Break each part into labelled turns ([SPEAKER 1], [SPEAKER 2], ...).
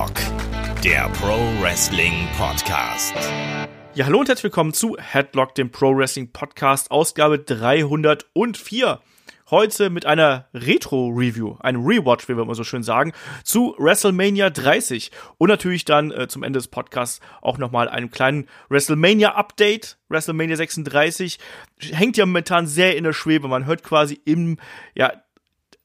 [SPEAKER 1] Headlock, der Pro Wrestling Podcast.
[SPEAKER 2] Ja, hallo und herzlich willkommen zu Headlock, dem Pro Wrestling Podcast, Ausgabe 304. Heute mit einer Retro-Review, einem Rewatch, wie wir immer so schön sagen, zu WrestleMania 30 und natürlich dann äh, zum Ende des Podcasts auch nochmal einem kleinen WrestleMania-Update. WrestleMania 36 hängt ja momentan sehr in der Schwebe. Man hört quasi im, ja,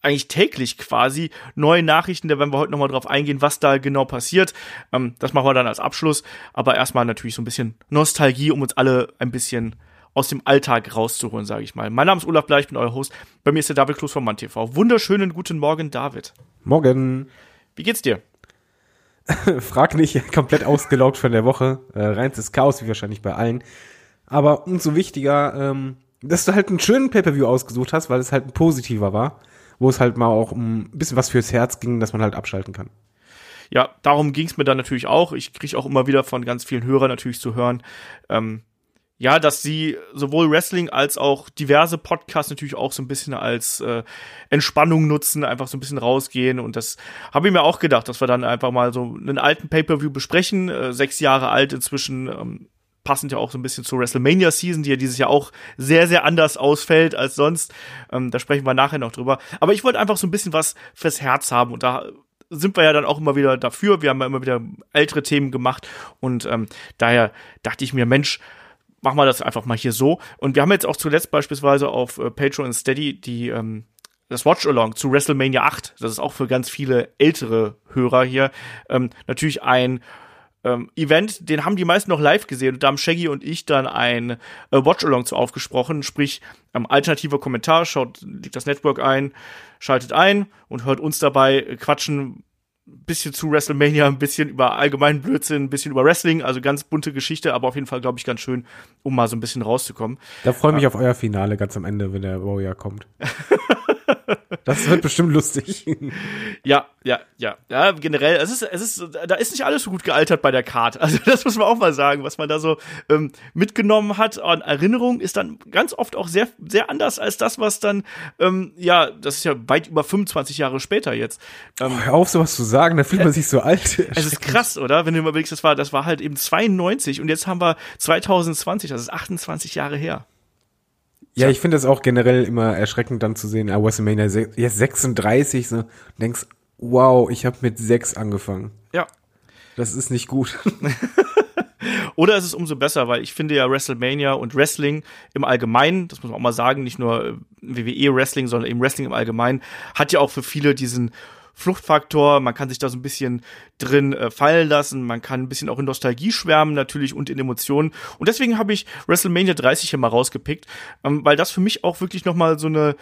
[SPEAKER 2] eigentlich täglich quasi neue Nachrichten. Da werden wir heute nochmal drauf eingehen, was da genau passiert. Ähm, das machen wir dann als Abschluss. Aber erstmal natürlich so ein bisschen Nostalgie, um uns alle ein bisschen aus dem Alltag rauszuholen, sage ich mal. Mein Name ist Olaf Bleich, ich bin euer Host. Bei mir ist der David Kloß von MannTV. Wunderschönen guten Morgen, David.
[SPEAKER 3] Morgen.
[SPEAKER 2] Wie geht's dir?
[SPEAKER 3] Frag nicht, komplett ausgelaugt von der Woche. Äh, reinstes Chaos, wie wahrscheinlich bei allen. Aber umso wichtiger, ähm, dass du halt einen schönen Pay-Per-View ausgesucht hast, weil es halt ein positiver war, wo es halt mal auch um ein bisschen was fürs Herz ging, dass man halt abschalten kann.
[SPEAKER 2] Ja, darum ging's mir dann natürlich auch. Ich kriege auch immer wieder von ganz vielen Hörern natürlich zu hören, ähm, ja, dass sie sowohl Wrestling als auch diverse Podcasts natürlich auch so ein bisschen als äh, Entspannung nutzen, einfach so ein bisschen rausgehen. Und das habe ich mir auch gedacht, dass wir dann einfach mal so einen alten Pay-Per-View besprechen, äh, sechs Jahre alt inzwischen. Ähm, passend ja auch so ein bisschen zur WrestleMania Season, die ja dieses Jahr auch sehr, sehr anders ausfällt als sonst. Ähm, da sprechen wir nachher noch drüber. Aber ich wollte einfach so ein bisschen was fürs Herz haben und da sind wir ja dann auch immer wieder dafür. Wir haben ja immer wieder ältere Themen gemacht und ähm, daher dachte ich mir, Mensch, machen wir das einfach mal hier so. Und wir haben jetzt auch zuletzt beispielsweise auf äh, Patreon und Steady die ähm, das Watch-Along zu WrestleMania 8. Das ist auch für ganz viele ältere Hörer hier ähm, natürlich ein ähm, Event, den haben die meisten noch live gesehen und da haben Shaggy und ich dann ein äh, Watch-Along zu aufgesprochen, sprich ähm, alternativer Kommentar, schaut, legt das Network ein, schaltet ein und hört uns dabei quatschen, bisschen zu WrestleMania, ein bisschen über allgemeinen Blödsinn, ein bisschen über Wrestling, also ganz bunte Geschichte, aber auf jeden Fall, glaube ich, ganz schön, um mal so ein bisschen rauszukommen.
[SPEAKER 3] Da freue ich mich ja. auf euer Finale ganz am Ende, wenn der Warrior kommt. Das wird bestimmt lustig.
[SPEAKER 2] Ja, ja, ja. Ja, generell, es ist, es ist, da ist nicht alles so gut gealtert bei der Card. Also das muss man auch mal sagen, was man da so ähm, mitgenommen hat an Erinnerung, ist dann ganz oft auch sehr, sehr anders als das, was dann, ähm, ja, das ist ja weit über 25 Jahre später jetzt.
[SPEAKER 3] Ähm, oh, hör auf, sowas zu sagen, da fühlt man sich so alt.
[SPEAKER 2] Es ist krass, oder? Wenn du überlegst, das war, das war halt eben 92 und jetzt haben wir 2020, das ist 28 Jahre her.
[SPEAKER 3] Ja, ich finde es auch generell immer erschreckend dann zu sehen, ah, WrestleMania jetzt 36, so, denkst, wow, ich habe mit 6 angefangen.
[SPEAKER 2] Ja.
[SPEAKER 3] Das ist nicht gut.
[SPEAKER 2] Oder ist es umso besser, weil ich finde ja WrestleMania und Wrestling im Allgemeinen, das muss man auch mal sagen, nicht nur äh, WWE Wrestling, sondern eben Wrestling im Allgemeinen, hat ja auch für viele diesen Fluchtfaktor, man kann sich da so ein bisschen drin äh, fallen lassen, man kann ein bisschen auch in Nostalgie schwärmen natürlich und in Emotionen. Und deswegen habe ich WrestleMania 30 hier mal rausgepickt, ähm, weil das für mich auch wirklich nochmal so eine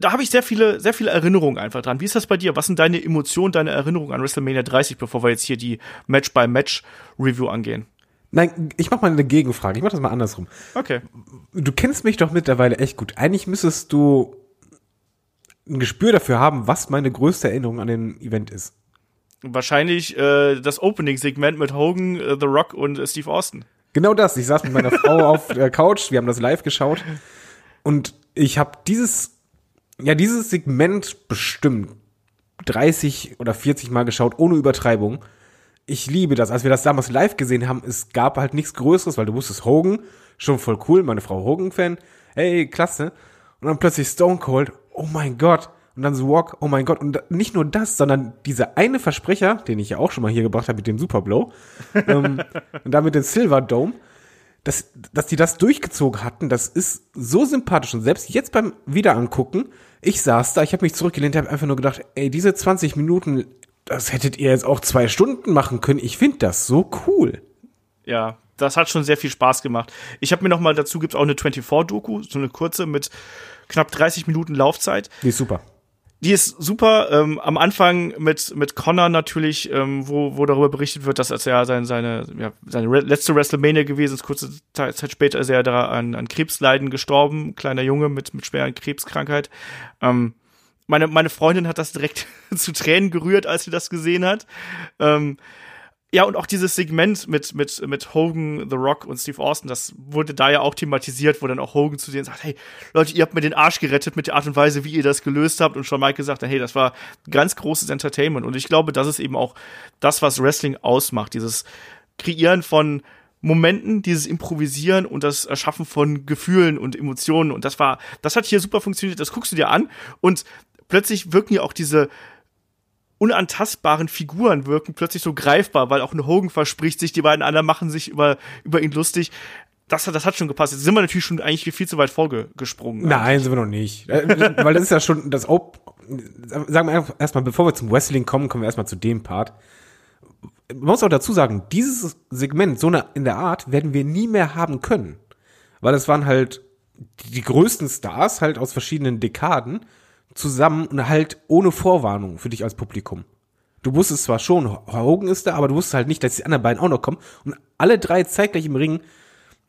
[SPEAKER 2] da habe ich sehr viele, sehr viele Erinnerungen einfach dran. Wie ist das bei dir? Was sind deine Emotionen, deine Erinnerungen an WrestleMania 30, bevor wir jetzt hier die Match-by-Match-Review angehen?
[SPEAKER 3] Nein, ich mach mal eine Gegenfrage. Ich mach das mal andersrum.
[SPEAKER 2] Okay.
[SPEAKER 3] Du kennst mich doch mittlerweile echt gut. Eigentlich müsstest du ein Gespür dafür haben, was meine größte Erinnerung an den Event ist.
[SPEAKER 2] Wahrscheinlich äh, das Opening-Segment mit Hogan, äh, The Rock und äh, Steve Austin.
[SPEAKER 3] Genau das. Ich saß mit meiner Frau auf der Couch, wir haben das live geschaut und ich habe dieses, ja, dieses Segment bestimmt 30 oder 40 Mal geschaut, ohne Übertreibung. Ich liebe das. Als wir das damals live gesehen haben, es gab halt nichts Größeres, weil du wusstest, Hogan, schon voll cool, meine Frau Hogan-Fan, hey, klasse. Und dann plötzlich Stone Cold oh mein Gott. Und dann so Walk, oh mein Gott. Und nicht nur das, sondern dieser eine Versprecher, den ich ja auch schon mal hier gebracht habe mit dem Superblow, ähm, und damit den Silver Dome, dass, dass die das durchgezogen hatten, das ist so sympathisch. Und selbst jetzt beim Wiederangucken, ich saß da, ich habe mich zurückgelehnt, habe einfach nur gedacht, ey, diese 20 Minuten, das hättet ihr jetzt auch zwei Stunden machen können. Ich finde das so cool.
[SPEAKER 2] Ja, das hat schon sehr viel Spaß gemacht. Ich habe mir noch mal dazu gibt's auch eine 24-Doku, so eine kurze mit knapp 30 Minuten Laufzeit.
[SPEAKER 3] Die ist super.
[SPEAKER 2] Die ist super. Ähm, am Anfang mit mit Connor natürlich, ähm, wo wo darüber berichtet wird, dass er sein, seine ja, seine letzte WrestleMania gewesen ist. Kurze Zeit später ist er da an, an Krebsleiden gestorben, kleiner Junge mit mit schweren Krebskrankheit. Ähm, meine meine Freundin hat das direkt zu Tränen gerührt, als sie das gesehen hat. Ähm, ja, und auch dieses Segment mit, mit, mit Hogan, The Rock und Steve Austin, das wurde da ja auch thematisiert, wo dann auch Hogan zu denen sagt, hey, Leute, ihr habt mir den Arsch gerettet mit der Art und Weise, wie ihr das gelöst habt. Und Shawn Michaels sagt, hey, das war ganz großes Entertainment. Und ich glaube, das ist eben auch das, was Wrestling ausmacht. Dieses Kreieren von Momenten, dieses Improvisieren und das Erschaffen von Gefühlen und Emotionen. Und das war, das hat hier super funktioniert. Das guckst du dir an und plötzlich wirken ja auch diese unantastbaren Figuren wirken plötzlich so greifbar, weil auch ein Hogan verspricht sich, die beiden anderen machen sich über, über ihn lustig. Das, das hat schon gepasst. Jetzt sind wir natürlich schon eigentlich viel zu weit vorgesprungen.
[SPEAKER 3] Nein, sind wir noch nicht. Äh, weil das ist ja schon das Op Sagen wir erstmal, bevor wir zum Wrestling kommen, kommen wir erstmal zu dem Part. Man muss auch dazu sagen, dieses Segment, so eine, in der Art, werden wir nie mehr haben können. Weil es waren halt die größten Stars halt aus verschiedenen Dekaden zusammen und halt ohne Vorwarnung für dich als Publikum. Du wusstest zwar schon, Hogan ist da, aber du wusstest halt nicht, dass die anderen beiden auch noch kommen. Und alle drei zeitgleich im Ring,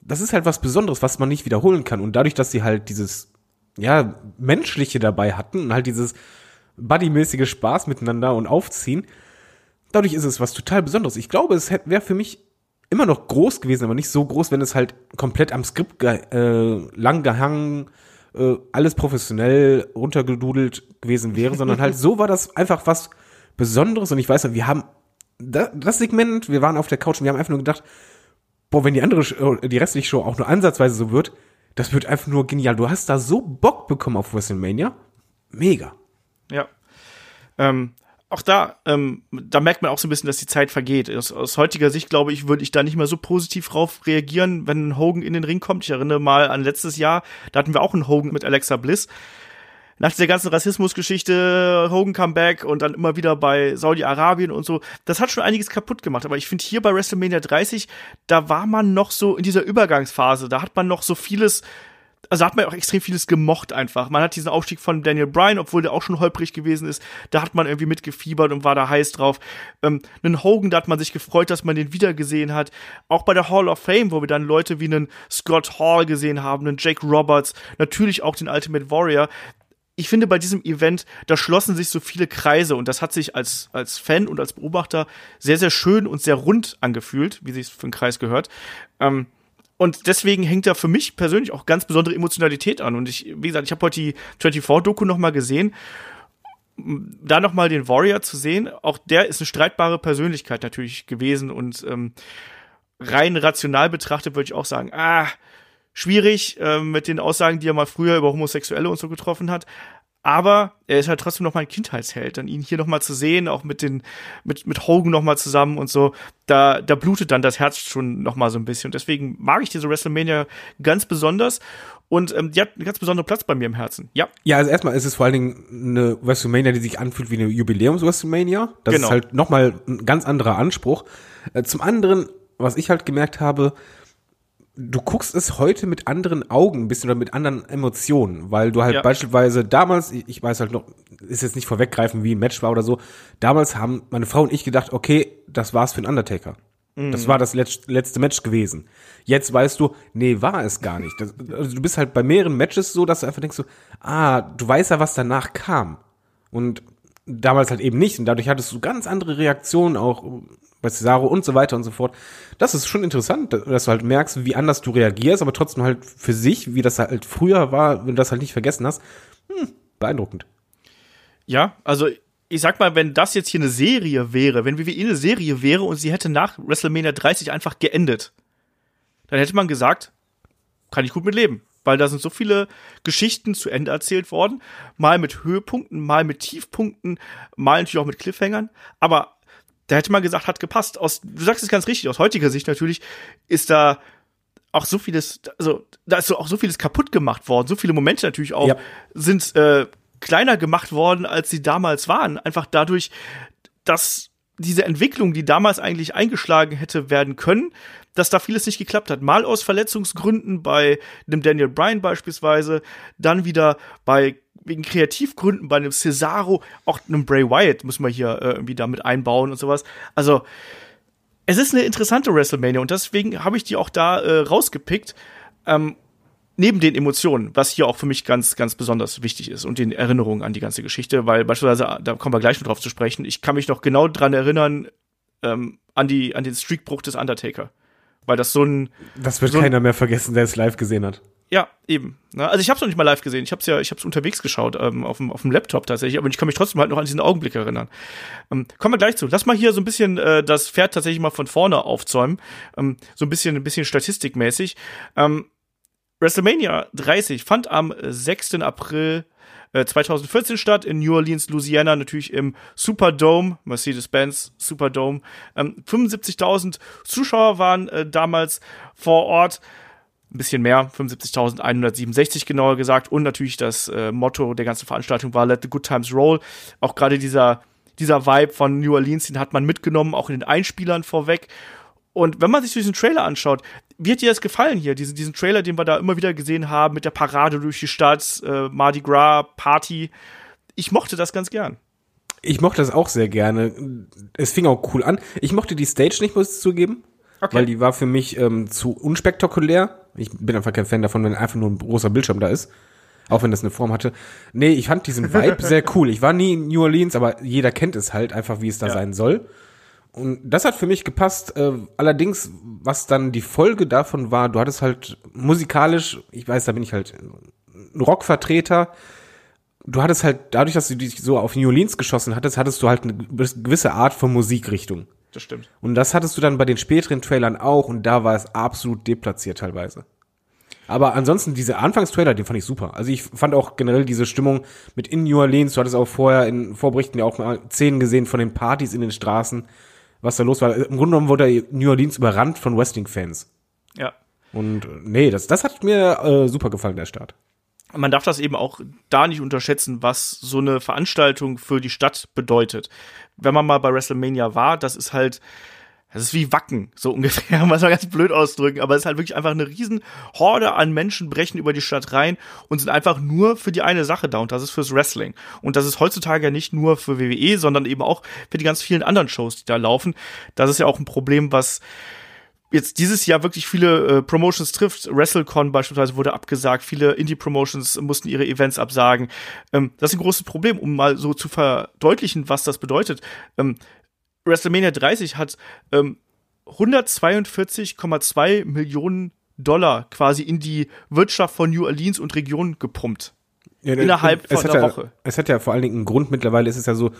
[SPEAKER 3] das ist halt was Besonderes, was man nicht wiederholen kann. Und dadurch, dass sie halt dieses, ja, Menschliche dabei hatten und halt dieses buddymäßige Spaß miteinander und Aufziehen, dadurch ist es was total Besonderes. Ich glaube, es wäre für mich immer noch groß gewesen, aber nicht so groß, wenn es halt komplett am Skript äh, lang gehangen äh, alles professionell runtergedudelt gewesen wäre, sondern halt so war das einfach was Besonderes und ich weiß wir haben das, das Segment, wir waren auf der Couch und wir haben einfach nur gedacht, boah, wenn die andere, äh, die restliche Show auch nur ansatzweise so wird, das wird einfach nur genial. Du hast da so Bock bekommen auf WrestleMania. Mega.
[SPEAKER 2] Ja. Ähm, auch da, ähm, da merkt man auch so ein bisschen, dass die Zeit vergeht. Aus, aus heutiger Sicht, glaube ich, würde ich da nicht mehr so positiv drauf reagieren, wenn Hogan in den Ring kommt. Ich erinnere mal an letztes Jahr, da hatten wir auch einen Hogan mit Alexa Bliss. Nach dieser ganzen Rassismusgeschichte, Hogan Comeback und dann immer wieder bei Saudi-Arabien und so, das hat schon einiges kaputt gemacht. Aber ich finde hier bei WrestleMania 30, da war man noch so in dieser Übergangsphase, da hat man noch so vieles also hat man auch extrem vieles gemocht einfach. Man hat diesen Aufstieg von Daniel Bryan, obwohl der auch schon holprig gewesen ist, da hat man irgendwie mitgefiebert und war da heiß drauf. Ähm, einen Hogan, da hat man sich gefreut, dass man den wiedergesehen hat. Auch bei der Hall of Fame, wo wir dann Leute wie einen Scott Hall gesehen haben, einen Jake Roberts, natürlich auch den Ultimate Warrior. Ich finde, bei diesem Event, da schlossen sich so viele Kreise und das hat sich als, als Fan und als Beobachter sehr, sehr schön und sehr rund angefühlt, wie sich für einen Kreis gehört. Ähm, und deswegen hängt da für mich persönlich auch ganz besondere Emotionalität an. Und ich, wie gesagt, ich habe heute die 24-Doku nochmal gesehen. Da nochmal den Warrior zu sehen, auch der ist eine streitbare Persönlichkeit natürlich gewesen und ähm, rein rational betrachtet würde ich auch sagen, ah, schwierig äh, mit den Aussagen, die er mal früher über Homosexuelle und so getroffen hat aber er ist halt trotzdem noch mein Kindheitsheld. Dann ihn hier noch mal zu sehen, auch mit den mit mit Hogan noch mal zusammen und so, da da blutet dann das Herz schon noch mal so ein bisschen. Und deswegen mag ich diese WrestleMania ganz besonders und ähm, die hat einen ganz besonderen Platz bei mir im Herzen. Ja.
[SPEAKER 3] Ja, also erstmal ist es vor allen Dingen eine WrestleMania, die sich anfühlt wie eine Jubiläums-WrestleMania. Das genau. ist halt noch mal ein ganz anderer Anspruch. Äh, zum anderen, was ich halt gemerkt habe, du guckst es heute mit anderen Augen ein bisschen oder mit anderen Emotionen, weil du halt ja. beispielsweise damals, ich weiß halt noch, ist jetzt nicht vorweggreifen, wie ein Match war oder so, damals haben meine Frau und ich gedacht, okay, das war's für den Undertaker. Mhm. Das war das letzte Match gewesen. Jetzt weißt du, nee, war es gar nicht. Das, also du bist halt bei mehreren Matches so, dass du einfach denkst so, ah, du weißt ja, was danach kam. Und damals halt eben nicht. Und dadurch hattest du ganz andere Reaktionen auch bei Cesaro und so weiter und so fort. Das ist schon interessant, dass du halt merkst, wie anders du reagierst, aber trotzdem halt für sich, wie das halt früher war, wenn du das halt nicht vergessen hast. Hm, beeindruckend.
[SPEAKER 2] Ja, also ich sag mal, wenn das jetzt hier eine Serie wäre, wenn WWE eine Serie wäre und sie hätte nach WrestleMania 30 einfach geendet, dann hätte man gesagt, kann ich gut mit leben. Weil da sind so viele Geschichten zu Ende erzählt worden. Mal mit Höhepunkten, mal mit Tiefpunkten, mal natürlich auch mit Cliffhangern. Aber da hätte man gesagt, hat gepasst. Aus, du sagst es ganz richtig, aus heutiger Sicht natürlich ist da auch so vieles, also da ist so auch so vieles kaputt gemacht worden, so viele Momente natürlich auch ja. sind äh, kleiner gemacht worden, als sie damals waren. Einfach dadurch, dass diese Entwicklung, die damals eigentlich eingeschlagen hätte werden können, dass da vieles nicht geklappt hat. Mal aus Verletzungsgründen bei dem Daniel Bryan beispielsweise, dann wieder bei wegen Kreativgründen bei einem Cesaro, auch einem Bray Wyatt muss man hier äh, irgendwie damit einbauen und sowas. Also es ist eine interessante WrestleMania und deswegen habe ich die auch da äh, rausgepickt. Ähm, neben den Emotionen, was hier auch für mich ganz, ganz besonders wichtig ist und den Erinnerungen an die ganze Geschichte, weil beispielsweise, da kommen wir gleich noch drauf zu sprechen, ich kann mich noch genau dran erinnern, ähm, an, die, an den Streakbruch des Undertaker. Weil das so ein.
[SPEAKER 3] Das wird
[SPEAKER 2] so ein-
[SPEAKER 3] keiner mehr vergessen, der es live gesehen hat.
[SPEAKER 2] Ja, eben. Ne? Also ich habe es noch nicht mal live gesehen. Ich habe es ja, ich habe es unterwegs geschaut ähm, auf dem auf dem Laptop tatsächlich. Aber ich kann mich trotzdem halt noch an diesen Augenblick erinnern. Ähm, kommen wir gleich zu. Lass mal hier so ein bisschen äh, das Pferd tatsächlich mal von vorne aufzäumen. Ähm, so ein bisschen, ein bisschen statistikmäßig. Ähm, WrestleMania 30 fand am 6. April äh, 2014 statt in New Orleans, Louisiana, natürlich im Superdome, Mercedes-Benz Superdome. Ähm, 75.000 Zuschauer waren äh, damals vor Ort ein bisschen mehr, 75.167 genauer gesagt. Und natürlich das äh, Motto der ganzen Veranstaltung war Let the Good Times Roll. Auch gerade dieser, dieser Vibe von New Orleans, den hat man mitgenommen, auch in den Einspielern vorweg. Und wenn man sich diesen Trailer anschaut, wie hat dir das gefallen hier? Diesen, diesen Trailer, den wir da immer wieder gesehen haben, mit der Parade durch die Stadt, äh, Mardi Gras, Party. Ich mochte das ganz gern.
[SPEAKER 3] Ich mochte das auch sehr gerne. Es fing auch cool an. Ich mochte die Stage nicht, muss ich zugeben.
[SPEAKER 2] Okay.
[SPEAKER 3] Weil die war für mich ähm, zu unspektakulär. Ich bin einfach kein Fan davon, wenn einfach nur ein großer Bildschirm da ist. Auch wenn das eine Form hatte. Nee, ich fand diesen Vibe sehr cool. Ich war nie in New Orleans, aber jeder kennt es halt einfach, wie es da
[SPEAKER 2] Ja.
[SPEAKER 3] sein soll. Und das hat für mich gepasst. Äh, allerdings, was dann die Folge davon war, du hattest halt musikalisch, ich weiß, da bin ich halt ein Rockvertreter. Du hattest halt, dadurch, dass du dich so auf New Orleans geschossen hattest, hattest du halt eine gewisse Art von Musikrichtung.
[SPEAKER 2] Das stimmt.
[SPEAKER 3] Und das hattest du dann bei den späteren Trailern auch und da war es absolut deplatziert teilweise. Aber ansonsten, diese Anfangstrailer, den fand ich super. Also ich fand auch generell diese Stimmung mit in New Orleans, du hattest auch vorher in Vorberichten ja auch mal Szenen gesehen von den Partys in den Straßen, was da los war. Im Grunde genommen wurde New Orleans überrannt von Wrestling-Fans.
[SPEAKER 2] Ja.
[SPEAKER 3] Und äh, nee, das, das hat mir äh, super gefallen, der Start.
[SPEAKER 2] man darf das eben auch da nicht unterschätzen, was so eine Veranstaltung für die Stadt bedeutet. Wenn man mal bei WrestleMania war, das ist halt, das ist wie Wacken, so ungefähr, muss man ganz blöd ausdrücken, aber es ist halt wirklich einfach eine riesen Horde an Menschen brechen über die Stadt rein und sind einfach nur für die eine Sache da und das ist fürs Wrestling. Und das ist heutzutage ja nicht nur für WWE, sondern eben auch für die ganz vielen anderen Shows, die da laufen. Das ist ja auch ein Problem, was jetzt dieses Jahr wirklich viele äh, Promotions trifft. WrestleCon beispielsweise wurde abgesagt, viele Indie-Promotions mussten ihre Events absagen. Ähm, das ist ein großes Problem, um mal so zu verdeutlichen, was das bedeutet. Ähm, WrestleMania 30 hat ähm, 142,2 Millionen Dollar quasi in die Wirtschaft von New Orleans und Region gepumpt.
[SPEAKER 3] Ja,
[SPEAKER 2] Innerhalb von einer
[SPEAKER 3] ja,
[SPEAKER 2] Woche.
[SPEAKER 3] Es hat ja vor allen Dingen einen Grund mittlerweile, ist es ja so,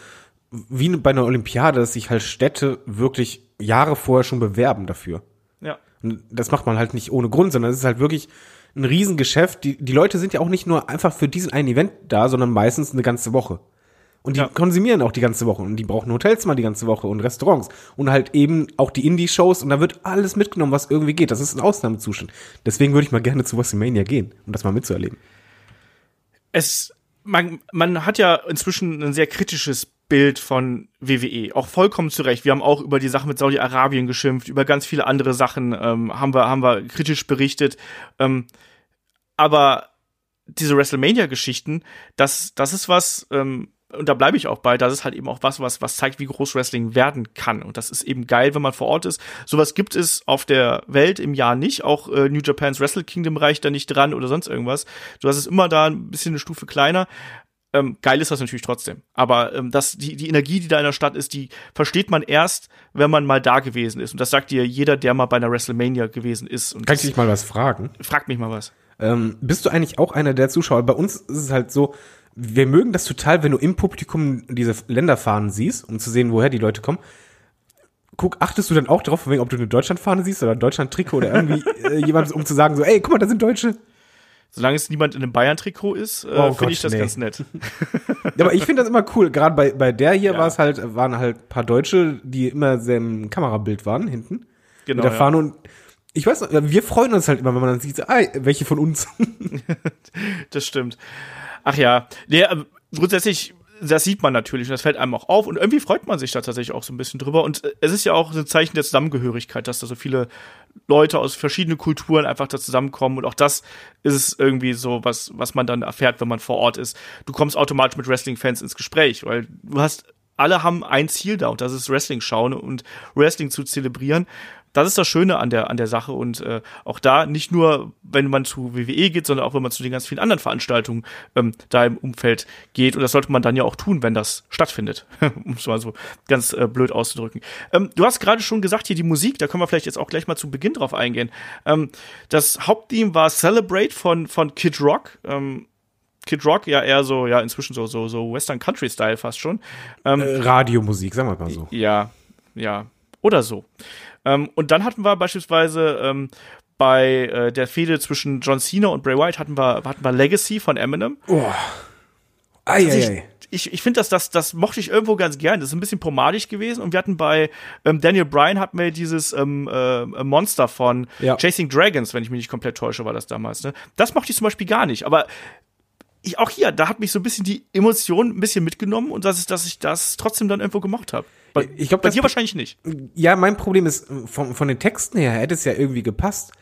[SPEAKER 3] wie bei einer Olympiade, dass sich halt Städte wirklich Jahre vorher schon bewerben dafür.
[SPEAKER 2] Ja.
[SPEAKER 3] Und das macht man halt nicht ohne Grund, sondern es ist halt wirklich ein Riesengeschäft. Die, die Leute sind ja auch nicht nur einfach für diesen einen Event da, sondern meistens eine ganze Woche. Und die
[SPEAKER 2] Ja.
[SPEAKER 3] konsumieren auch die ganze Woche und die brauchen Hotels mal die ganze Woche und Restaurants und halt eben auch die Indie-Shows und da wird alles mitgenommen, was irgendwie geht. Das ist ein Ausnahmezustand. Deswegen würde ich mal gerne zu WrestleMania gehen, um das mal mitzuerleben.
[SPEAKER 2] es, man, man hat ja inzwischen ein sehr kritisches Bild von WWE, auch vollkommen zu Recht. Wir haben auch über die Sache mit Saudi-Arabien geschimpft, über ganz viele andere Sachen ähm, haben wir haben wir kritisch berichtet. Ähm, aber diese WrestleMania-Geschichten, das das ist was ähm, und da bleibe ich auch bei, das ist halt eben auch was, was, was zeigt, wie groß Wrestling werden kann. Und das ist eben geil, wenn man vor Ort ist. Sowas gibt es auf der Welt im Jahr nicht. Auch äh, New Japan's Wrestle Kingdom reicht da nicht dran oder sonst irgendwas. Du hast es immer da ein bisschen eine Stufe kleiner. Ähm, geil ist das natürlich trotzdem. Aber ähm, das, die, die Energie, die da in der Stadt ist, die versteht man erst, wenn man mal da gewesen ist. Und das sagt dir jeder, der mal bei einer WrestleMania gewesen ist. Und
[SPEAKER 3] Kann ich dich mal was fragen?
[SPEAKER 2] frag mich mal was.
[SPEAKER 3] Ähm, bist du eigentlich auch einer der Zuschauer? Bei uns ist es halt so, wir mögen das total, wenn du im Publikum diese Länderfahnen siehst, um zu sehen, woher die Leute kommen. Guck, achtest du dann auch drauf, wegen, ob du eine Deutschlandfahne siehst oder ein Deutschland-Trikot oder irgendwie äh, jemand, um zu sagen, so, ey, guck mal, da sind Deutsche.
[SPEAKER 2] Solange es niemand in einem Bayern-Trikot ist, äh,
[SPEAKER 3] Oh
[SPEAKER 2] finde ich das
[SPEAKER 3] nee.
[SPEAKER 2] ganz nett.
[SPEAKER 3] Ja, aber ich finde das immer cool. Gerade bei, bei der hier
[SPEAKER 2] Ja.
[SPEAKER 3] war es halt, waren halt ein paar Deutsche, die immer sehr im Kamerabild waren, hinten.
[SPEAKER 2] Genau.
[SPEAKER 3] mit der
[SPEAKER 2] ja.
[SPEAKER 3] Fahne und ich weiß, wir freuen uns halt immer, wenn man dann sieht, ah, welche von uns.
[SPEAKER 2] Das stimmt. Ach ja, nee, ähm, grundsätzlich, das sieht man natürlich und das fällt einem auch auf und irgendwie freut man sich da tatsächlich auch so ein bisschen drüber und äh, es ist ja auch ein Zeichen der Zusammengehörigkeit, dass da so viele Leute aus verschiedenen Kulturen einfach da zusammenkommen und auch das ist irgendwie so, was, was man dann erfährt, wenn man vor Ort ist. Du kommst automatisch mit Wrestling-Fans ins Gespräch, weil du hast alle haben ein Ziel da und das ist Wrestling schauen und Wrestling zu zelebrieren. Das ist das Schöne an der, an der Sache und äh, auch da nicht nur, wenn man zu WWE geht, sondern auch wenn man zu den ganz vielen anderen Veranstaltungen ähm, da im Umfeld geht und das sollte man dann ja auch tun, wenn das stattfindet, um es mal so ganz äh, blöd auszudrücken. Ähm, du hast gerade schon gesagt, hier die Musik, da können wir vielleicht jetzt auch gleich mal zu Beginn drauf eingehen. Ähm, das Haupttheme war Celebrate von, von Kid Rock. Ähm, Kid Rock ja eher so, ja, inzwischen so, so, so Western Country Style fast schon. Ähm,
[SPEAKER 3] Äh, Radiomusik, sagen wir mal so.
[SPEAKER 2] ja, ja. Oder so. Ähm, und dann hatten wir beispielsweise ähm, bei äh, der Fehde zwischen John Cena und Bray Wyatt hatten wir, hatten wir Legacy von Eminem.
[SPEAKER 3] Oh. Ei, ei,
[SPEAKER 2] ich
[SPEAKER 3] ei.
[SPEAKER 2] ich, ich finde, das, das, das mochte ich irgendwo ganz gern. Das ist ein bisschen pomadig gewesen. Und wir hatten bei ähm, Daniel Bryan hatten wir dieses ähm, äh, Monster von
[SPEAKER 3] Ja.
[SPEAKER 2] Chasing Dragons, wenn ich mich nicht komplett täusche, war das damals. Ne? Das mochte ich zum Beispiel gar nicht. Aber ich, auch hier, da hat mich so ein bisschen die Emotion ein bisschen mitgenommen und das ist, dass ich das trotzdem dann irgendwo gemocht habe. Bei,
[SPEAKER 3] Ich glaub,
[SPEAKER 2] bei
[SPEAKER 3] das-
[SPEAKER 2] dir wahrscheinlich nicht.
[SPEAKER 3] Ja, mein Problem ist, von, von den Texten her hätte es ja irgendwie gepasst.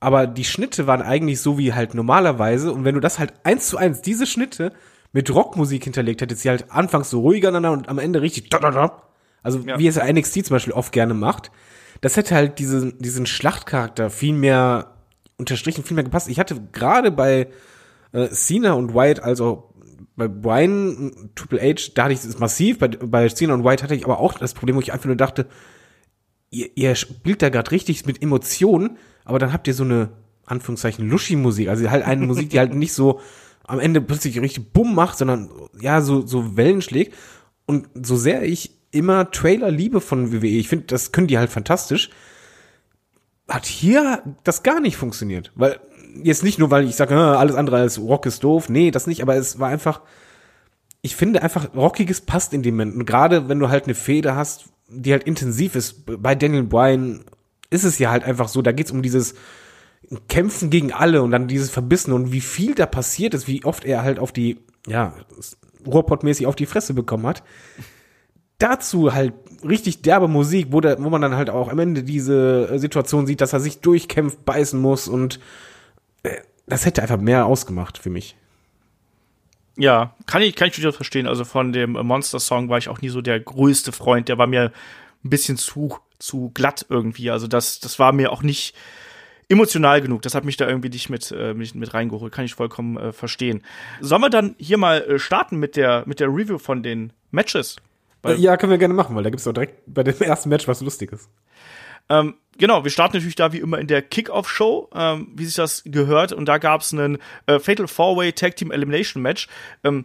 [SPEAKER 3] Aber die Schnitte waren eigentlich so wie halt normalerweise. Und wenn du das halt eins zu eins, diese Schnitte mit Rockmusik hinterlegt hättest, die halt anfangs so ruhiger aneinander und am Ende richtig. da, da, da. Also
[SPEAKER 2] Ja.
[SPEAKER 3] wie es NXT zum Beispiel oft gerne macht. Das hätte halt diesen, diesen Schlachtcharakter viel mehr unterstrichen, viel mehr gepasst. Ich hatte gerade bei äh, Cena und White, also bei Brian, Triple H, da hatte ich es massiv, bei, bei Cena und White hatte ich aber auch das Problem, wo ich einfach nur dachte, ihr, ihr spielt da gerade richtig mit Emotionen, aber dann habt ihr so eine, Anführungszeichen, Luschi-Musik, also halt eine Musik, die halt nicht so am Ende plötzlich richtig bumm macht, sondern ja, so, so Wellen schlägt. Und so sehr ich immer Trailer liebe von WWE, ich finde, das können die halt fantastisch, hat hier das gar nicht funktioniert. Weil, jetzt nicht nur, weil ich sage, alles andere als Rock ist doof, nee, das nicht, aber es war einfach, ich finde einfach, Rockiges passt in dem Moment. Und gerade wenn du halt eine Feder hast, die halt intensiv ist, bei Daniel Bryan ist es ja halt einfach so, da geht's um dieses Kämpfen gegen alle und dann dieses Verbissen und wie viel da passiert ist, wie oft er halt auf die, ja, Ruhrpott-mäßig auf die Fresse bekommen hat. Dazu halt richtig derbe Musik, wo, der, wo man dann halt auch am Ende diese äh, Situation sieht, dass er sich durchkämpft, beißen muss und das hätte einfach mehr ausgemacht für mich.
[SPEAKER 2] Ja, kann ich, kann ich durchaus verstehen. Also von dem Monster-Song war ich auch nie so der größte Freund. Der war mir ein bisschen zu, zu glatt irgendwie. Also das, das war mir auch nicht emotional genug. Das hat mich da irgendwie nicht mit, äh, mit, mit reingeholt. Kann ich vollkommen äh, verstehen. Sollen wir dann hier mal äh, starten mit der, mit der Review von den Matches? Weil-
[SPEAKER 3] ja, können wir gerne machen, weil da gibt's doch direkt bei dem ersten Match was Lustiges.
[SPEAKER 2] Ähm, genau, wir starten natürlich da wie immer in der Kickoff-Show, ähm, wie sich das gehört. Und da gab es einen äh, Fatal Four-Way Tag Team Elimination Match. Ähm,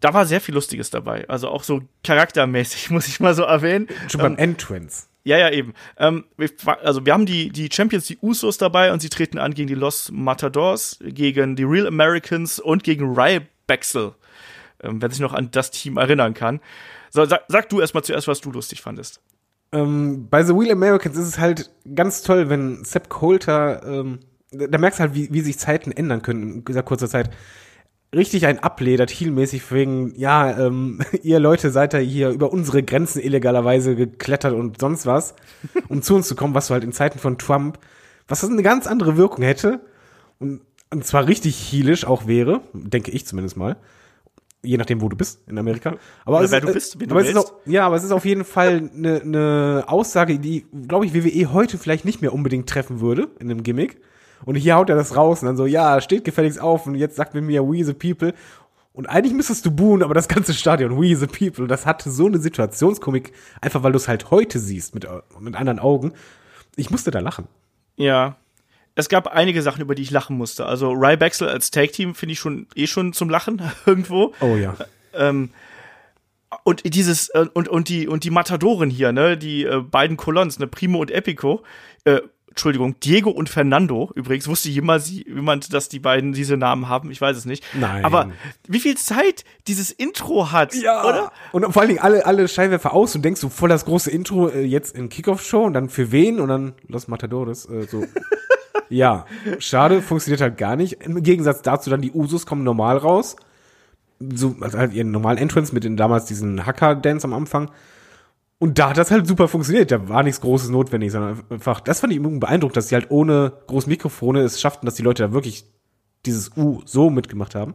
[SPEAKER 2] da war sehr viel Lustiges dabei. Also auch so charaktermäßig, muss ich mal so erwähnen.
[SPEAKER 3] Schon
[SPEAKER 2] Ähm,
[SPEAKER 3] beim Entrance.
[SPEAKER 2] ja, ja, eben. Ähm, wir, also wir haben die, die Champions, die Usos dabei und sie treten an gegen die Los Matadors, gegen die Real Americans und gegen Rybacksel. Ähm, wer sich noch an das Team erinnern kann. So, sag, sag du erstmal zuerst, was du lustig fandest.
[SPEAKER 3] Ähm, bei The Real Americans ist es halt ganz toll, wenn Sepp Coulter, ähm, da da merkst du halt, wie, wie sich Zeiten ändern können in dieser kurzer Zeit. Richtig ein abledert, heelmäßig wegen, ja, ähm, ihr Leute seid da hier über unsere Grenzen illegalerweise geklettert und sonst was, um zu uns zu kommen, was du halt in Zeiten von Trump, was das eine ganz andere Wirkung hätte und, und zwar richtig heelisch auch wäre, denke ich zumindest mal. Je nachdem, wo du bist in Amerika. Aber
[SPEAKER 2] Oder
[SPEAKER 3] es ist,
[SPEAKER 2] du bist,
[SPEAKER 3] aber es ist auch, ja, aber es ist auf jeden Fall eine ne Aussage, die, glaube ich, WWE heute vielleicht nicht mehr unbedingt treffen würde in einem Gimmick. Und hier haut er das raus und dann so, ja, steht gefälligst auf und jetzt sagt mir mir We the People. Und eigentlich müsstest du buhen, aber das ganze Stadion, We the People, das hatte so eine Situationskomik, einfach weil du es halt heute siehst mit, mit anderen Augen. Ich musste da lachen.
[SPEAKER 2] Ja. Es gab einige Sachen, über die ich lachen musste. Also Rybacksel als Tag-Team finde ich schon eh schon zum Lachen irgendwo.
[SPEAKER 3] Oh ja.
[SPEAKER 2] Ähm, und dieses äh, und und die und die Matadoren hier, ne, die äh, beiden Colons, ne, Primo und Epico, äh, Entschuldigung, Diego und Fernando. Übrigens wusste jemals jemand, dass die beiden diese Namen haben. Ich weiß es nicht.
[SPEAKER 3] Nein.
[SPEAKER 2] Aber wie viel Zeit dieses Intro hat, oder?
[SPEAKER 3] Und vor allen Dingen alle, alle Scheinwerfer aus und denkst du voll das große Intro äh, jetzt in Kickoff-Show und dann für wen und dann Los Matadores. Äh, so. ja, schade, funktioniert halt gar nicht. Im Gegensatz dazu dann die Usos kommen normal raus. So, also halt ihren normalen Entrance mit den damals diesen Hacker-Dance am Anfang. Und da hat das halt super funktioniert. Da war nichts Großes notwendig, sondern einfach, das fand ich irgendwie beeindruckend, dass sie halt ohne große Mikrofone es schafften, dass die Leute da wirklich dieses U so mitgemacht haben.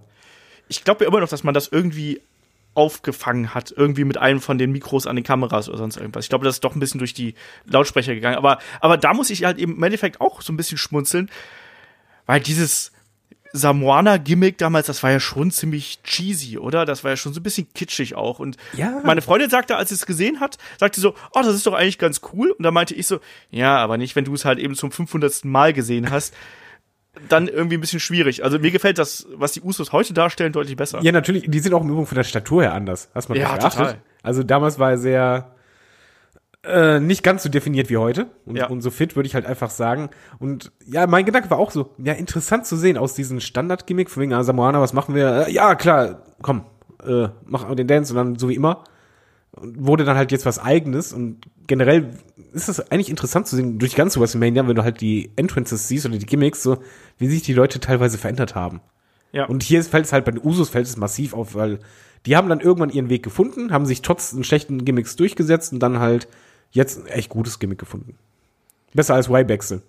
[SPEAKER 2] Ich glaube ja immer noch, dass man das irgendwie aufgefangen hat, irgendwie mit einem von den Mikros an den Kameras oder sonst irgendwas. Ich glaube, das ist doch ein bisschen durch die Lautsprecher gegangen. Aber, aber da muss ich halt eben im Endeffekt auch so ein bisschen schmunzeln, weil dieses Samoana-Gimmick damals, das war ja schon ziemlich cheesy, oder? Das war ja schon so ein bisschen kitschig auch. Und
[SPEAKER 3] Ja.
[SPEAKER 2] meine Freundin sagte, als sie es gesehen hat, sagte sie so, oh, das ist doch eigentlich ganz cool. Und da meinte ich so, ja, aber nicht, wenn du es halt eben zum 500. Mal gesehen hast. Dann irgendwie ein bisschen schwierig. Also mir gefällt das, was die Usos heute darstellen, deutlich besser.
[SPEAKER 3] Ja, natürlich, die sind auch im Übrigen von der Statur her anders. Hast du mal
[SPEAKER 2] Ja,
[SPEAKER 3] geachtet?
[SPEAKER 2] total.
[SPEAKER 3] Also damals war er sehr äh, nicht ganz so definiert wie heute. Und,
[SPEAKER 2] Ja.
[SPEAKER 3] und so fit würde ich halt einfach sagen. Und ja, mein Gedanke war auch so, ja, interessant zu sehen aus diesem Standard-Gimmick, von wegen, ah, Samoana, was machen wir? Äh, ja, klar, komm, äh, mach den Dance und dann so wie immer. Und wurde dann halt jetzt was eigenes und generell ist es eigentlich interessant zu sehen, durch ganz WrestleMania, wenn du halt die Entrances siehst oder die Gimmicks, so, wie sich die Leute teilweise verändert haben.
[SPEAKER 2] Ja.
[SPEAKER 3] Und hier fällt es halt bei den Usos fällt es massiv auf, weil die haben dann irgendwann ihren Weg gefunden, haben sich trotz den schlechten Gimmicks durchgesetzt und dann halt jetzt ein echt gutes Gimmick gefunden. Besser als Wybacksel.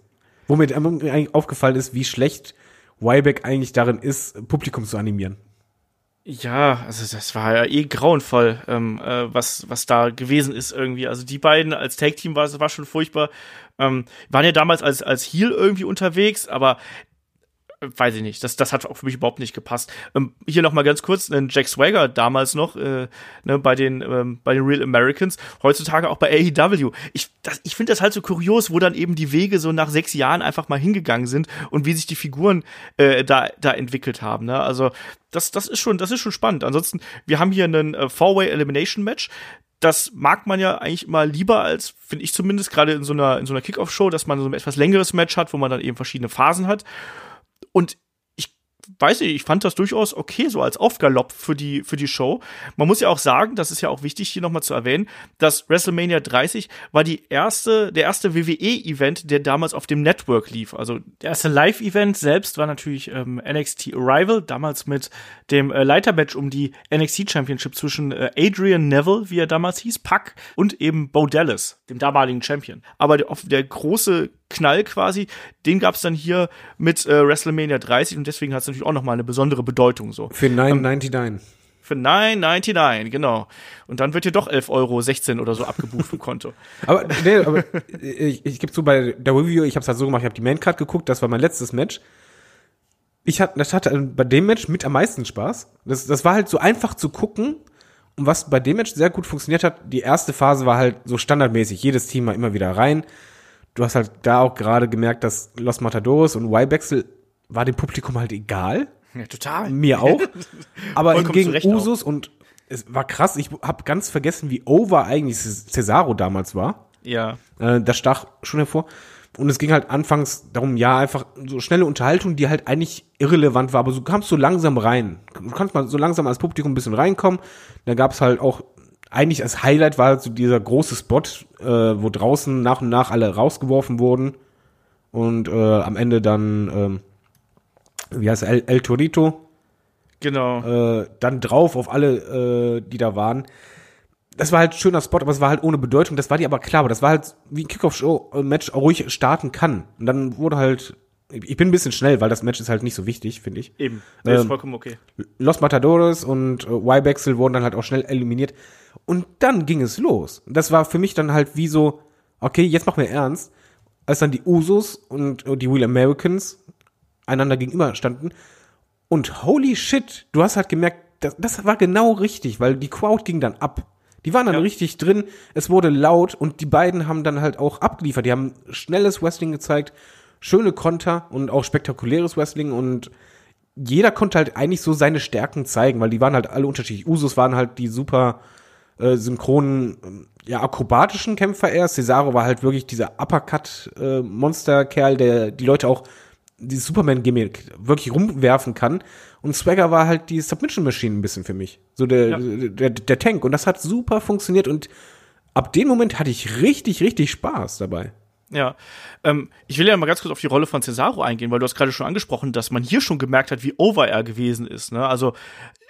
[SPEAKER 3] Womit mir eigentlich aufgefallen ist, wie schlecht Wyback eigentlich darin ist, Publikum zu animieren.
[SPEAKER 2] Ja, also das war ja eh grauenvoll, ähm, äh, was, was da gewesen ist irgendwie. Also die beiden als Tag-Team war, war schon furchtbar. Ähm, waren ja damals als, als Heel irgendwie unterwegs, aber weiß ich nicht, das, das hat auch für mich überhaupt nicht gepasst. Ähm, hier noch mal ganz kurz, äh, Jack Swagger damals noch äh, ne, bei, den, ähm, bei den Real Americans, heutzutage auch bei AEW. Ich, das- ich finde das halt so kurios, wo dann eben die Wege so nach sechs Jahren einfach mal hingegangen sind und wie sich die Figuren äh, da, da entwickelt haben. Ne? Also das, das, ist schon, das ist schon spannend. Ansonsten, wir haben hier einen äh, Four-Way Elimination Match. Das mag man ja eigentlich immer lieber als, finde ich zumindest, gerade in so einer, in so einer Kickoff-Show, dass man so ein etwas längeres Match hat, wo man dann eben verschiedene Phasen hat. Und ich weiß nicht, ich fand das durchaus okay, so als Aufgalopp für die, für die Show. Man muss ja auch sagen, das ist ja auch wichtig hier nochmal zu erwähnen, dass WrestleMania 30 war die erste, der erste WWE-Event, der damals auf dem Network lief. Also der erste Live-Event selbst war natürlich ähm, NXT Arrival, damals mit dem äh, Leitermatch um die NXT Championship zwischen äh, Adrian Neville, wie er damals hieß, Puck, und eben Bo Dallas, dem damaligen Champion. Aber der, der große Knall quasi, den gab es dann hier mit äh, WrestleMania 30 und deswegen hat es natürlich auch nochmal eine besondere Bedeutung so.
[SPEAKER 3] Für 9,99.
[SPEAKER 2] Für 9,99, genau. Und dann wird hier doch 11,16 Euro oder so abgebucht vom Konto.
[SPEAKER 3] Aber, nee, aber ich, ich gebe zu, bei der Review, ich habe es halt so gemacht, ich habe die Maincard geguckt, das war mein letztes Match. Ich hatte, das hatte bei dem Match mit am meisten Spaß. Das, das war halt so einfach zu gucken. Und was bei dem Match sehr gut funktioniert hat, die erste Phase war halt so standardmäßig. Jedes Team war immer wieder rein. Du hast halt da auch gerade gemerkt, dass Los Matadores und Y-Baxel war dem Publikum halt egal.
[SPEAKER 2] Ja, total.
[SPEAKER 3] Mir auch. Aber
[SPEAKER 2] Vollkommen
[SPEAKER 3] gegen Usus und es war krass. Ich habe ganz vergessen, wie over eigentlich Cesaro damals war.
[SPEAKER 2] Ja.
[SPEAKER 3] Äh, das stach schon hervor. Und es ging halt anfangs darum, ja, einfach so schnelle Unterhaltung, die halt eigentlich irrelevant war, aber du kamst so langsam rein. Du kannst mal so langsam als Publikum ein bisschen reinkommen. Da gab es halt auch, eigentlich als Highlight war halt so dieser große Spot, äh, wo draußen nach und nach alle rausgeworfen wurden. Und äh, am Ende dann, ähm, wie heißt er, El, El Torito,
[SPEAKER 2] Genau.
[SPEAKER 3] äh, dann drauf auf alle, äh, die da waren. Das war halt ein schöner Spot, aber es war halt ohne Bedeutung. Das war dir aber klar, aber das war halt wie ein Kickoff-Show-Match ruhig starten kann. Und dann wurde halt, ich bin ein bisschen schnell, weil das Match ist halt nicht so wichtig, finde ich.
[SPEAKER 2] Eben. Ist
[SPEAKER 3] ähm,
[SPEAKER 2] vollkommen okay.
[SPEAKER 3] Los Matadores und äh, Y-Baxel wurden dann halt auch schnell eliminiert. Und dann ging es los. Das war für mich dann halt wie so, okay, jetzt machen wir ernst. Als dann die Usos und äh, die Real Americans einander gegenüber standen. Und holy shit, du hast halt gemerkt, das, das war genau richtig, weil die Crowd ging dann ab. Die waren dann
[SPEAKER 2] Ja.
[SPEAKER 3] richtig drin, es wurde laut und die beiden haben dann halt auch abgeliefert. Die haben schnelles Wrestling gezeigt, schöne Konter und auch spektakuläres Wrestling und jeder konnte halt eigentlich so seine Stärken zeigen, weil die waren halt alle unterschiedlich. Usos waren halt die super äh, synchronen, ja, akrobatischen Kämpfer erst. Cesaro war halt wirklich dieser Uppercut-Monster-Kerl, der die Leute auch dieses Superman-Gimmick wirklich rumwerfen kann. Und Swagger war halt die Submission-Machine ein bisschen für mich. So der,
[SPEAKER 2] Ja.
[SPEAKER 3] der, der Tank. Und das hat super funktioniert. Und ab dem Moment hatte ich richtig, richtig Spaß dabei.
[SPEAKER 2] Ja, ähm, ich will ja mal ganz kurz auf die Rolle von Cesaro eingehen, weil du hast gerade schon angesprochen, dass man hier schon gemerkt hat, wie over er gewesen ist. Ne? Also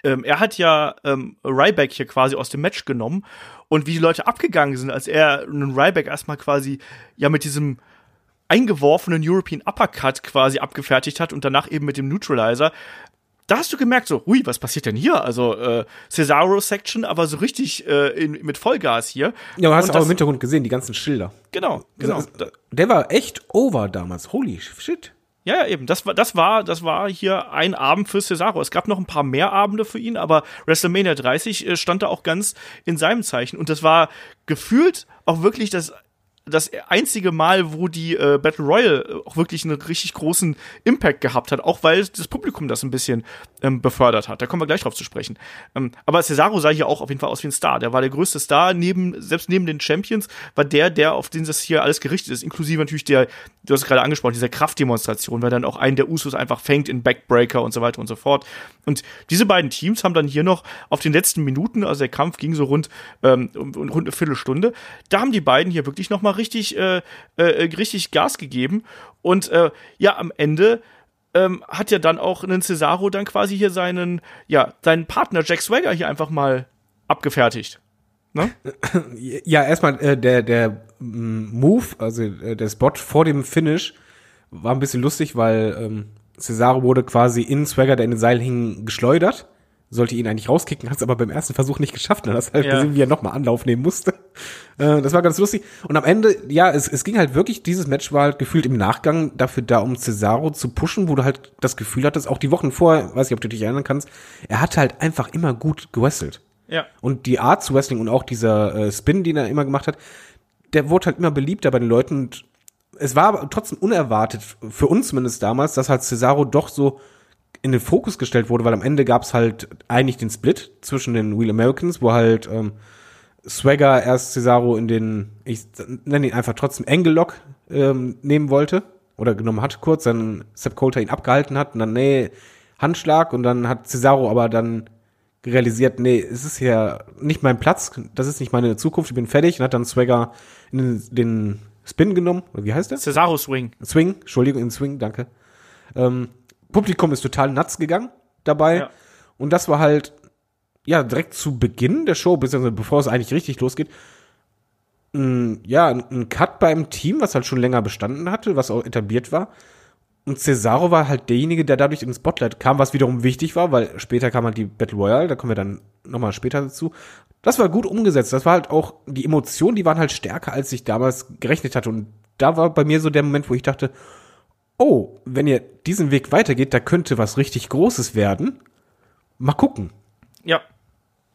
[SPEAKER 2] ähm, er hat ja ähm, Ryback hier quasi aus dem Match genommen und wie die Leute abgegangen sind, als er einen Ryback erstmal quasi ja mit diesem eingeworfenen European Uppercut quasi abgefertigt hat und danach eben mit dem Neutralizer. Da hast du gemerkt, so, hui, was passiert denn hier? Also äh, Cesaro-Section, aber so richtig äh, in, mit Vollgas hier.
[SPEAKER 3] Ja, du hast
[SPEAKER 2] Und
[SPEAKER 3] auch
[SPEAKER 2] das-
[SPEAKER 3] im Hintergrund gesehen, die ganzen Schilder.
[SPEAKER 2] Genau, genau. Da-
[SPEAKER 3] Der war echt over damals. Holy shit.
[SPEAKER 2] Ja, ja, eben. Das war, das war, das war hier ein Abend für Cesaro. Es gab noch ein paar mehr Abende für ihn, aber WrestleMania 30 äh, stand da auch ganz in seinem Zeichen. Und das war gefühlt auch wirklich das das einzige Mal, wo die äh, Battle Royale auch wirklich einen richtig großen Impact gehabt hat, auch weil das Publikum das ein bisschen ähm, befördert hat. Da kommen wir gleich drauf zu sprechen. Ähm, aber Cesaro sah hier auch auf jeden Fall aus wie ein Star. Der war der größte Star, neben, selbst neben den Champions, war der, der, auf den das hier alles gerichtet ist, inklusive natürlich der, du hast es gerade angesprochen, dieser Kraftdemonstration, weil dann auch einen der Usos einfach fängt in Backbreaker und so weiter und so fort. Und diese beiden Teams haben dann hier noch auf den letzten Minuten, also der Kampf ging so rund, ähm, rund eine Viertelstunde, da haben die beiden hier wirklich noch mal richtig, äh, äh, richtig Gas gegeben. Und äh, ja, am Ende ähm, hat ja dann auch einen Cesaro dann quasi hier seinen, ja, seinen Partner Jack Swagger hier einfach mal abgefertigt. Ne?
[SPEAKER 3] Ja, erstmal äh, der, der mm, Move, also äh, der Spot vor dem Finish, war ein bisschen lustig, weil ähm, Cesaro wurde quasi in Swagger, der in den Seil hing, geschleudert. Sollte ihn eigentlich rauskicken, hat es aber beim ersten Versuch nicht geschafft. Hast du halt
[SPEAKER 2] Ja.
[SPEAKER 3] gesehen, wie er nochmal Anlauf nehmen musste. Äh, das war ganz lustig. Und am Ende, ja, es, es ging halt wirklich, dieses Match war halt gefühlt im Nachgang dafür da, um Cesaro zu pushen, wo du halt das Gefühl hattest, auch die Wochen vorher, weiß nicht, ob du dich erinnern kannst, er hat halt einfach immer gut gewrestelt.
[SPEAKER 2] Ja.
[SPEAKER 3] Und die Art zu Wrestling und auch dieser äh, Spin, den er immer gemacht hat, der wurde halt immer beliebter bei den Leuten. Und es war aber trotzdem unerwartet, für uns zumindest damals, dass halt Cesaro doch so in den Fokus gestellt wurde, weil am Ende gab es halt eigentlich den Split zwischen den Real Americans, wo halt ähm, Swagger erst Cesaro in den, ich nenne ihn einfach trotzdem Angle Lock ähm, nehmen wollte oder genommen hat kurz, dann Sepp Coulter ihn abgehalten hat und dann, nee, Handschlag und dann hat Cesaro aber dann realisiert, nee, es ist hier nicht mein Platz, das ist nicht meine Zukunft, ich bin fertig und hat dann Swagger in den, den Spin genommen, oder wie heißt der?
[SPEAKER 2] Cesaro Swing.
[SPEAKER 3] Swing, Entschuldigung, in Swing, danke. Ähm, Publikum ist total nuts gegangen dabei.
[SPEAKER 2] Ja.
[SPEAKER 3] Und das war halt, ja, direkt zu Beginn der Show, beziehungsweise bevor es eigentlich richtig losgeht, ein, ja, ein Cut beim Team, was halt schon länger bestanden hatte, was auch etabliert war. Und Cesaro war halt derjenige, der dadurch ins Spotlight kam, was wiederum wichtig war, weil später kam halt die Battle Royale, da kommen wir dann nochmal später dazu. Das war gut umgesetzt. Das war halt auch, die Emotionen, die waren halt stärker, als ich damals gerechnet hatte. Und da war bei mir so der Moment, wo ich dachte, oh, wenn ihr diesen Weg weitergeht, da könnte was richtig Großes werden. Mal gucken.
[SPEAKER 2] Ja.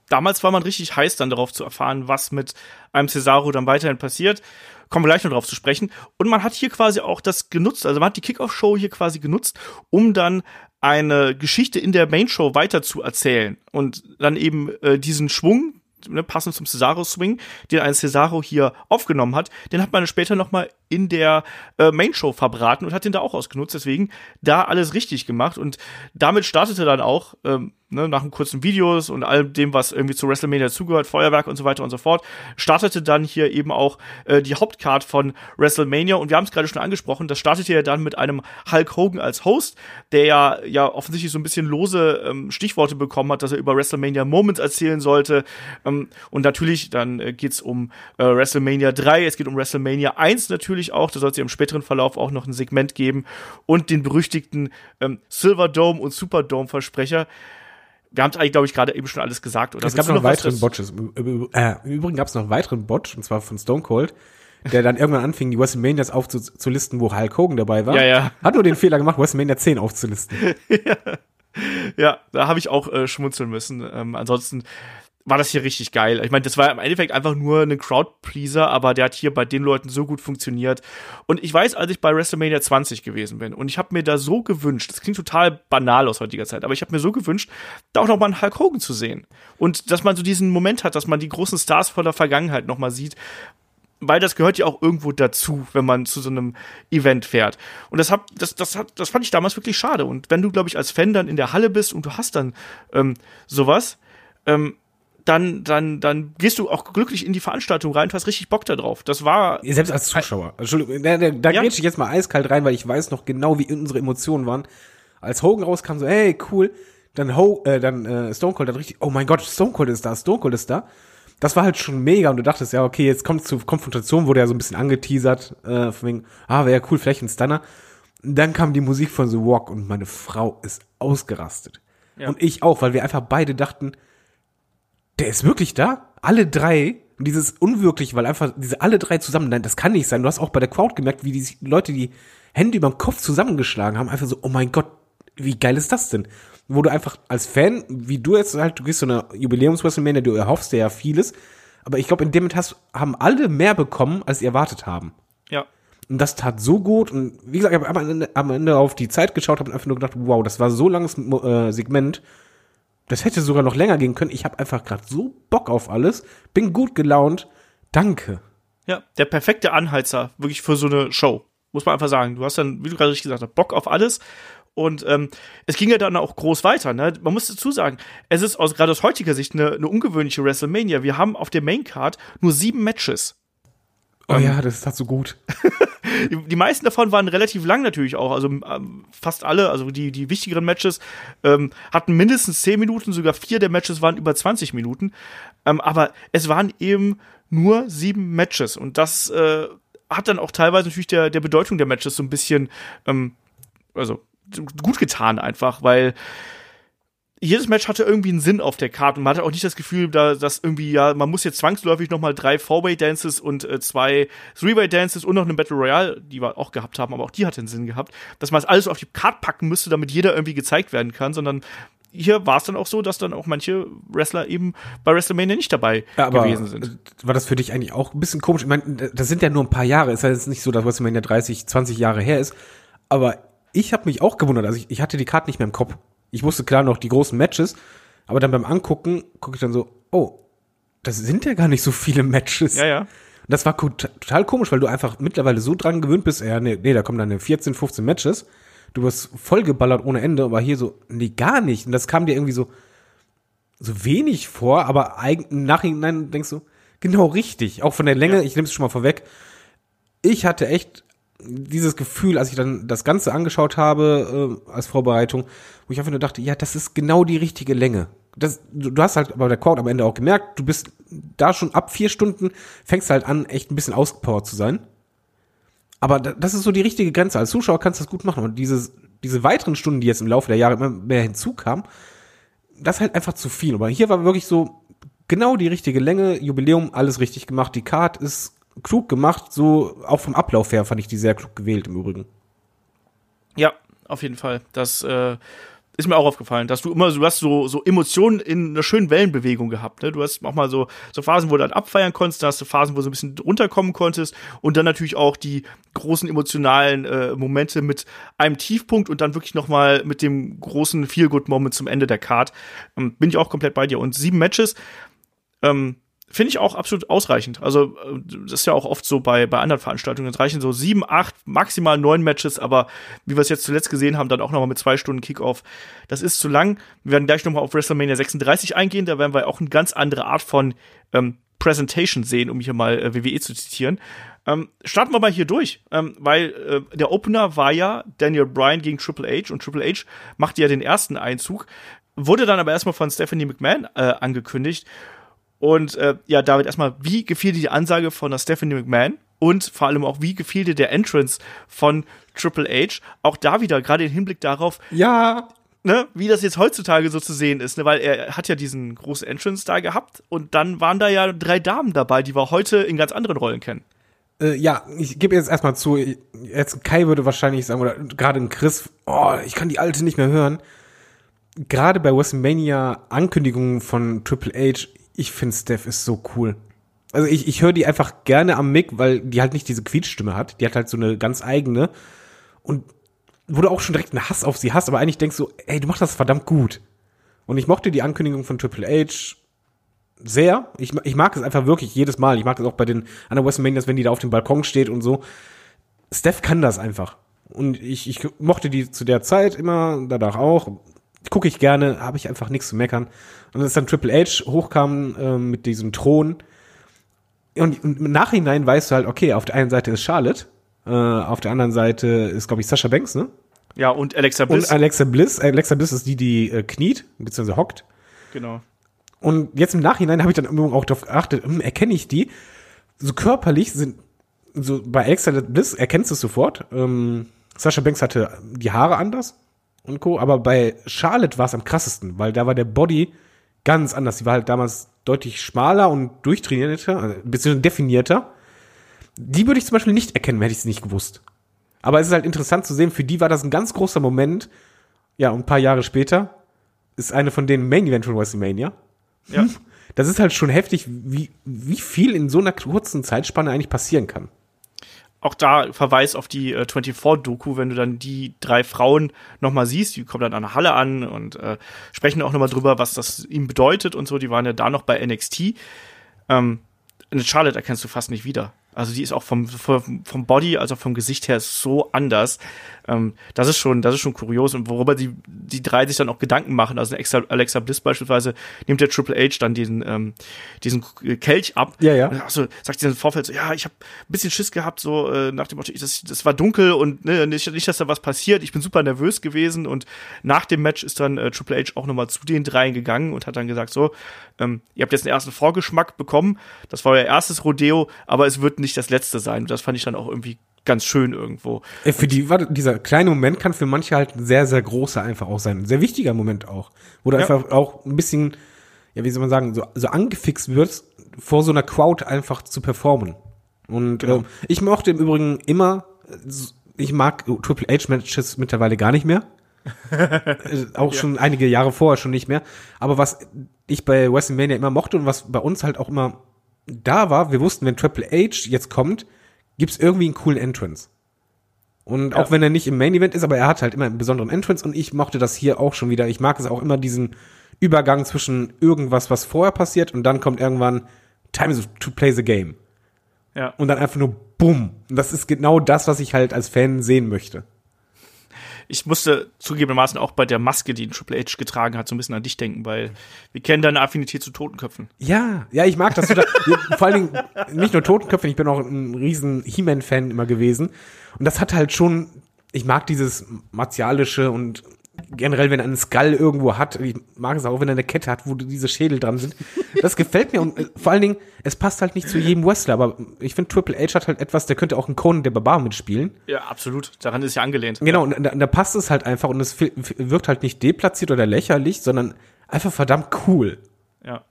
[SPEAKER 2] Damals war man richtig heiß dann darauf zu erfahren, was mit einem Cesaro dann weiterhin passiert. Kommen wir gleich noch drauf zu sprechen. Und man hat hier quasi auch das genutzt, also man hat die Kickoff-Show hier quasi genutzt, um dann eine Geschichte in der Main-Show weiter zu erzählen und dann eben äh, diesen Schwung, ne, passend zum Cesaro-Swing, den ein Cesaro hier aufgenommen hat, den hat man später noch mal in der äh, Main-Show verbraten und hat den da auch ausgenutzt. Deswegen da alles richtig gemacht und damit startete dann auch ähm, ne, nach einem kurzen Videos und all dem, was irgendwie zu WrestleMania zugehört, Feuerwerk und so weiter und so fort, startete dann hier eben auch äh, die Hauptcard von WrestleMania. Und wir haben es gerade schon angesprochen, das startete ja dann mit einem Hulk Hogan als Host, der ja ja offensichtlich so ein bisschen lose ähm, Stichworte bekommen hat, dass er über WrestleMania Moments erzählen sollte. Ähm, und natürlich dann äh, geht's um äh, WrestleMania 3, es geht um WrestleMania 1 natürlich auch, da soll es ja im späteren Verlauf auch noch ein Segment geben. Und den berüchtigten ähm, Silverdome und Superdome-Versprecher. Wir haben es eigentlich, glaube ich, gerade eben schon alles gesagt. Oder
[SPEAKER 3] Es gab noch,
[SPEAKER 2] was
[SPEAKER 3] weiteren Botches. Äh, Im Übrigen gab es noch einen weiteren Botch, und zwar von Stone Cold, der dann irgendwann anfing, die WrestleManias aufzulisten, wo Hulk Hogan dabei war.
[SPEAKER 2] Ja, ja.
[SPEAKER 3] Hat nur den Fehler gemacht, WrestleMania 10 aufzulisten.
[SPEAKER 2] Ja, da habe ich auch äh, schmunzeln müssen. Ähm, ansonsten war das hier richtig geil. Ich meine, das war im Endeffekt einfach nur ein Crowdpleaser, aber der hat hier bei den Leuten so gut funktioniert. Und ich weiß, als ich bei WrestleMania 20 gewesen bin und ich habe mir da so gewünscht, das klingt total banal aus heutiger Zeit, aber ich habe mir so gewünscht, da auch noch mal einen Hulk Hogan zu sehen. Und dass man so diesen Moment hat, dass man die großen Stars von der Vergangenheit noch mal sieht, weil das gehört ja auch irgendwo dazu, wenn man zu so einem Event fährt. Und das hab, das, das das fand ich damals wirklich schade. Und wenn du, glaube ich, als Fan dann in der Halle bist und du hast dann ähm, sowas, ähm, dann, dann, dann gehst du auch glücklich in die Veranstaltung rein, du hast richtig Bock da drauf. Das war,
[SPEAKER 3] Selbst als Zuschauer. Entschuldigung, da, da, da
[SPEAKER 2] Ja.
[SPEAKER 3] ich jetzt mal eiskalt rein, weil ich weiß noch genau, wie unsere Emotionen waren. Als Hogan rauskam, so, hey, cool. Dann, Ho, äh, dann äh, Stone Cold dann richtig, oh mein Gott, Stone Cold ist da, Stone Cold ist da. Das war halt schon mega und du dachtest, ja, okay, jetzt kommt zur Konfrontation, wurde ja so ein bisschen angeteasert, äh, von wegen, ah, wäre ja cool, vielleicht ein Stunner. Dann kam die Musik von The Walk und meine Frau ist ausgerastet.
[SPEAKER 2] Ja.
[SPEAKER 3] Und ich auch, weil wir einfach beide dachten, der ist wirklich da? Alle drei? Und dieses unwirklich, weil einfach diese alle drei zusammen, nein, das kann nicht sein. Du hast auch bei der Crowd gemerkt, wie die Leute die Hände über dem Kopf zusammengeschlagen haben. Einfach so, oh mein Gott, wie geil ist das denn? Wo du einfach als Fan, wie du jetzt halt, du gehst zu einer Jubiläums-WrestleMania, du erhoffst dir ja vieles. Aber ich glaube, in dem hast, haben alle mehr bekommen, als sie erwartet haben.
[SPEAKER 2] Ja.
[SPEAKER 3] Und das tat so gut. Und wie gesagt, ich habe am Ende, am Ende auf die Zeit geschaut, habe einfach nur gedacht, wow, das war so langes äh, Segment. Das hätte sogar noch länger gehen können. Ich habe einfach gerade so Bock auf alles. Bin gut gelaunt. Danke.
[SPEAKER 2] Ja, der perfekte Anheizer, wirklich für so eine Show. Muss man einfach sagen. Du hast dann, wie du gerade richtig gesagt hast, Bock auf alles. Und ähm, es ging ja dann auch groß weiter. Ne? Man muss dazu sagen, es ist aus, gerade aus heutiger Sicht eine, eine ungewöhnliche WrestleMania. Wir haben auf der Maincard nur sieben Matches.
[SPEAKER 3] Oh ja, das ist so gut.
[SPEAKER 2] Die, die meisten davon waren relativ lang natürlich auch. Also ähm, fast alle, also die, die wichtigeren Matches ähm, hatten mindestens 10 Minuten, sogar vier der Matches waren über 20 Minuten. Ähm, aber es waren eben nur sieben Matches. Und das äh, hat dann auch teilweise natürlich der, der Bedeutung der Matches so ein bisschen, ähm, also gut getan einfach, weil jedes Match hatte irgendwie einen Sinn auf der Karte und man hatte auch nicht das Gefühl, da, dass irgendwie, ja, man muss jetzt zwangsläufig nochmal drei Four-Way-Dances und äh, zwei Three-Way-Dances und noch eine Battle Royale, die wir auch gehabt haben, aber auch die hatte einen Sinn gehabt, dass man es alles auf die Karte packen müsste, damit jeder irgendwie gezeigt werden kann, sondern hier war es dann auch so, dass dann auch manche Wrestler eben bei WrestleMania nicht dabei
[SPEAKER 3] Ja,
[SPEAKER 2] gewesen sind.
[SPEAKER 3] war das für dich eigentlich auch ein bisschen komisch? Ich meine, das sind ja nur ein paar Jahre. Ist ja jetzt nicht so, dass WrestleMania 30, 20 Jahre her ist. Aber ich habe mich auch gewundert. Also ich, ich hatte die Karte nicht mehr im Kopf. Ich wusste klar noch die großen Matches, aber dann beim Angucken gucke ich dann so, oh, das sind ja gar nicht so viele Matches.
[SPEAKER 2] Ja, ja.
[SPEAKER 3] Und das war total komisch, weil du einfach mittlerweile so dran gewöhnt bist, ja, nee, nee da kommen dann 14, 15 Matches. Du wirst vollgeballert ohne Ende, aber hier so, nee, gar nicht. Und das kam dir irgendwie so, so wenig vor, aber im Nachhinein denkst du, genau richtig. Auch von der Länge,
[SPEAKER 2] Ja.
[SPEAKER 3] ich nehme es schon mal vorweg. Ich hatte echt dieses Gefühl, als ich dann das Ganze angeschaut habe äh, als Vorbereitung, wo ich einfach nur dachte, ja, das ist genau die richtige Länge. Das, du, du hast halt bei der Crowd am Ende auch gemerkt, du bist da schon ab vier Stunden, fängst halt an, echt ein bisschen ausgepowert zu sein. Aber da, das ist so die richtige Grenze. Als Zuschauer kannst du das gut machen. Und dieses, diese weiteren Stunden, die jetzt im Laufe der Jahre immer mehr hinzukamen, das ist halt einfach zu viel. Aber hier war wirklich so genau die richtige Länge, Jubiläum, alles richtig gemacht. Die Card ist klug gemacht, so auch vom Ablauf her fand ich die sehr klug gewählt im Übrigen.
[SPEAKER 2] Ja, auf jeden Fall. Das äh, ist mir auch aufgefallen, dass du immer so, du hast so, so Emotionen in einer schönen Wellenbewegung gehabt. Ne? Du hast auch mal so, so Phasen, wo du dann abfeiern konntest, da hast du Phasen, wo du so ein bisschen runterkommen konntest und dann natürlich auch die großen emotionalen äh, Momente mit einem Tiefpunkt und dann wirklich noch mal mit dem großen Feel-Good-Moment zum Ende der Card. Ähm, bin ich auch komplett bei dir. Und sieben Matches, ähm, Finde ich auch absolut ausreichend. Also, äh, das ist ja auch oft so bei, bei anderen Veranstaltungen. Es reichen so sieben, acht, maximal neun Matches, aber wie wir es jetzt zuletzt gesehen haben, dann auch nochmal mit zwei Stunden Kickoff. Das ist zu lang. Wir werden gleich nochmal auf WrestleMania 36 eingehen. Da werden wir auch eine ganz andere Art von ähm, Presentation sehen, um hier mal äh, WWE zu zitieren. Ähm, starten wir mal hier durch, ähm, weil äh, der Opener war ja Daniel Bryan gegen Triple H und Triple H machte ja den ersten Einzug, wurde dann aber erstmal von Stephanie McMahon äh, angekündigt. Und äh, ja, David, erstmal, wie gefiel dir die Ansage von der Stephanie McMahon? Und vor allem auch, wie gefiel dir der Entrance von Triple H? Auch da wieder, gerade im Hinblick darauf,
[SPEAKER 3] Ja,
[SPEAKER 2] ne, wie das jetzt heutzutage so zu sehen ist, ne, weil er hat ja diesen großen Entrance da gehabt und dann waren da ja drei Damen dabei, die wir heute in ganz anderen Rollen kennen.
[SPEAKER 3] Äh, ja, ich gebe jetzt erstmal zu, jetzt Kai würde wahrscheinlich sagen, oder gerade ein Chris, oh, ich kann die alte nicht mehr hören. Gerade bei WrestleMania Ankündigungen von Triple H, ich finde Steph ist so cool. Also ich, ich höre die einfach gerne am Mic, weil die halt nicht diese Quietschstimme hat. Die hat halt so eine ganz eigene. Und wo du auch schon direkt einen Hass auf sie hast, aber eigentlich denkst du, ey, du machst das verdammt gut. Und ich mochte die Ankündigung von Triple H sehr. Ich, ich mag es einfach wirklich jedes Mal. Ich mag das auch bei den anderen WrestleManias, wenn die da auf dem Balkon steht und so. Steph kann das einfach. Und ich, ich mochte die zu der Zeit immer, danach auch. Gucke ich gerne, habe ich einfach nichts zu meckern. Und als dann Triple H hochkam äh, mit diesem Thron. Und im Nachhinein weißt du halt, okay, auf der einen Seite ist Charlotte, äh, auf der anderen Seite ist, glaube ich, Sascha Banks, ne?
[SPEAKER 2] Ja, und Alexa Bliss.
[SPEAKER 3] Und Alexa Bliss. Alexa Bliss ist die, die äh, kniet, beziehungsweise hockt.
[SPEAKER 2] genau.
[SPEAKER 3] Und jetzt im Nachhinein habe ich dann auch darauf geachtet, hm, erkenne ich die? So körperlich sind, so bei Alexa Bliss erkennst du es sofort. Ähm, Sascha Banks hatte die Haare anders. Und Co. Aber bei Charlotte war es am krassesten, weil da war der Body ganz anders. Sie war halt damals deutlich schmaler und durchtrainierter, also ein bisschen definierter. Die würde ich zum Beispiel nicht erkennen, hätte ich es nicht gewusst. Aber es ist halt interessant zu sehen, für die war das ein ganz großer Moment. Ja, und ein paar Jahre später ist eine von den Main Event von WrestleMania.
[SPEAKER 2] Ja.
[SPEAKER 3] Das ist halt schon heftig, wie, wie viel in so einer kurzen Zeitspanne eigentlich passieren kann.
[SPEAKER 2] Auch da Verweis auf die äh, 24-Doku, wenn du dann die drei Frauen nochmal siehst, die kommen dann an der Halle an und äh, sprechen auch nochmal drüber, was das ihnen bedeutet und so. Die waren ja da noch bei NXT. Ähm, eine Charlotte erkennst du fast nicht wieder. Also die ist auch vom, vom Body, also vom Gesicht her so anders. Ähm, das ist schon, das ist schon kurios und worüber die, die drei sich dann auch Gedanken machen. Also Alexa, Bliss beispielsweise nimmt der Triple H dann diesen, ähm, diesen Kelch ab.
[SPEAKER 3] Ja, ja.
[SPEAKER 2] Also sagt sie im Vorfeld so, ja, ich habe ein bisschen Schiss gehabt, so äh, nach dem Motto, das, das war dunkel und ne, nicht, nicht, dass da was passiert. Ich bin super nervös gewesen und nach dem Match ist dann äh, Triple H auch nochmal zu den dreien gegangen und hat dann gesagt, so, ähm, ihr habt jetzt einen ersten Vorgeschmack bekommen. Das war euer erstes Rodeo, aber es wird nicht das letzte sein. Und das fand ich dann auch irgendwie ganz schön irgendwo.
[SPEAKER 3] Äh, Für die, warte, dieser kleine Moment kann für manche halt ein sehr, sehr großer einfach auch sein. Ein sehr wichtiger Moment auch. Wo du
[SPEAKER 2] Ja.
[SPEAKER 3] einfach auch ein bisschen, ja, wie soll man sagen, so, so angefixt wirst, vor so einer Crowd einfach zu performen. Und
[SPEAKER 2] Genau.
[SPEAKER 3] ähm, ich mochte im Übrigen immer, ich mag Triple H Matches mittlerweile gar nicht mehr. Äh, auch schon einige Jahre vorher schon nicht mehr. Aber was ich bei WrestleMania immer mochte und was bei uns halt auch immer da war, wir wussten, wenn Triple H jetzt kommt, gibt's irgendwie einen coolen Entrance. Und
[SPEAKER 2] Ja.
[SPEAKER 3] auch wenn er nicht im Main Event ist, aber er hat halt immer einen besonderen Entrance und ich mochte das hier auch schon wieder. Ich mag es auch immer diesen Übergang zwischen irgendwas, was vorher passiert und dann kommt irgendwann Time is to play the game.
[SPEAKER 2] Ja.
[SPEAKER 3] Und dann einfach nur bumm. Und das ist genau das, was ich halt als Fan sehen möchte.
[SPEAKER 2] Ich musste zugegebenermaßen auch bei der Maske, die Triple H getragen hat, so ein bisschen an dich denken, weil wir kennen deine Affinität zu Totenköpfen.
[SPEAKER 3] Ja, ja, ich mag das. Da, vor allen Dingen nicht nur Totenköpfe, ich bin auch ein riesen He-Man-Fan immer gewesen. Und das hat halt schon, ich mag dieses martialische und generell, wenn er einen Skull irgendwo hat, ich mag es auch, wenn er eine Kette hat, wo diese Schädel dran sind. Das gefällt mir und äh, vor allen Dingen, es passt halt nicht zu jedem Wrestler, aber ich finde Triple H hat halt etwas, der könnte auch einen Conan der Barbar mitspielen.
[SPEAKER 2] Ja, absolut. Daran ist ja angelehnt.
[SPEAKER 3] Genau, und da, da passt es halt einfach und es wirkt halt nicht deplatziert oder lächerlich, sondern einfach verdammt cool.
[SPEAKER 2] Ja.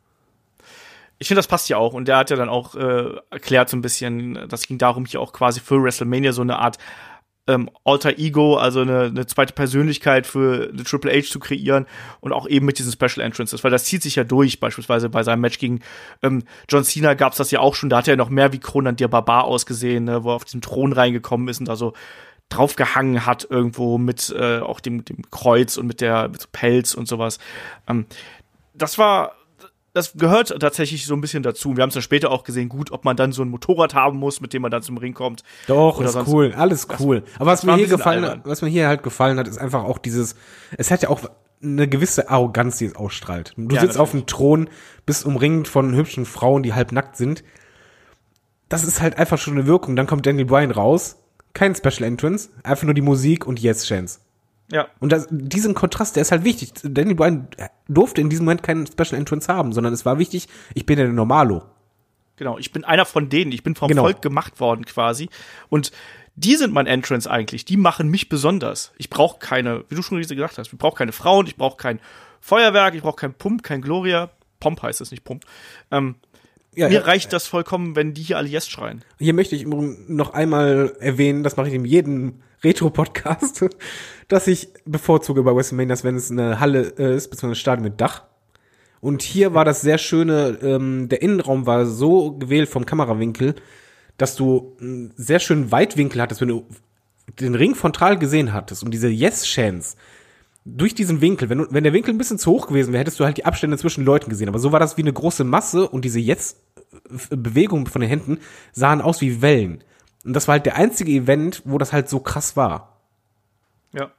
[SPEAKER 2] Ich finde, das passt ja auch. Und der hat ja dann auch äh, erklärt so ein bisschen, das ging darum, hier auch quasi für WrestleMania so eine Art ähm, Alter Ego, also eine, eine zweite Persönlichkeit für eine Triple H zu kreieren und auch eben mit diesen Special Entrances, weil das zieht sich ja durch, beispielsweise bei seinem Match gegen ähm, John Cena gab's das ja auch schon, da hat er ja noch mehr wie Conan der Barbar ausgesehen, ne, wo er auf diesen Thron reingekommen ist und da so draufgehangen hat irgendwo mit äh, auch dem, dem Kreuz und mit der mit Pelz und sowas. Ähm, das war das gehört tatsächlich so ein bisschen dazu. Wir haben es dann später auch gesehen, gut, ob man dann so ein Motorrad haben muss, mit dem man dann zum Ring kommt.
[SPEAKER 3] Doch, ist cool, alles cool. Aber was
[SPEAKER 2] das
[SPEAKER 3] mir hier gefallen
[SPEAKER 2] albern.
[SPEAKER 3] hat, was mir hier halt gefallen hat, ist einfach auch dieses, es hat ja auch eine gewisse Arroganz, die es ausstrahlt. Du
[SPEAKER 2] Ja,
[SPEAKER 3] sitzt auf
[SPEAKER 2] natürlich.
[SPEAKER 3] dem Thron, bist umringt von hübschen Frauen, die halb nackt sind. Das ist halt einfach schon eine Wirkung. Dann kommt Daniel Bryan raus, kein Special Entrance, einfach nur die Musik und Yes Chance.
[SPEAKER 2] Ja,
[SPEAKER 3] Und das, diesen Kontrast, der ist halt wichtig. Daniel Bryan durfte in diesem Moment keinen Special Entrance haben, sondern es war wichtig, ich bin ja der Normalo.
[SPEAKER 2] genau. Ich bin einer von denen. Ich bin vom
[SPEAKER 3] Genau.
[SPEAKER 2] Volk gemacht worden quasi. Und die sind mein Entrance eigentlich. Die machen mich besonders. Ich brauche keine, wie du schon gesagt hast, ich brauche keine Frauen, ich brauche kein Feuerwerk, ich brauche kein Pump, kein Gloria. Pomp heißt es, nicht Pump. Ähm,
[SPEAKER 3] Ja,
[SPEAKER 2] mir
[SPEAKER 3] ja.
[SPEAKER 2] reicht das vollkommen, wenn die hier alle Yes schreien.
[SPEAKER 3] Hier möchte ich noch einmal erwähnen, das mache ich in jedem Retro-Podcast, dass ich bevorzuge bei WrestleMania, wenn es eine Halle äh, ist, beziehungsweise ein Stadion mit Dach. Und hier war das sehr schöne, ähm, der Innenraum war so gewählt vom Kamerawinkel, dass du einen sehr schönen Weitwinkel hattest, wenn du den Ring frontal gesehen hattest und diese Yes-Chance durch diesen Winkel, wenn, du, wenn der Winkel ein bisschen zu hoch gewesen wäre, hättest du halt die Abstände zwischen Leuten gesehen. Aber so war das wie eine große Masse und diese Yes-Bewegungen von den Händen sahen aus wie Wellen. Und das war halt der einzige Event, wo das halt so krass war.
[SPEAKER 2] Ja.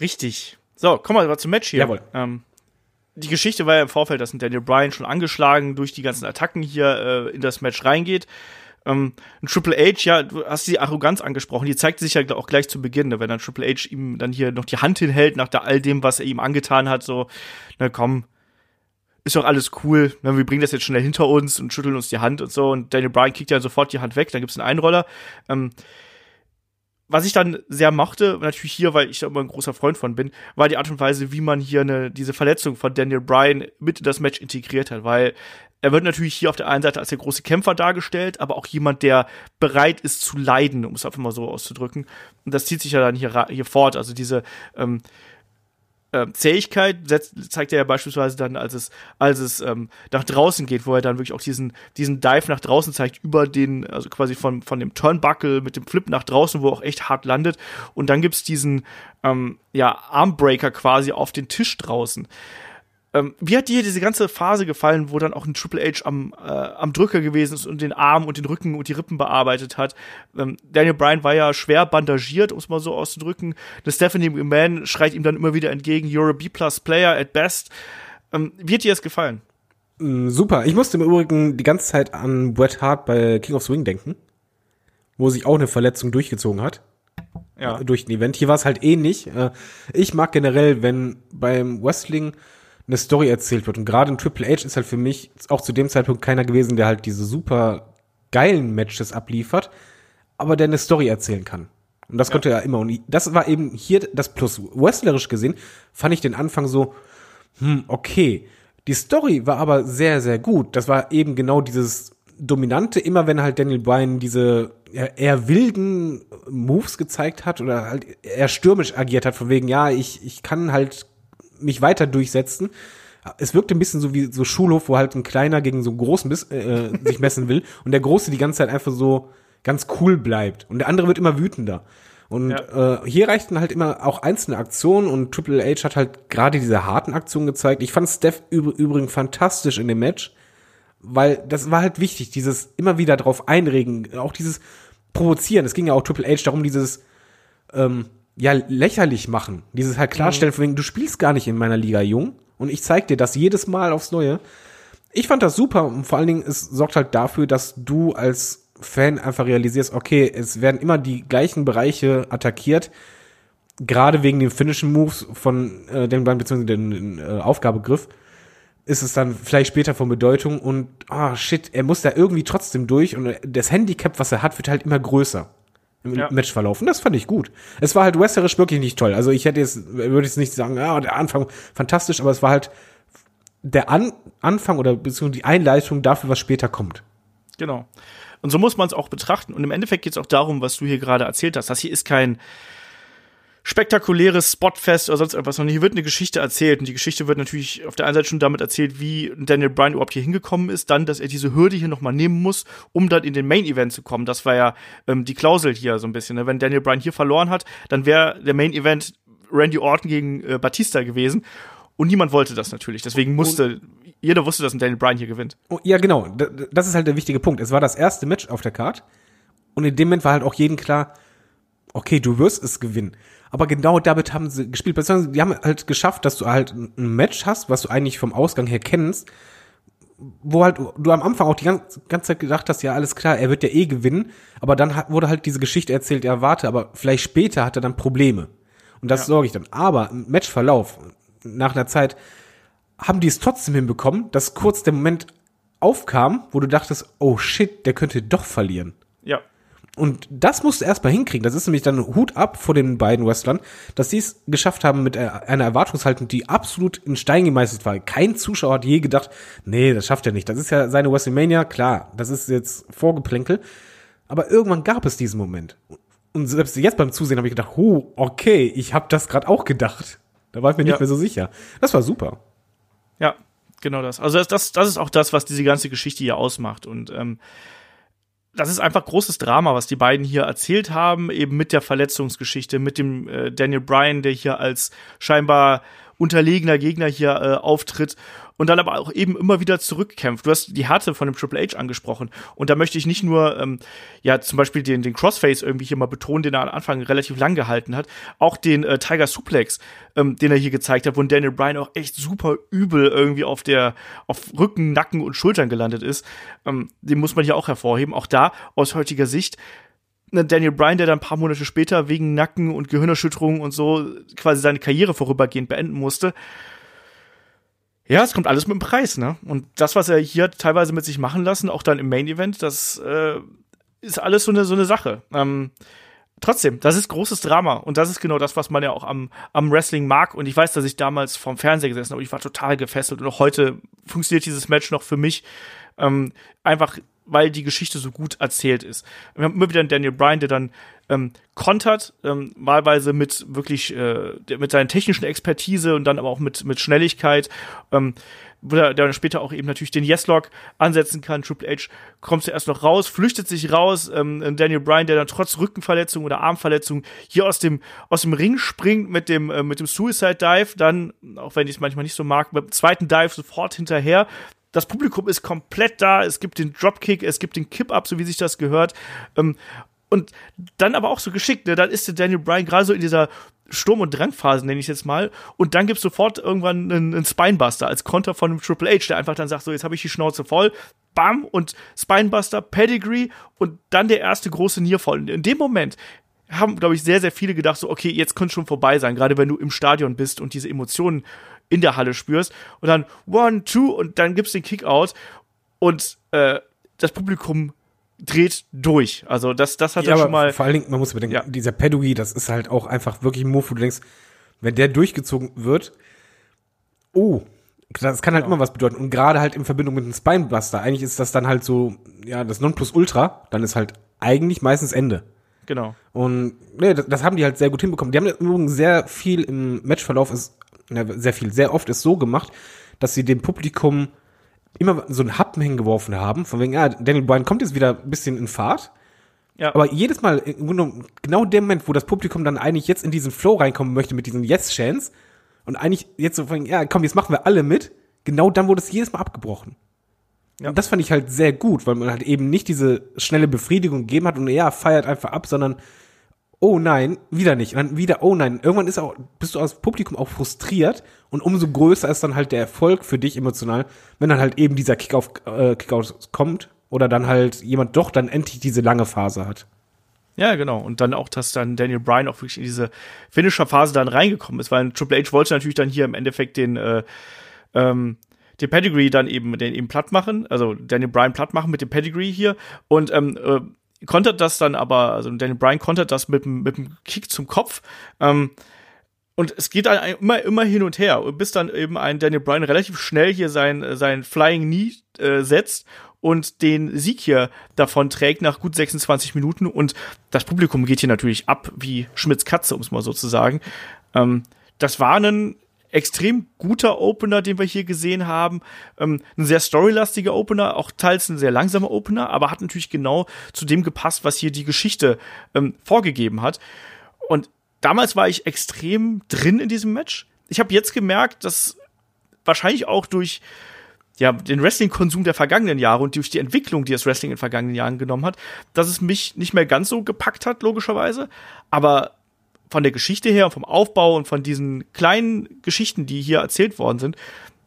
[SPEAKER 2] Richtig. So, kommen wir mal zum Match hier.
[SPEAKER 3] Jawohl.
[SPEAKER 2] Ähm, die Geschichte war ja im Vorfeld, dass ein Daniel Bryan schon angeschlagen durch die ganzen Attacken hier äh, in das Match reingeht. Ähm, ein Triple H, ja, du hast die Arroganz angesprochen, die zeigte sich ja auch gleich zu Beginn, ne, wenn dann Triple H ihm dann hier noch die Hand hinhält nach all dem, was er ihm angetan hat, so, na komm, ist doch alles cool, wir bringen das jetzt schnell hinter uns und schütteln uns die Hand und so und Daniel Bryan kickt ja sofort die Hand weg, dann gibt's einen Einroller. Ähm, was ich dann sehr mochte, natürlich hier, weil ich da immer ein großer Freund von bin, war die Art und Weise, wie man hier eine, diese Verletzung von Daniel Bryan mit in das Match integriert hat, weil er wird natürlich hier auf der einen Seite als der große Kämpfer dargestellt, aber auch jemand, der bereit ist zu leiden, um es einfach mal so auszudrücken. Und das zieht sich ja dann hier, hier fort. Also diese ähm, äh, Zähigkeit setzt, zeigt er ja beispielsweise dann, als es, als es ähm, nach draußen geht, wo er dann wirklich auch diesen, diesen Dive nach draußen zeigt, über den, also quasi von, von dem Turnbuckle mit dem Flip nach draußen, wo er auch echt hart landet. Und dann gibt's diesen ähm, ja, Armbreaker quasi auf den Tisch draußen. Ähm, wie hat dir diese ganze Phase gefallen, wo dann auch ein Triple H am, äh, am Drücker gewesen ist und den Arm und den Rücken und die Rippen bearbeitet hat? Ähm, Daniel Bryan war ja schwer bandagiert, um es mal so auszudrücken. Der Stephanie McMahon schreit ihm dann immer wieder entgegen, you're a B-Plus-Player at best. Ähm, wie hat dir das gefallen?
[SPEAKER 3] Mm, super. Ich musste im Übrigen die ganze Zeit an Bret Hart bei King of Swing denken, wo sich auch eine Verletzung durchgezogen hat. Ja. Durch ein Event. Hier war es halt ähnlich. Äh, ich mag generell, wenn beim Wrestling eine Story erzählt wird. Und gerade in Triple H ist halt für mich auch zu dem Zeitpunkt keiner gewesen, der halt diese super geilen Matches abliefert, aber der eine Story erzählen kann. Und das ja. konnte er immer. Und das war eben hier das Plus. Wrestlerisch gesehen fand ich den Anfang so, hm, okay. Die Story war aber sehr, sehr gut. Das war eben genau dieses Dominante, immer wenn halt Daniel Bryan diese eher, wilden Moves gezeigt hat oder halt eher stürmisch agiert hat, von wegen, ja, ich, ich kann halt mich weiter durchsetzen. Es wirkte ein bisschen so wie so Schulhof, wo halt ein Kleiner gegen so einen Großen äh, sich messen will und der Große die ganze Zeit einfach so ganz cool bleibt und der andere wird immer wütender. Und ja. äh, hier reichten halt immer auch einzelne Aktionen und Triple H hat halt gerade diese harten Aktionen gezeigt. Ich fand Steph üb übrigens fantastisch in dem Match, weil das war halt wichtig, dieses immer wieder drauf einregen, auch dieses Provozieren. Es ging ja auch Triple H darum, dieses ähm, ja, lächerlich machen. Dieses halt klarstellen, mhm. von wegen, du spielst gar nicht in meiner Liga, Jung. Und ich zeig dir das jedes Mal aufs Neue. Ich fand das super und vor allen Dingen, es sorgt halt dafür, dass du als Fan einfach realisierst, okay, es werden immer die gleichen Bereiche attackiert. Gerade wegen den finnischen Moves von äh, den beiden, beziehungsweise den äh, Aufgabegriff, ist es dann vielleicht später von Bedeutung und, ah, oh, shit, er muss da irgendwie trotzdem durch und das Handicap, was er hat, wird halt immer größer im ja. Match verlaufen. Das fand ich gut. Es war halt wrestlerisch wirklich nicht toll. Also ich hätte jetzt, würde jetzt nicht sagen, ja, der Anfang fantastisch, aber es war halt der An Anfang oder beziehungsweise die Einleitung dafür, was später kommt.
[SPEAKER 2] Genau. Und so muss man es auch betrachten. Und im Endeffekt geht es auch darum, was du hier gerade erzählt hast. Das hier ist kein spektakuläres Spotfest oder sonst irgendwas, sondern hier wird eine Geschichte erzählt. Und die Geschichte wird natürlich auf der einen Seite schon damit erzählt, wie Daniel Bryan überhaupt hier hingekommen ist, dann, dass er diese Hürde hier nochmal nehmen muss, um dann in den Main Event zu kommen. Das war ja ähm, die Klausel hier so ein bisschen. Ne? Wenn Daniel Bryan hier verloren hat, dann wäre der Main Event Randy Orton gegen äh, Batista gewesen. Und niemand wollte das natürlich. Deswegen musste, jeder wusste, dass ein Daniel Bryan hier gewinnt.
[SPEAKER 3] Oh, ja, genau. Das ist halt der wichtige Punkt. Es war das erste Match auf der Card. Und in dem Moment war halt auch jedem klar, okay, du wirst es gewinnen. Aber genau damit haben sie gespielt. Beziehungsweise die haben halt geschafft, dass du halt ein Match hast, was du eigentlich vom Ausgang her kennst, wo halt du am Anfang auch die ganze, ganze Zeit gedacht hast, ja, alles klar, er wird ja eh gewinnen. Aber dann hat, wurde halt diese Geschichte erzählt, ja, warte, aber vielleicht später hat er dann Probleme. Und das ja. sorge ich dann. Aber im Matchverlauf, nach einer Zeit, haben die es trotzdem hinbekommen, dass kurz der Moment aufkam, wo du dachtest, oh shit, der könnte doch verlieren.
[SPEAKER 2] Ja.
[SPEAKER 3] Und das musst du erstmal hinkriegen. Das ist nämlich dann Hut ab vor den beiden Wrestlern, dass sie es geschafft haben mit einer Erwartungshaltung, die absolut in Stein gemeißelt war. Kein Zuschauer hat je gedacht, nee, das schafft er nicht. Das ist ja seine WrestleMania, klar, das ist jetzt Vorgeplänkel. Aber irgendwann gab es diesen Moment. Und selbst jetzt beim Zusehen habe ich gedacht, oh, okay, ich habe das gerade auch gedacht. Da war ich mir nicht mehr so sicher. Das war super.
[SPEAKER 2] Ja, genau das. Also das, das, das ist auch das, was diese ganze Geschichte hier ausmacht. Und ähm, das ist einfach großes Drama, was die beiden hier erzählt haben, eben mit der Verletzungsgeschichte, mit dem äh, Daniel Bryan, der hier als scheinbar unterlegener Gegner hier äh, auftritt und dann aber auch eben immer wieder zurückkämpft. Du hast die Härte von dem Triple H angesprochen und da möchte ich nicht nur ähm, ja zum Beispiel den, den Crossface irgendwie hier mal betonen, den er am Anfang relativ lang gehalten hat, auch den äh, Tiger Suplex, ähm, den er hier gezeigt hat, wo Daniel Bryan auch echt super übel irgendwie auf der auf Rücken, Nacken und Schultern gelandet ist. Ähm, den muss man hier auch hervorheben. Auch da aus heutiger Sicht ne, Daniel Bryan, der dann ein paar Monate später wegen Nacken und Gehirnerschütterung und so quasi seine Karriere vorübergehend beenden musste. Ja, es kommt alles mit dem Preis, ne? Und das, was er hier teilweise mit sich machen lassen, auch dann im Main Event, das äh, ist alles so eine so eine Sache. Ähm, trotzdem, das ist großes Drama und das ist genau das, was man ja auch am, am Wrestling mag. Und ich weiß, dass ich damals vorm Fernseher gesessen habe, ich war total gefesselt und auch heute funktioniert dieses Match noch für mich ähm, einfach, weil die Geschichte so gut erzählt ist. Wir haben immer wieder einen Daniel Bryan, der dann ähm, kontert, ähm, wahlweise mit wirklich äh, mit seiner technischen Expertise und dann aber auch mit mit Schnelligkeit. Ähm, wo er dann später auch eben natürlich den Yes-Log ansetzen kann. Triple H kommt zuerst noch raus, flüchtet sich raus. Ähm, Daniel Bryan, der dann trotz Rückenverletzung oder Armverletzung hier aus dem, aus dem Ring springt mit dem, äh, mit dem Suicide Dive, dann, auch wenn ich es manchmal nicht so mag, dem zweiten Dive sofort hinterher. Das Publikum ist komplett da. Es gibt den Dropkick, es gibt den Kip-Up, so wie sich das gehört. Ähm, und dann aber auch so geschickt, ne? Dann ist der Daniel Bryan gerade so in dieser Sturm- und Drangphase, nenne ich jetzt mal. Und dann gibt's sofort irgendwann einen, einen Spinebuster als Konter von einem Triple H, der einfach dann sagt, so, jetzt habe ich die Schnauze voll. Bam und Spinebuster, Pedigree und dann der erste große Nearfall. In dem Moment haben, glaube ich, sehr, sehr viele gedacht, so, okay, jetzt könnte schon vorbei sein, gerade wenn du im Stadion bist und diese Emotionen in der Halle spürst. Und dann one, two und dann gibt's den Kickout und äh, das Publikum dreht durch. Also das, das hat
[SPEAKER 3] Ja,
[SPEAKER 2] schon mal.
[SPEAKER 3] vor allen Dingen, man muss bedenken,
[SPEAKER 2] Ja.
[SPEAKER 3] dieser Pedigree, das ist halt auch einfach wirklich ein Move, wo du denkst, wenn der durchgezogen wird, oh, das kann halt immer was bedeuten. Und gerade halt in Verbindung mit einem Spinebuster, eigentlich ist das dann halt so, ja, das Nonplusultra, dann ist halt eigentlich meistens Ende.
[SPEAKER 2] Genau.
[SPEAKER 3] Und nee, das, das haben die halt sehr gut hinbekommen. Die haben im Übrigen sehr viel im Matchverlauf ist, sehr viel, sehr oft ist so gemacht, dass sie dem Publikum immer so einen Happen hingeworfen haben, von wegen, ja, Daniel Bryan kommt jetzt wieder ein bisschen in Fahrt.
[SPEAKER 2] Ja.
[SPEAKER 3] Aber jedes Mal, genau der Moment, wo das Publikum dann eigentlich jetzt in diesen Flow reinkommen möchte mit diesen Yes-Chants und eigentlich jetzt so von, wegen, ja, komm, jetzt machen wir alle mit, genau dann wurde es jedes Mal abgebrochen.
[SPEAKER 2] Ja.
[SPEAKER 3] Und das fand ich halt sehr gut, weil man halt eben nicht diese schnelle Befriedigung gegeben hat und ja, feiert einfach ab, sondern oh nein, wieder nicht. Und dann wieder, oh nein. Irgendwann ist auch, bist du als Publikum auch frustriert und umso größer ist dann halt der Erfolg für dich emotional, wenn dann halt eben dieser Kickoff, äh, Kickout kommt oder dann halt jemand doch dann endlich diese lange Phase hat.
[SPEAKER 2] Ja, genau. Und dann auch, dass dann Daniel Bryan auch wirklich in diese Finisher-Phase dann reingekommen ist, weil Triple H wollte natürlich dann hier im Endeffekt den, äh, ähm, den Pedigree dann eben, den eben platt machen, also Daniel Bryan platt machen mit dem Pedigree hier und ähm, äh, kontert das dann aber, also Daniel Bryan kontert das mit, mit dem Kick zum Kopf. Ähm, und es geht dann immer, immer hin und her, bis dann eben ein Daniel Bryan relativ schnell hier sein, sein Flying Knee äh, setzt und den Sieg hier davon trägt nach gut 26 Minuten. Und das Publikum geht hier natürlich ab wie Schmitz Katze, um es mal so zu sagen. Ähm, das war ein extrem guter Opener, den wir hier gesehen haben. Ähm, ein sehr storylastiger Opener, auch teils ein sehr langsamer Opener, aber hat natürlich genau zu dem gepasst, was hier die Geschichte ähm, vorgegeben hat. Und damals war ich extrem drin in diesem Match. Ich habe jetzt gemerkt, dass wahrscheinlich auch durch ja, den Wrestling-Konsum der vergangenen Jahre und durch die Entwicklung, die das Wrestling in den vergangenen Jahren genommen hat, dass es mich nicht mehr ganz so gepackt hat, logischerweise. Aber von der Geschichte her, vom Aufbau und von diesen kleinen Geschichten, die hier erzählt worden sind,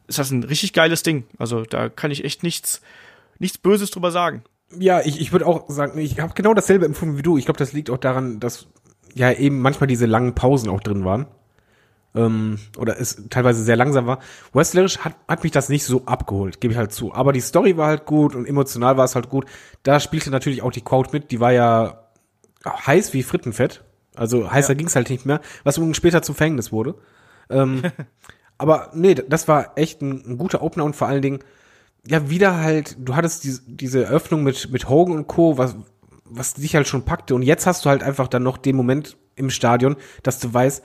[SPEAKER 2] ist das ein richtig geiles Ding. Also da kann ich echt nichts, nichts Böses drüber sagen.
[SPEAKER 3] Ja, ich, ich würde auch sagen, ich habe genau dasselbe empfunden wie du. Ich glaube, das liegt auch daran, dass ja eben manchmal diese langen Pausen auch drin waren. Ähm, oder es teilweise sehr langsam war. Wrestlerisch hat, hat mich das nicht so abgeholt, gebe ich halt zu. Aber die Story war halt gut und emotional war es halt gut. Da spielte natürlich auch die Crowd mit. Die war ja heiß wie Frittenfett. Also heißer ging's halt nicht mehr, was übrigens später zum Verhängnis wurde. Ähm, aber nee, das war echt ein, ein guter Opener und vor allen Dingen, ja, wieder halt, du hattest diese, diese Eröffnung mit, mit Hogan und Co., was, was dich halt schon packte. Und jetzt hast du halt einfach dann noch den Moment im Stadion, dass du weißt,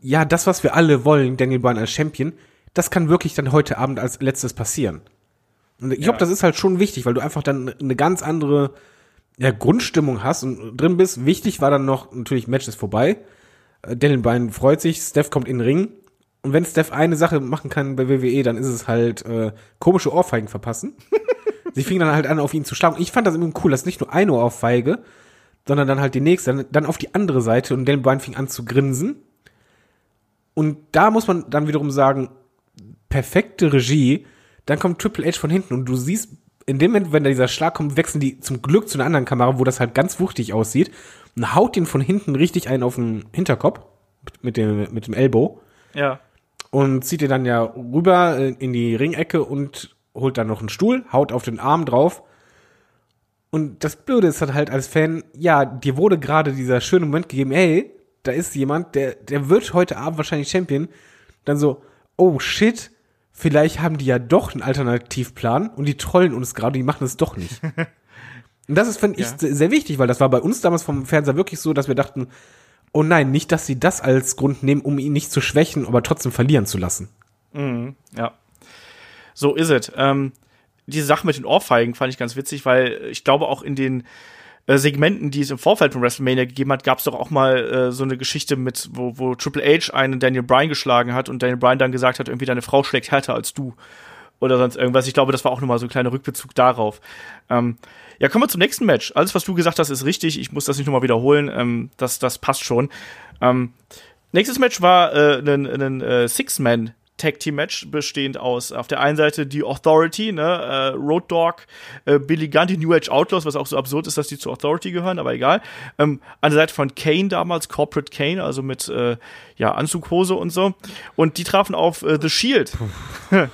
[SPEAKER 3] ja, das, was wir alle wollen, Daniel Bryan als Champion, das kann wirklich dann heute Abend als letztes passieren. Und ich glaube, das ist halt schon wichtig, weil du einfach dann eine ganz andere ja, Grundstimmung hast und drin bist. Wichtig war dann noch, natürlich, Match ist vorbei. Äh, Daniel Bryan freut sich, Steph kommt in den Ring. Und wenn Steph eine Sache machen kann bei WWE, dann ist es halt äh, komische Ohrfeigen verpassen. Sie fingen dann halt an, auf ihn zu schlagen. Ich fand das immer cool, dass nicht nur eine Ohrfeige, sondern dann halt die nächste, dann, dann auf die andere Seite und Daniel Bryan fing an zu grinsen. Und da muss man dann wiederum sagen, perfekte Regie. Dann kommt Triple H von hinten und du siehst, in dem Moment, wenn da dieser Schlag kommt, wechseln die zum Glück zu einer anderen Kamera, wo das halt ganz wuchtig aussieht und haut ihn von hinten richtig einen auf den Hinterkopf mit dem, mit dem Elbow
[SPEAKER 2] Ja.
[SPEAKER 3] und zieht ihr dann ja rüber äh, in die Ringecke und holt dann noch einen Stuhl, haut auf den Arm drauf. Und das Blöde ist halt als Fan, ja, dir wurde gerade dieser schöne Moment gegeben, hey, da ist jemand, der, der wird heute Abend wahrscheinlich Champion. Dann so, oh shit, vielleicht haben die ja doch einen Alternativplan und die trollen uns gerade, die machen es doch nicht. und das ist, finde ich,
[SPEAKER 2] Ja.
[SPEAKER 3] sehr, wichtig, weil das war bei uns damals vom Fernseher wirklich so, dass wir dachten, oh nein, nicht, dass sie das als Grund nehmen, um ihn nicht zu schwächen, aber trotzdem verlieren zu lassen.
[SPEAKER 2] Ja. So ist es. Ähm, diese Sache mit den Ohrfeigen fand ich ganz witzig, weil ich glaube auch in den äh, Segmenten, die es im Vorfeld von WrestleMania gegeben hat, gab es doch auch mal äh, so eine Geschichte mit, wo, wo Triple H einen Daniel Bryan geschlagen hat und Daniel Bryan dann gesagt hat, irgendwie deine Frau schlägt härter als du. Oder sonst irgendwas. Ich glaube, das war auch nochmal so ein kleiner Rückbezug darauf. Ähm, ja, kommen wir zum nächsten Match. Alles, was du gesagt hast, ist richtig. Ich muss das nicht nochmal wiederholen. Ähm, das, das passt schon. Ähm, nächstes Match war äh, ein, ein äh, Six-Man Tag Team Match bestehend aus auf der einen Seite die Authority, ne, äh, Road Dogg, äh, Billy Gunn, die New Age Outlaws, was auch so absurd ist, dass die zur Authority gehören, aber egal. Ähm, an der Seite von Kane damals, Corporate Kane, also mit äh, ja Anzughose und so. Und die trafen auf äh, The Shield.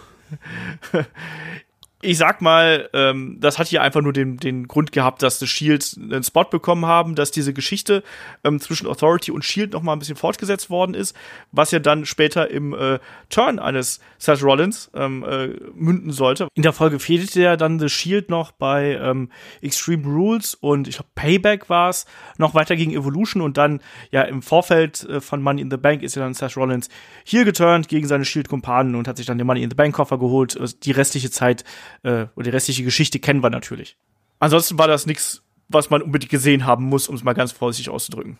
[SPEAKER 2] ich sag mal, ähm, das hat hier einfach nur den, den Grund gehabt, dass The Shield einen Spot bekommen haben, dass diese Geschichte ähm, zwischen Authority und Shield noch mal ein bisschen fortgesetzt worden ist, was ja dann später im äh, Turn eines Seth Rollins ähm, äh, münden sollte. In der Folge fehlte ja dann The Shield noch bei ähm, Extreme Rules und ich glaube Payback war es noch weiter gegen Evolution und dann ja im Vorfeld äh, von Money in the Bank ist ja dann Seth Rollins hier geturnt gegen seine Shield-Kumpanen und hat sich dann den Money in the Bank Koffer geholt. Also die restliche Zeit äh, oder die restliche Geschichte kennen wir natürlich. Ansonsten war das nichts, was man unbedingt gesehen haben muss, um es mal ganz vorsichtig auszudrücken.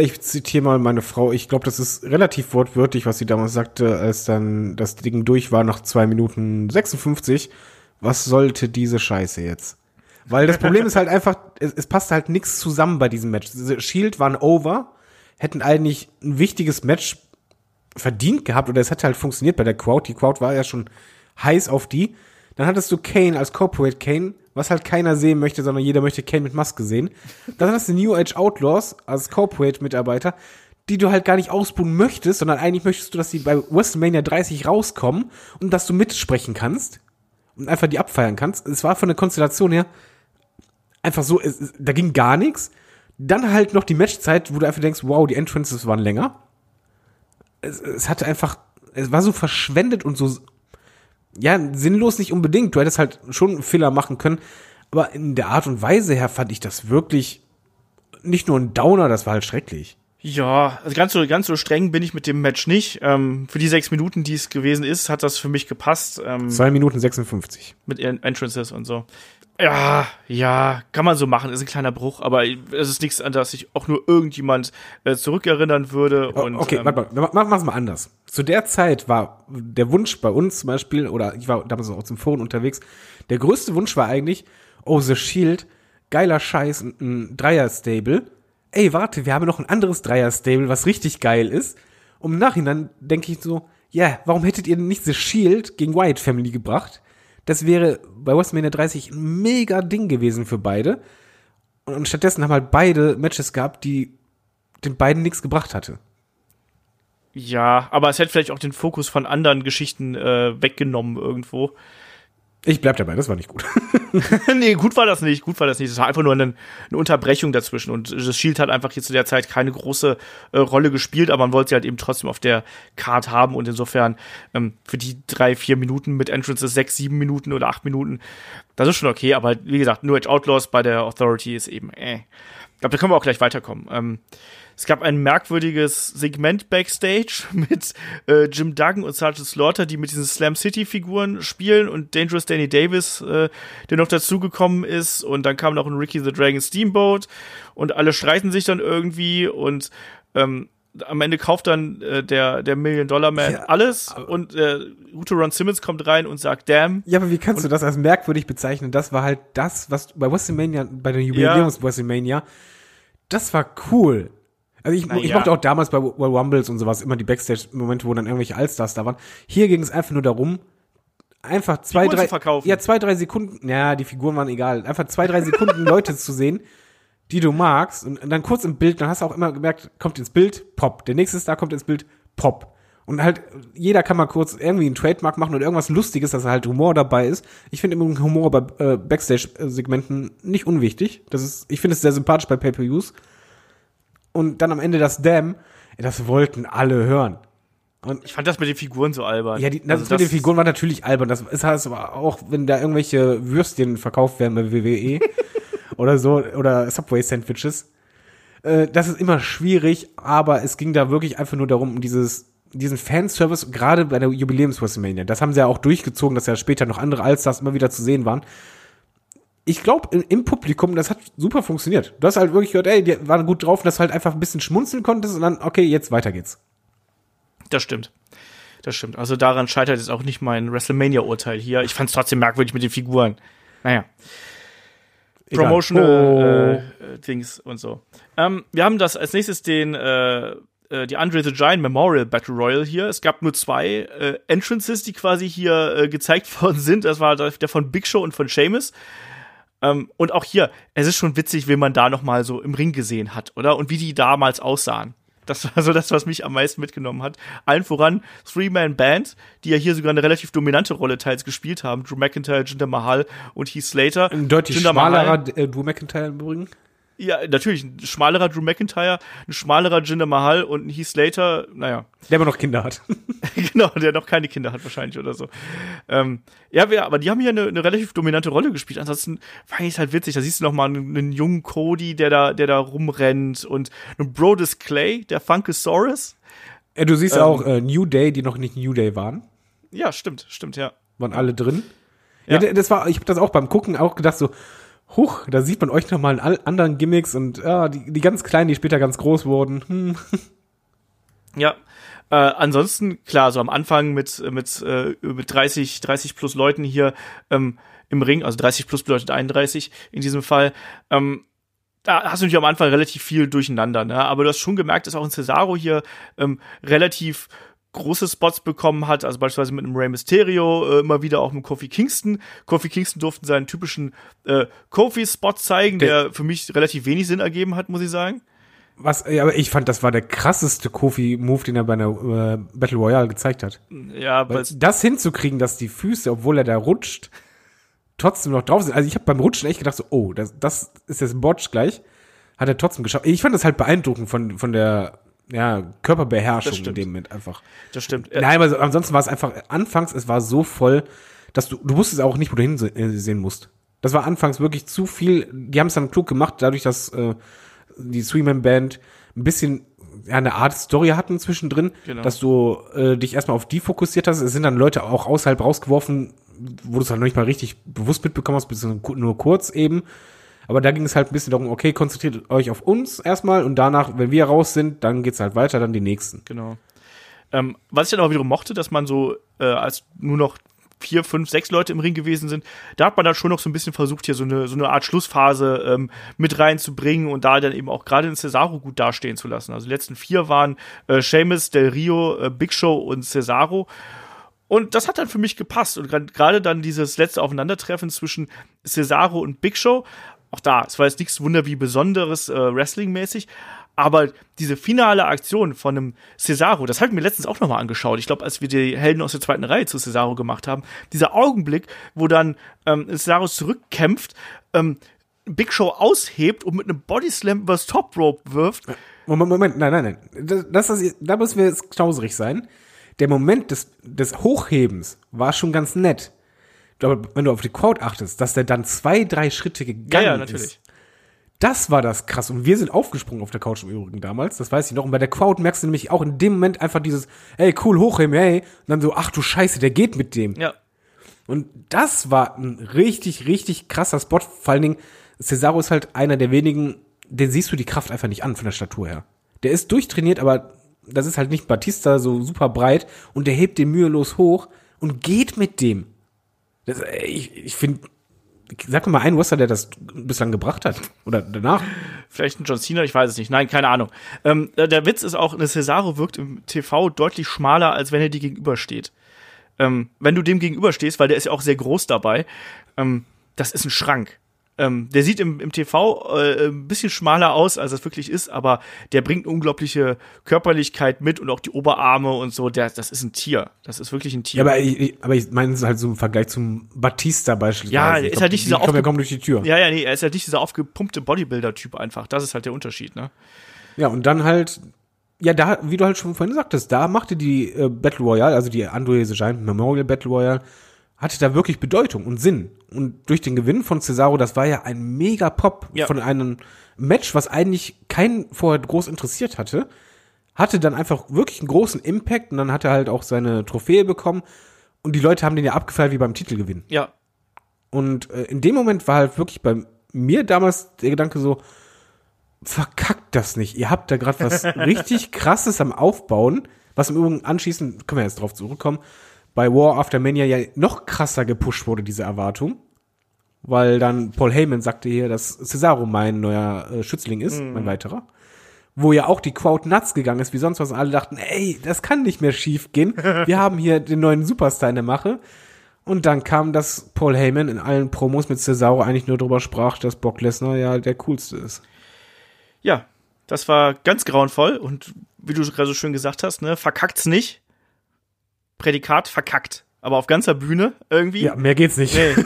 [SPEAKER 3] Ich zitiere mal meine Frau. Ich glaube, das ist relativ wortwörtlich, was sie damals sagte, als dann das Ding durch war nach zwei Minuten 56. Was sollte diese Scheiße jetzt? Weil das Problem ist halt einfach, es, es passt halt nichts zusammen bei diesem Match. Diese Shield waren over, hätten eigentlich ein wichtiges Match verdient gehabt oder es hätte halt funktioniert bei der Crowd. Die Crowd war ja schon heiß auf die. Dann hattest du Kane als Corporate Kane, was halt keiner sehen möchte, sondern jeder möchte Kane mit Maske sehen. Dann hast du New Age Outlaws als Corporate Mitarbeiter, die du halt gar nicht ausbuhen möchtest, sondern eigentlich möchtest du, dass die bei WrestleMania 30 rauskommen und dass du mitsprechen kannst und einfach die abfeiern kannst. Es war von der Konstellation her einfach so, es, da ging gar nichts. Dann halt noch die Matchzeit, wo du einfach denkst, wow, die Entrances waren länger. Es, es hatte einfach, es war so verschwendet und so, ja, sinnlos nicht unbedingt. Du hättest halt schon einen Fehler machen können. Aber in der Art und Weise her fand ich das wirklich nicht nur ein Downer, das war halt schrecklich.
[SPEAKER 2] Ja, also ganz so, ganz so streng bin ich mit dem Match nicht. Ähm, für die sechs Minuten, die es gewesen ist, hat das für mich gepasst. Ähm,
[SPEAKER 3] Zwei Minuten 56.
[SPEAKER 2] mit ihren Entrances und so. Ja, ja, kann man so machen, ist ein kleiner Bruch, aber es ist nichts, an das sich auch nur irgendjemand äh, zurückerinnern würde. Und,
[SPEAKER 3] okay,
[SPEAKER 2] ähm,
[SPEAKER 3] warte mal, mach, mach's mal anders. Zu der Zeit war der Wunsch bei uns zum Beispiel, oder ich war damals auch zum Phone unterwegs, der größte Wunsch war eigentlich, oh, The Shield, geiler Scheiß, ein, ein Dreier-Stable. Ey, warte, wir haben noch ein anderes Dreier-Stable, was richtig geil ist. Und im Nachhinein denke ich so, ja, warum hättet ihr denn nicht The Shield gegen Wyatt Family gebracht? Das wäre bei WrestleMania 30 ein mega Ding gewesen für beide. Und, stattdessen haben halt beide Matches gehabt, die den beiden nichts gebracht hatte.
[SPEAKER 2] ja, aber es hätte vielleicht auch den Fokus von anderen Geschichten äh, weggenommen irgendwo.
[SPEAKER 3] Ich bleib dabei, das war nicht gut.
[SPEAKER 2] nee, gut war das nicht, gut war das nicht. Das war einfach nur eine, eine Unterbrechung dazwischen. Und das Shield hat einfach hier zu der Zeit keine große äh, Rolle gespielt, aber man wollte sie halt eben trotzdem auf der Card haben. Und insofern ähm, für die drei, vier Minuten mit Entrances, sechs, sieben Minuten oder acht Minuten, das ist schon okay. Aber wie gesagt, New Age Outlaws bei der Authority ist eben, äh. Ich glaube, da können wir auch gleich weiterkommen. Ähm, es gab ein merkwürdiges Segment backstage mit äh, Jim Duggan und Sergeant Slaughter, die mit diesen Slam City Figuren spielen und Dangerous Danny Davis, äh, der noch dazugekommen ist und dann kam noch ein Ricky the Dragon Steamboat und alle streiten sich dann irgendwie und ähm, am Ende kauft dann äh, der der Million Dollar Man
[SPEAKER 3] Ja,
[SPEAKER 2] alles und äh, gute Ron Simmons kommt rein und sagt Damn.
[SPEAKER 3] Ja, aber wie kannst du das als merkwürdig bezeichnen? Das war halt das, was bei WrestleMania, bei der Jubiläums-WrestleMania, das war cool. Also ich,
[SPEAKER 2] Na
[SPEAKER 3] ich
[SPEAKER 2] ja.
[SPEAKER 3] mochte auch damals bei World Rumbles und sowas immer die Backstage-Momente, wo dann irgendwelche Allstars da waren. Hier ging es einfach nur darum, einfach zwei,
[SPEAKER 2] Figuren
[SPEAKER 3] drei,
[SPEAKER 2] verkaufen.
[SPEAKER 3] ja, zwei, drei Sekunden, ja, die Figuren waren egal, einfach zwei, drei Sekunden Leute zu sehen, die du magst und dann kurz im Bild, dann hast du auch immer gemerkt, kommt ins Bild, pop. Der nächste Star kommt ins Bild, pop. Und halt, jeder kann mal kurz irgendwie einen Trademark machen oder irgendwas Lustiges, dass halt Humor dabei ist. Ich finde immer Humor bei äh, Backstage-Segmenten nicht unwichtig. Das ist, ich finde es sehr sympathisch bei Pay-Per-Views. Und dann am Ende das Damn, das wollten alle hören.
[SPEAKER 2] Und ich fand das mit den Figuren so albern.
[SPEAKER 3] Ja, die, das, also mit den Figuren war natürlich albern. Das ist halt aber auch, wenn da irgendwelche Würstchen verkauft werden bei WWE oder so, oder Subway-Sandwiches. Äh, das ist immer schwierig, aber es ging da wirklich einfach nur darum, um dieses diesen Fanservice, gerade bei der Jubiläums-WrestleMania, das haben sie ja auch durchgezogen, dass ja später noch andere Allstars immer wieder zu sehen waren. Ich glaube, im Publikum, das hat super funktioniert. Du hast halt wirklich gehört, ey, die waren gut drauf, dass du halt einfach ein bisschen schmunzeln konntest und dann, okay, jetzt weiter geht's.
[SPEAKER 2] Das stimmt. Das stimmt. Also daran scheitert jetzt auch nicht mein WrestleMania-Urteil hier. Ich fand es trotzdem merkwürdig mit den Figuren. Naja. Promotional oh. äh, Dings und so. Ähm, wir haben das als nächstes den äh, äh, die Andre the Giant Memorial Battle Royal hier. Es gab nur zwei äh, Entrances, die quasi hier äh, gezeigt worden sind. Das war der von Big Show und von Sheamus. Ähm, und auch hier, es ist schon witzig, wie man da noch mal so im Ring gesehen hat, oder? Und wie die damals aussahen. Das war so das, was mich am meisten mitgenommen hat. Allen voran Three-Man-Band, die ja hier sogar eine relativ dominante Rolle teils gespielt haben. Drew McIntyre, Jinder Mahal und Heath Slater.
[SPEAKER 3] Ein deutlich Jinder schmalerer Mahal, äh, Drew McIntyre im Übrigen.
[SPEAKER 2] Ja, natürlich, ein schmalerer Drew McIntyre, ein schmalerer Jinder Mahal und ein Heath Slater, naja.
[SPEAKER 3] Der aber noch Kinder hat.
[SPEAKER 2] genau, der noch keine Kinder hat wahrscheinlich oder so. Ähm, ja, wir, aber die haben hier eine, eine relativ dominante Rolle gespielt. Ansonsten fand ich es halt witzig. Da siehst du noch mal einen, einen, jungen Cody, der da, der da rumrennt und einen Brodus Clay, der Funkosaurus.
[SPEAKER 3] Ja, du siehst ähm, auch äh, New Day, die noch nicht New Day waren.
[SPEAKER 2] Ja, stimmt, stimmt, ja.
[SPEAKER 3] Waren alle drin. Ja, ja das war, ich habe das auch beim Gucken auch gedacht so, Huch, da sieht man euch nochmal in all anderen Gimmicks und ja, die, die ganz kleinen, die später ganz groß wurden. Hm.
[SPEAKER 2] Ja, äh, ansonsten, klar, so am Anfang mit, mit, äh, mit 30, 30 plus Leuten hier ähm, im Ring, also 30 plus bedeutet 31 in diesem Fall, ähm, da hast du natürlich am Anfang relativ viel durcheinander, ne? aber du hast schon gemerkt, dass auch in Cesaro hier ähm, relativ große Spots bekommen hat, also beispielsweise mit einem Rey Mysterio, äh, immer wieder auch mit Kofi Kingston. Kofi Kingston durfte seinen typischen äh, Kofi-Spot zeigen, der, der, für mich relativ wenig Sinn ergeben hat, muss ich sagen.
[SPEAKER 3] Was, ja, aber ich fand, das war der krasseste Kofi-Move, den er bei einer äh, Battle Royale gezeigt hat. Ja, Weil das hinzukriegen, dass die Füße, obwohl er da rutscht, trotzdem noch drauf sind. Also ich habe beim Rutschen echt gedacht so, oh, das, das ist jetzt ein Botch gleich. Hat er trotzdem geschafft. Ich fand das halt beeindruckend von, von der ja, Körperbeherrschung in dem Moment einfach.
[SPEAKER 2] Das stimmt.
[SPEAKER 3] Nein, aber ansonsten war es einfach, anfangs, es war so voll, dass du, du wusstest auch nicht, wo du hinsehen musst. Das war anfangs wirklich zu viel. Die haben es dann klug gemacht, dadurch, dass äh, die Three-Man-Band ein bisschen ja, eine Art Story hatten zwischendrin, genau. dass du äh, dich erstmal auf die fokussiert hast. Es sind dann Leute auch außerhalb rausgeworfen, wo du es halt noch nicht mal richtig bewusst mitbekommen hast, bis nur kurz eben. Aber da ging es halt ein bisschen darum, okay, konzentriert euch auf uns erstmal und danach, wenn wir raus sind, dann geht's halt weiter, dann die nächsten.
[SPEAKER 2] Genau. Ähm, was ich dann auch wiederum mochte, dass man so, äh, als nur noch vier, fünf, sechs Leute im Ring gewesen sind, da hat man dann schon noch so ein bisschen versucht, hier so eine, so eine Art Schlussphase ähm, mit reinzubringen und da dann eben auch gerade den Cesaro gut dastehen zu lassen. Also die letzten vier waren äh, Seamus, Del Rio, äh, Big Show und Cesaro. Und das hat dann für mich gepasst. Und gerade dann dieses letzte Aufeinandertreffen zwischen Cesaro und Big Show auch da, es war jetzt nichts Wunder wie Besonderes äh, Wrestling-mäßig, aber diese finale Aktion von einem Cesaro, das habe ich mir letztens auch nochmal angeschaut. Ich glaube, als wir die Helden aus der zweiten Reihe zu Cesaro gemacht haben, dieser Augenblick, wo dann ähm, Cesaro zurückkämpft, ähm, Big Show aushebt und mit einem Bodyslam übers Top Rope wirft.
[SPEAKER 3] Moment, Moment, nein, nein, nein. Das, das, da müssen wir jetzt knauserig sein. Der Moment des, des Hochhebens war schon ganz nett aber wenn du auf die Quote achtest, dass der dann zwei, drei Schritte gegangen ja, ja, natürlich. ist. Das war das krass. Und wir sind aufgesprungen auf der Couch im Übrigen damals. Das weiß ich noch. Und bei der Quote merkst du nämlich auch in dem Moment einfach dieses, ey, cool, hochheben, hey. Und dann so, ach du Scheiße, der geht mit dem.
[SPEAKER 2] Ja.
[SPEAKER 3] Und das war ein richtig, richtig krasser Spot. Vor allen Dingen, Cesaro ist halt einer der wenigen, den siehst du die Kraft einfach nicht an von der Statur her. Der ist durchtrainiert, aber das ist halt nicht Batista so super breit und der hebt den mühelos hoch und geht mit dem. Das, äh, ich ich finde, sag mal einen Wrestler, der das bislang gebracht hat. Oder danach.
[SPEAKER 2] Vielleicht ein John Cena, ich weiß es nicht. Nein, keine Ahnung. Ähm, der Witz ist auch, eine Cesaro wirkt im TV deutlich schmaler, als wenn er dir gegenübersteht. Ähm, wenn du dem gegenüberstehst, weil der ist ja auch sehr groß dabei, ähm, das ist ein Schrank. Ähm, der sieht im, im TV äh, ein bisschen schmaler aus, als es wirklich ist, aber der bringt unglaubliche Körperlichkeit mit und auch die Oberarme und so. Der, das ist ein Tier. Das ist wirklich ein Tier.
[SPEAKER 3] Ja, aber ich, aber ich meine es ist halt so im Vergleich zum Batista beispielsweise.
[SPEAKER 2] Ja,
[SPEAKER 3] Ich
[SPEAKER 2] ist halt nicht
[SPEAKER 3] die
[SPEAKER 2] dieser
[SPEAKER 3] ja
[SPEAKER 2] aufge-
[SPEAKER 3] kaum durch die Tür.
[SPEAKER 2] ja, ja, nee, er ist halt nicht dieser aufgepumpte Bodybuilder-Typ einfach. Das ist halt der Unterschied, ne?
[SPEAKER 3] Ja, und dann halt, ja, da, wie du halt schon vorhin sagtest, da machte die äh, Battle Royale, also die Andre the Giant Memorial Battle Royale, hatte da wirklich Bedeutung und Sinn. Und durch den Gewinn von Cesaro, das war ja ein mega Pop
[SPEAKER 2] Ja.
[SPEAKER 3] von einem Match, was eigentlich keinen vorher groß interessiert hatte, hatte dann einfach wirklich einen großen Impact und dann hat er halt auch seine Trophäe bekommen und die Leute haben den ja abgefeiert wie beim Titelgewinn.
[SPEAKER 2] Ja,
[SPEAKER 3] Und äh, in dem Moment war halt wirklich bei mir damals der Gedanke so, verkackt das nicht. Ihr habt da gerade was richtig krasses am Aufbauen, was im Übrigen anschließend, können wir jetzt drauf zurückkommen, bei War After Mania ja noch krasser gepusht wurde, diese Erwartung. Weil dann Paul Heyman sagte hier, dass Cesaro mein neuer äh, Schützling ist, mein weiterer. Wo ja auch die Crowd nuts gegangen ist, wie sonst was. Und alle dachten, ey, das kann nicht mehr schief gehen. Wir haben hier den neuen Superstar in der Mache. Und dann kam, dass Paul Heyman in allen Promos mit Cesaro eigentlich nur drüber sprach, dass Brock Lesnar ja der coolste ist.
[SPEAKER 2] ja, das war ganz grauenvoll und wie du gerade so schön gesagt hast, ne, verkackt's nicht. Prädikat verkackt. Aber auf ganzer Bühne irgendwie.
[SPEAKER 3] Ja, mehr geht's nicht.
[SPEAKER 2] Nee.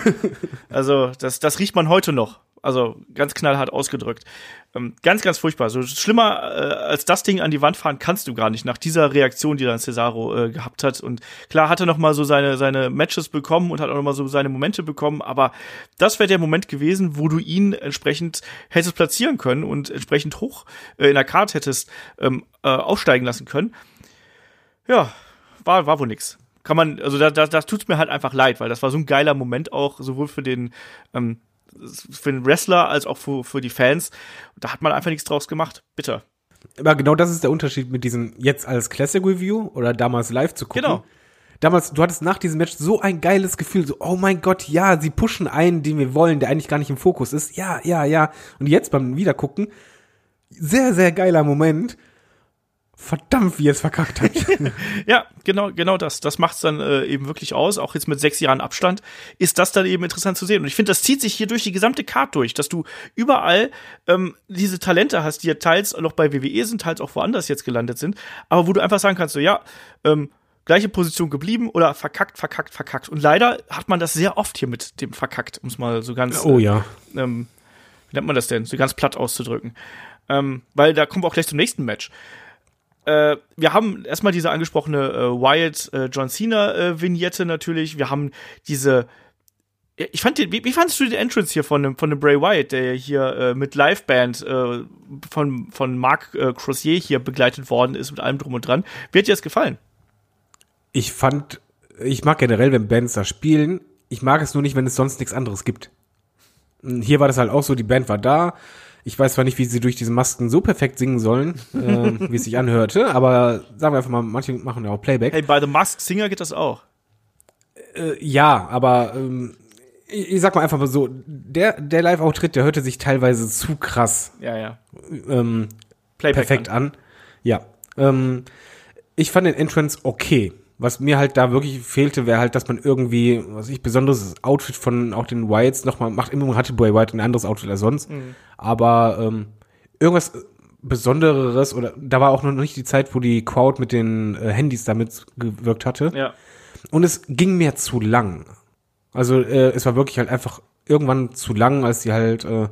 [SPEAKER 2] Also, das, das riecht man heute noch. Also, ganz knallhart ausgedrückt. Ähm, ganz, ganz furchtbar. So schlimmer äh, als das Ding an die Wand fahren kannst du gar nicht, nach dieser Reaktion, die dann Cesaro äh, gehabt hat. Und klar hat er noch mal so seine, seine Matches bekommen und hat auch noch mal so seine Momente bekommen, aber das wäre der Moment gewesen, wo du ihn entsprechend hättest platzieren können und entsprechend hoch äh, in der Karte hättest ähm, äh, aufsteigen lassen können. Ja, war, war wohl nix. Kann man, also da, da, das tut's mir halt einfach leid, weil das war so ein geiler Moment auch, sowohl für den, ähm, für den Wrestler als auch für, für die Fans. Da hat man einfach nichts draus gemacht. Bitter.
[SPEAKER 3] Aber genau das ist der Unterschied mit diesem jetzt als Classic Review oder damals live zu gucken.
[SPEAKER 2] Genau.
[SPEAKER 3] Damals, du hattest nach diesem Match so ein geiles Gefühl, so, oh mein Gott, ja, sie pushen einen, den wir wollen, der eigentlich gar nicht im Fokus ist. Ja, ja, ja. Und jetzt beim Wiedergucken, sehr, sehr geiler Moment. Verdammt, wie er es verkackt hat.
[SPEAKER 2] Ja, genau, genau das. Das macht's dann äh, eben wirklich aus. Auch jetzt mit sechs Jahren Abstand ist das dann eben interessant zu sehen. Und ich finde, das zieht sich hier durch die gesamte Card durch, dass du überall ähm, diese Talente hast, die ja teils noch bei WWE sind, teils auch woanders jetzt gelandet sind, aber wo du einfach sagen kannst, so ja, ähm, gleiche Position geblieben oder verkackt, verkackt, verkackt. Und leider hat man das sehr oft hier mit dem verkackt, um es mal so ganz
[SPEAKER 3] oh ja.
[SPEAKER 2] ähm, wie nennt man das denn, so ganz platt auszudrücken. Ähm, weil da kommen wir auch gleich zum nächsten Match. Äh, wir haben erstmal diese angesprochene äh, Wyatt äh, John Cena äh, Vignette natürlich. Wir haben diese ich fand den, wie, wie fandest du den Entrance hier von dem, von dem Bray Wyatt, der hier äh, mit Liveband äh, von, von Marc äh, Crozier hier begleitet worden ist mit allem drum und dran? Wie hat dir das gefallen?
[SPEAKER 3] Ich fand, ich mag generell, wenn Bands da spielen. Ich mag es nur nicht, wenn es sonst nichts anderes gibt. Hier war das halt auch so, die Band war da. Ich weiß zwar nicht, wie sie durch diese Masken so perfekt singen sollen, äh, wie es sich anhörte, aber sagen wir einfach mal, manche machen ja auch Playback.
[SPEAKER 2] Hey, bei The Masked Singer geht das auch.
[SPEAKER 3] Äh, ja, aber ähm, ich, sag mal einfach mal so, der, der Live-Auftritt, der hörte sich teilweise zu krass
[SPEAKER 2] Ja, ja.
[SPEAKER 3] ähm,
[SPEAKER 2] Playback
[SPEAKER 3] perfekt
[SPEAKER 2] an.
[SPEAKER 3] an. Ja. Ähm, ich fand den Entrance okay. Was mir halt da wirklich fehlte, wäre halt, dass man irgendwie, was ich, besonderes Outfit von auch den Wyatts nochmal macht. Immer hatte Bray Wyatt ein anderes Outfit als sonst. Aber ähm, irgendwas Besondereres oder da war auch noch nicht die Zeit, wo die Crowd mit den äh, Handys damit gewirkt hatte.
[SPEAKER 2] Ja.
[SPEAKER 3] Und es ging mir zu lang. Also äh, es war wirklich halt einfach irgendwann zu lang, als die halt äh,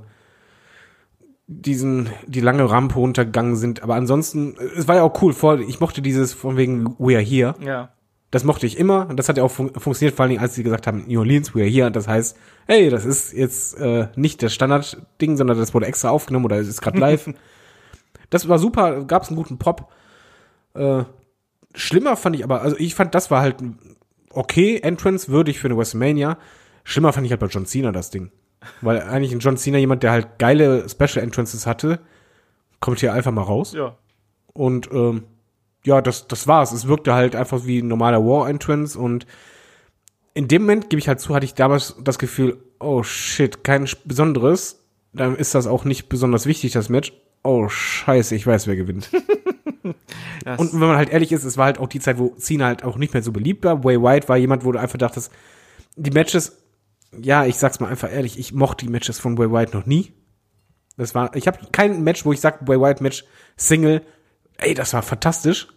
[SPEAKER 3] diesen die lange Rampe runtergegangen sind. Aber ansonsten, äh, es war ja auch cool. Vor, ich mochte dieses von wegen We are here.
[SPEAKER 2] Ja.
[SPEAKER 3] Das mochte ich immer. Und das hat ja auch fun funktioniert, vor allen Dingen, als sie gesagt haben, New Orleans, we are here. Das heißt, hey, das ist jetzt äh, nicht das Standardding, sondern das wurde extra aufgenommen oder es ist gerade live. das war super, gab es einen guten Pop. Äh, schlimmer fand ich aber, also ich fand, das war halt okay, Entrance, würdig für eine WrestleMania. Schlimmer fand ich halt bei John Cena das Ding. Weil eigentlich ein John Cena, jemand, der halt geile Special Entrances hatte, kommt hier einfach mal raus.
[SPEAKER 2] Ja.
[SPEAKER 3] Und ähm, ja, das, das war's. Es wirkte halt einfach wie ein normaler War-Entrance und in dem Moment, gebe ich halt zu, hatte ich damals das Gefühl, oh shit, kein Besonderes. Dann ist das auch nicht besonders wichtig, das Match. Oh scheiße, ich weiß, wer gewinnt. Und wenn man halt ehrlich ist, es war halt auch die Zeit, wo Cena halt auch nicht mehr so beliebt war. Way White war jemand, wo du einfach dachtest, die Matches ja, ich sag's mal einfach ehrlich, ich mochte die Matches von Bray Wyatt noch nie. Das war, ich habe kein Match, wo ich sag Bray Wyatt Match Single, ey, das war fantastisch.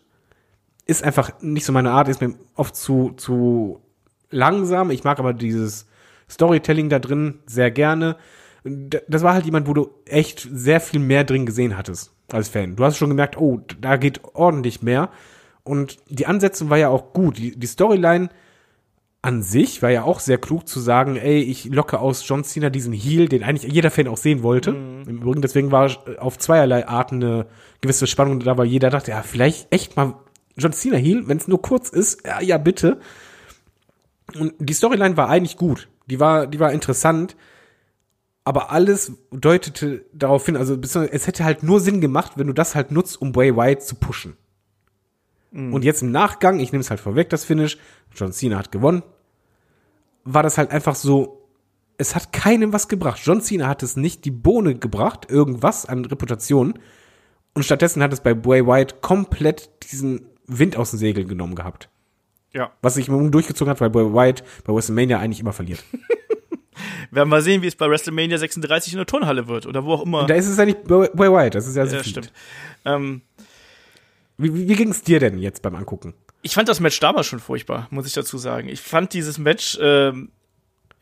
[SPEAKER 3] Ist einfach nicht so meine Art, ist mir oft zu zu langsam. Ich mag aber dieses Storytelling da drin sehr gerne. Das war halt jemand, wo du echt sehr viel mehr drin gesehen hattest als Fan. Du hast schon gemerkt, oh, da geht ordentlich mehr. Und die Ansetzung war ja auch gut. Die, die Storyline an sich war ja auch sehr klug zu sagen, ey, ich locke aus John Cena diesen Heel, den eigentlich jeder Fan auch sehen wollte. Im Übrigen, deswegen war auf zweierlei Arten eine gewisse Spannung da, weil jeder dachte, ja, vielleicht echt mal John Cena Heel, wenn es nur kurz ist, ja, ja, bitte. Und die Storyline war eigentlich gut. Die war, die war interessant. Aber alles deutete darauf hin, also es hätte halt nur Sinn gemacht, wenn du das halt nutzt, um Bray Wyatt zu pushen. Und jetzt im Nachgang, ich nehme es halt vorweg, das Finish, John Cena hat gewonnen, war das halt einfach so, es hat keinem was gebracht. John Cena hat es nicht die Bohne gebracht, irgendwas an Reputation. Und stattdessen hat es bei Bray Wyatt komplett diesen Wind aus den Segeln genommen gehabt.
[SPEAKER 2] Ja.
[SPEAKER 3] Was sich immer durchgezogen hat, weil Bray Wyatt bei WrestleMania eigentlich immer verliert.
[SPEAKER 2] Werden wir sehen, wie es bei WrestleMania 36 in der Turnhalle wird oder wo auch immer.
[SPEAKER 3] Da ist es ja nicht Bray Wyatt, das ist ja so
[SPEAKER 2] ja, stimmt. Ähm,
[SPEAKER 3] Wie, wie, wie ging es dir denn jetzt beim Angucken?
[SPEAKER 2] ich fand das Match damals schon furchtbar, muss ich dazu sagen. Ich fand dieses Match, ähm,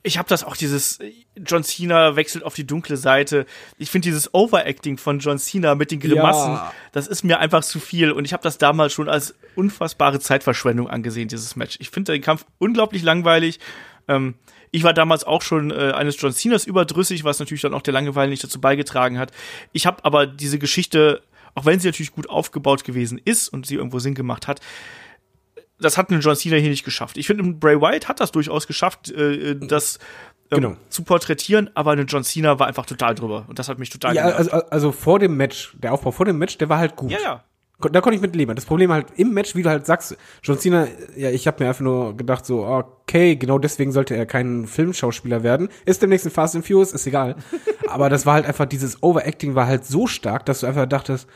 [SPEAKER 2] ich habe das auch dieses äh, John Cena wechselt auf die dunkle Seite. Ich finde dieses Overacting von John Cena mit den Grimassen,
[SPEAKER 3] Ja.
[SPEAKER 2] das ist mir einfach zu viel und ich habe das damals schon als unfassbare Zeitverschwendung angesehen, dieses Match. Ich finde den Kampf unglaublich langweilig. Ähm, ich war damals auch schon äh, eines John Cenas überdrüssig, was natürlich dann auch der Langeweile nicht dazu beigetragen hat. Ich habe aber diese Geschichte, auch wenn sie natürlich gut aufgebaut gewesen ist und sie irgendwo Sinn gemacht hat, das hat ein John Cena hier nicht geschafft. Ich finde, Bray Wyatt hat das durchaus geschafft, äh, das ähm,
[SPEAKER 3] Genau.
[SPEAKER 2] zu porträtieren, aber ein John Cena war einfach total drüber und das hat mich total
[SPEAKER 3] Ja, also, also vor dem Match, der Aufbau vor dem Match, der war halt gut.
[SPEAKER 2] ja, ja.
[SPEAKER 3] Da konnte ich mit leben. Das Problem halt im Match, wie du halt sagst, John Cena, ja, ich habe mir einfach nur gedacht, so, okay, genau deswegen sollte er kein Filmschauspieler werden. Ist dem nächsten Fast and Furious, ist egal. Aber das war halt einfach, dieses Overacting war halt so stark, dass du einfach dachtest,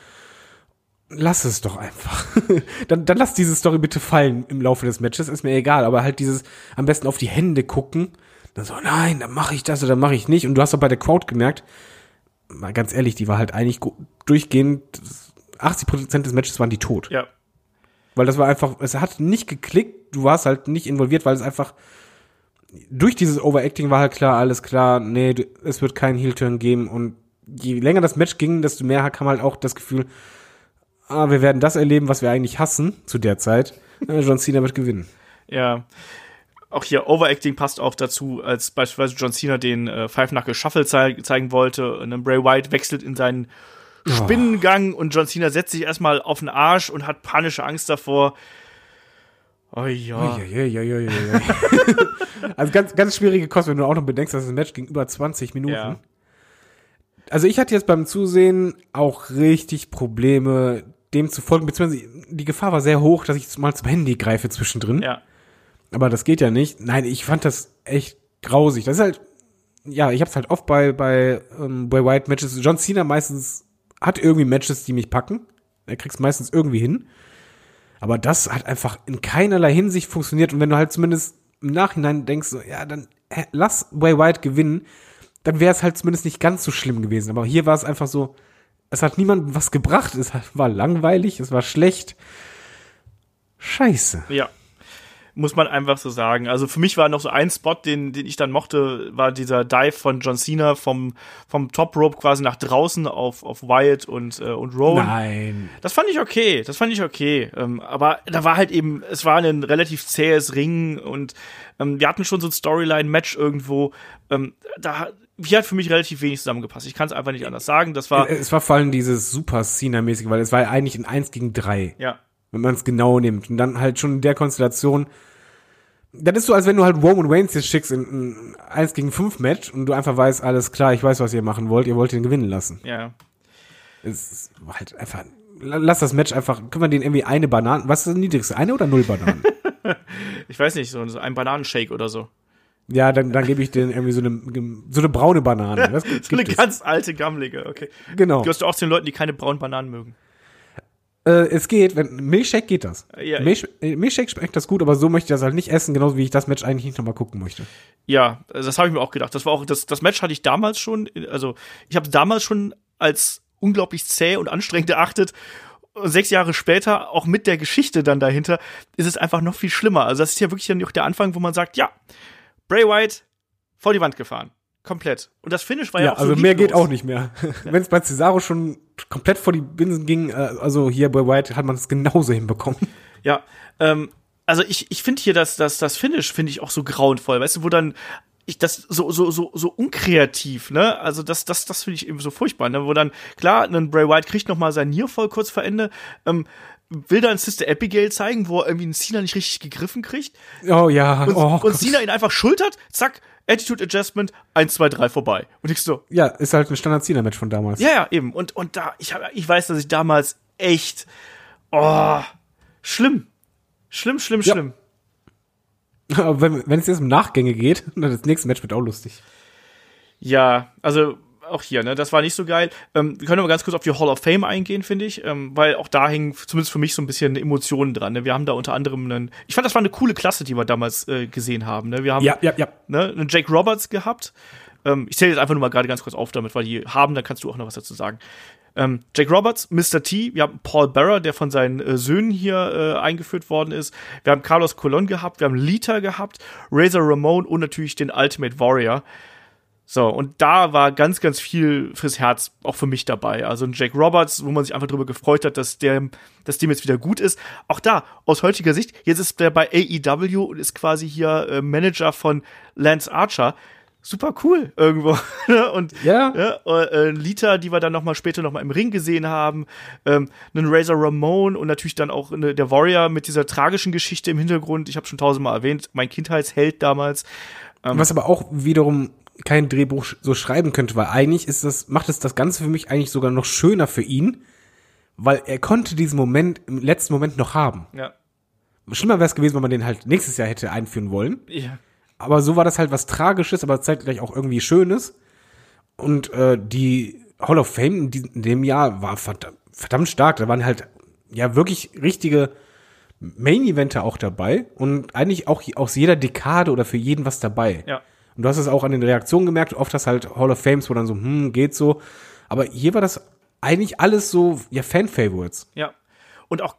[SPEAKER 3] lass es doch einfach. dann, dann lass diese Story bitte fallen im Laufe des Matches, ist mir egal. Aber halt dieses am besten auf die Hände gucken, dann so, nein, dann mache ich das oder mache ich nicht. Und du hast auch bei der Crowd gemerkt, mal ganz ehrlich, die war halt eigentlich durchgehend, 80 Prozent des Matches waren die tot.
[SPEAKER 2] Ja.
[SPEAKER 3] Weil das war einfach, es hat nicht geklickt, du warst halt nicht involviert, weil es einfach, durch dieses Overacting war halt klar, alles klar, nee, es wird keinen Heel-Turn geben und je länger das Match ging, desto mehr kam halt auch das Gefühl, ah, wir werden das erleben, was wir eigentlich hassen zu der Zeit. John Cena wird gewinnen.
[SPEAKER 2] Ja. Auch hier Overacting passt auch dazu, als beispielsweise John Cena den äh, Five Knuckle Shuffle zei zeigen wollte und dann Bray Wyatt wechselt in seinen Spinnengang und John Cena setzt sich erstmal auf den Arsch und hat panische Angst davor. Oh ja.
[SPEAKER 3] Also ganz, ganz schwierige Kost, wenn du auch noch bedenkst, dass das Match ging über 20 Minuten.
[SPEAKER 2] Ja.
[SPEAKER 3] Also ich hatte jetzt beim Zusehen auch richtig Probleme, dem zu folgen, beziehungsweise die Gefahr war sehr hoch, dass ich mal zum Handy greife zwischendrin.
[SPEAKER 2] Ja.
[SPEAKER 3] Aber das geht ja nicht. Nein, ich fand das echt grausig. Das ist halt, ja, ich hab's halt oft bei, bei, ähm, bei White Matches. John Cena meistens hat irgendwie Matches, die mich packen. Er kriegt's meistens irgendwie hin. Aber das hat einfach in keinerlei Hinsicht funktioniert. Und wenn du halt zumindest im Nachhinein denkst, so, ja, dann lass Bray White gewinnen, dann wäre es halt zumindest nicht ganz so schlimm gewesen. Aber hier war es einfach so, es hat niemandem was gebracht. Es war langweilig, es war schlecht. Scheiße.
[SPEAKER 2] Ja. Muss man einfach so sagen. Also für mich war noch so ein Spot, den, den ich dann mochte, war dieser Dive von John Cena vom, vom Top Rope quasi nach draußen auf, auf Wyatt und, äh, und Rowan.
[SPEAKER 3] Nein.
[SPEAKER 2] Das fand ich okay, das fand ich okay. Ähm, aber da war halt eben, es war ein relativ zähes Ring und ähm, wir hatten schon so ein Storyline-Match irgendwo. Ähm, da hier hat für mich relativ wenig zusammengepasst. Ich kann es einfach nicht anders sagen. Das war,
[SPEAKER 3] Es war vor allem dieses super Cena-mäßige, weil es war ja eigentlich ein 1 gegen 3,
[SPEAKER 2] ja,
[SPEAKER 3] wenn man es genau nimmt. Und dann halt schon in der Konstellation. Das ist so, als wenn du halt Roman Reigns jetzt schickst in ein 1 gegen 5 Match und du einfach weißt, alles klar, ich weiß, was ihr machen wollt, ihr wollt ihn gewinnen lassen.
[SPEAKER 2] ja.
[SPEAKER 3] Es war halt einfach, lass das Match einfach, können wir den irgendwie eine Banane, was ist das niedrigste, eine oder null Bananen?
[SPEAKER 2] Ich weiß nicht, so, so ein Bananenshake oder so.
[SPEAKER 3] Ja, dann, dann gebe ich den irgendwie so eine, so eine braune Banane. Das gibt
[SPEAKER 2] So eine
[SPEAKER 3] es.
[SPEAKER 2] ganz alte, gammelige, okay.
[SPEAKER 3] Genau.
[SPEAKER 2] Gehörst du auch zu den Leuten, die keine braunen Bananen mögen?
[SPEAKER 3] Äh, es geht, wenn Milchshake geht das.
[SPEAKER 2] Ja,
[SPEAKER 3] Milch, äh, Milchshake schmeckt das gut, aber so möchte ich das halt nicht essen, genauso wie ich das Match eigentlich nicht nochmal gucken möchte.
[SPEAKER 2] Ja, das habe ich mir auch gedacht. Das war auch das, das Match hatte ich damals schon, also ich habe damals schon als unglaublich zäh und anstrengend erachtet. Sechs Jahre später, auch mit der Geschichte dann dahinter, ist es einfach noch viel schlimmer. Also das ist ja wirklich dann auch der Anfang, wo man sagt, ja, Bray Wyatt vor die Wand gefahren. Komplett. Und das Finish war ja,
[SPEAKER 3] Ja,
[SPEAKER 2] auch
[SPEAKER 3] also
[SPEAKER 2] so
[SPEAKER 3] mehr geht auch nicht mehr. Wenn es bei Cesaro schon komplett vor die Binsen ging, äh, also hier bei White hat man es genauso hinbekommen.
[SPEAKER 2] Ja, ähm, also ich, ich finde hier das, das, das Finish finde ich auch so grauenvoll, weißt du, wo dann ich das so so so so unkreativ, ne? Also das das das finde ich eben so furchtbar, ne? Wo dann klar, ein Bray Wyatt kriegt noch mal sein Nearfall kurz vor Ende, ähm, will dann Sister Abigail zeigen, wo er irgendwie einen Cena nicht richtig gegriffen kriegt
[SPEAKER 3] Oh ja,
[SPEAKER 2] und,
[SPEAKER 3] oh,
[SPEAKER 2] und. Cena ihn einfach schultert, zack, Attitude Adjustment, 1 2 3 vorbei. Und ich so,
[SPEAKER 3] ja, ist halt ein standard cena match von damals.
[SPEAKER 2] ja, ja, eben. Und, und da, ich, hab, ich weiß, dass ich damals echt, oh, schlimm. Schlimm, schlimm,
[SPEAKER 3] Ja.
[SPEAKER 2] schlimm.
[SPEAKER 3] Aber wenn, wenn es jetzt um Nachgänge geht, dann das nächste Match wird auch lustig.
[SPEAKER 2] Ja, also auch hier, ne, das war nicht so geil. Ähm, wir können aber ganz kurz auf die Hall of Fame eingehen, finde ich, ähm, weil auch da hängen zumindest für mich so ein bisschen Emotionen dran. Ne? Wir haben da unter anderem einen, ich fand, das war eine coole Klasse, die wir damals äh, gesehen haben. Ne? Wir haben
[SPEAKER 3] Ja, ja, ja.
[SPEAKER 2] ne, einen Jake Roberts gehabt. Ähm, ich zähle jetzt einfach nur mal gerade ganz kurz auf damit, weil die haben, dann kannst du auch noch was dazu sagen. Ähm, Jake Roberts, Mr. T, wir haben Paul Bearer, der von seinen äh, Söhnen hier äh, eingeführt worden ist. Wir haben Carlos Colon gehabt, wir haben Lita gehabt, Razor Ramon und natürlich den Ultimate Warrior. So, und da war ganz, ganz viel fürs Herz auch für mich dabei. Also ein Jake Roberts, wo man sich einfach darüber gefreut hat, dass der, dass dem jetzt wieder gut ist. Auch da, aus heutiger Sicht, jetzt ist der bei AEW und ist quasi hier äh, Manager von Lance Archer. Super cool irgendwo. und
[SPEAKER 3] Ja.
[SPEAKER 2] ja, äh, Lita, die wir dann noch mal später noch mal im Ring gesehen haben, ähm, einen Razor Ramon und natürlich dann auch eine, der Warrior mit dieser tragischen Geschichte im Hintergrund. Ich habe schon tausendmal erwähnt, mein Kindheitsheld damals.
[SPEAKER 3] Was aber auch wiederum kein Drehbuch so schreiben könnte, weil eigentlich ist das, macht es das Ganze für mich eigentlich sogar noch schöner für ihn, weil er konnte diesen Moment im letzten Moment noch haben.
[SPEAKER 2] Ja.
[SPEAKER 3] Schlimmer wäre es gewesen, wenn man den halt nächstes Jahr hätte einführen wollen.
[SPEAKER 2] ja.
[SPEAKER 3] Aber so war das halt was Tragisches, aber zeitgleich auch irgendwie Schönes. Und äh, die Hall of Fame in, diesem, in dem Jahr war verdammt, verdammt stark. Da waren halt ja wirklich richtige Main-Eventer auch dabei und eigentlich auch aus jeder Dekade oder für jeden was dabei.
[SPEAKER 2] Ja.
[SPEAKER 3] Und du hast es auch an den Reaktionen gemerkt, oft hast halt Hall of Fames, wo dann so, hm, geht so. Aber hier war das eigentlich alles so, ja, Fan-Favorites.
[SPEAKER 2] Ja. Und auch,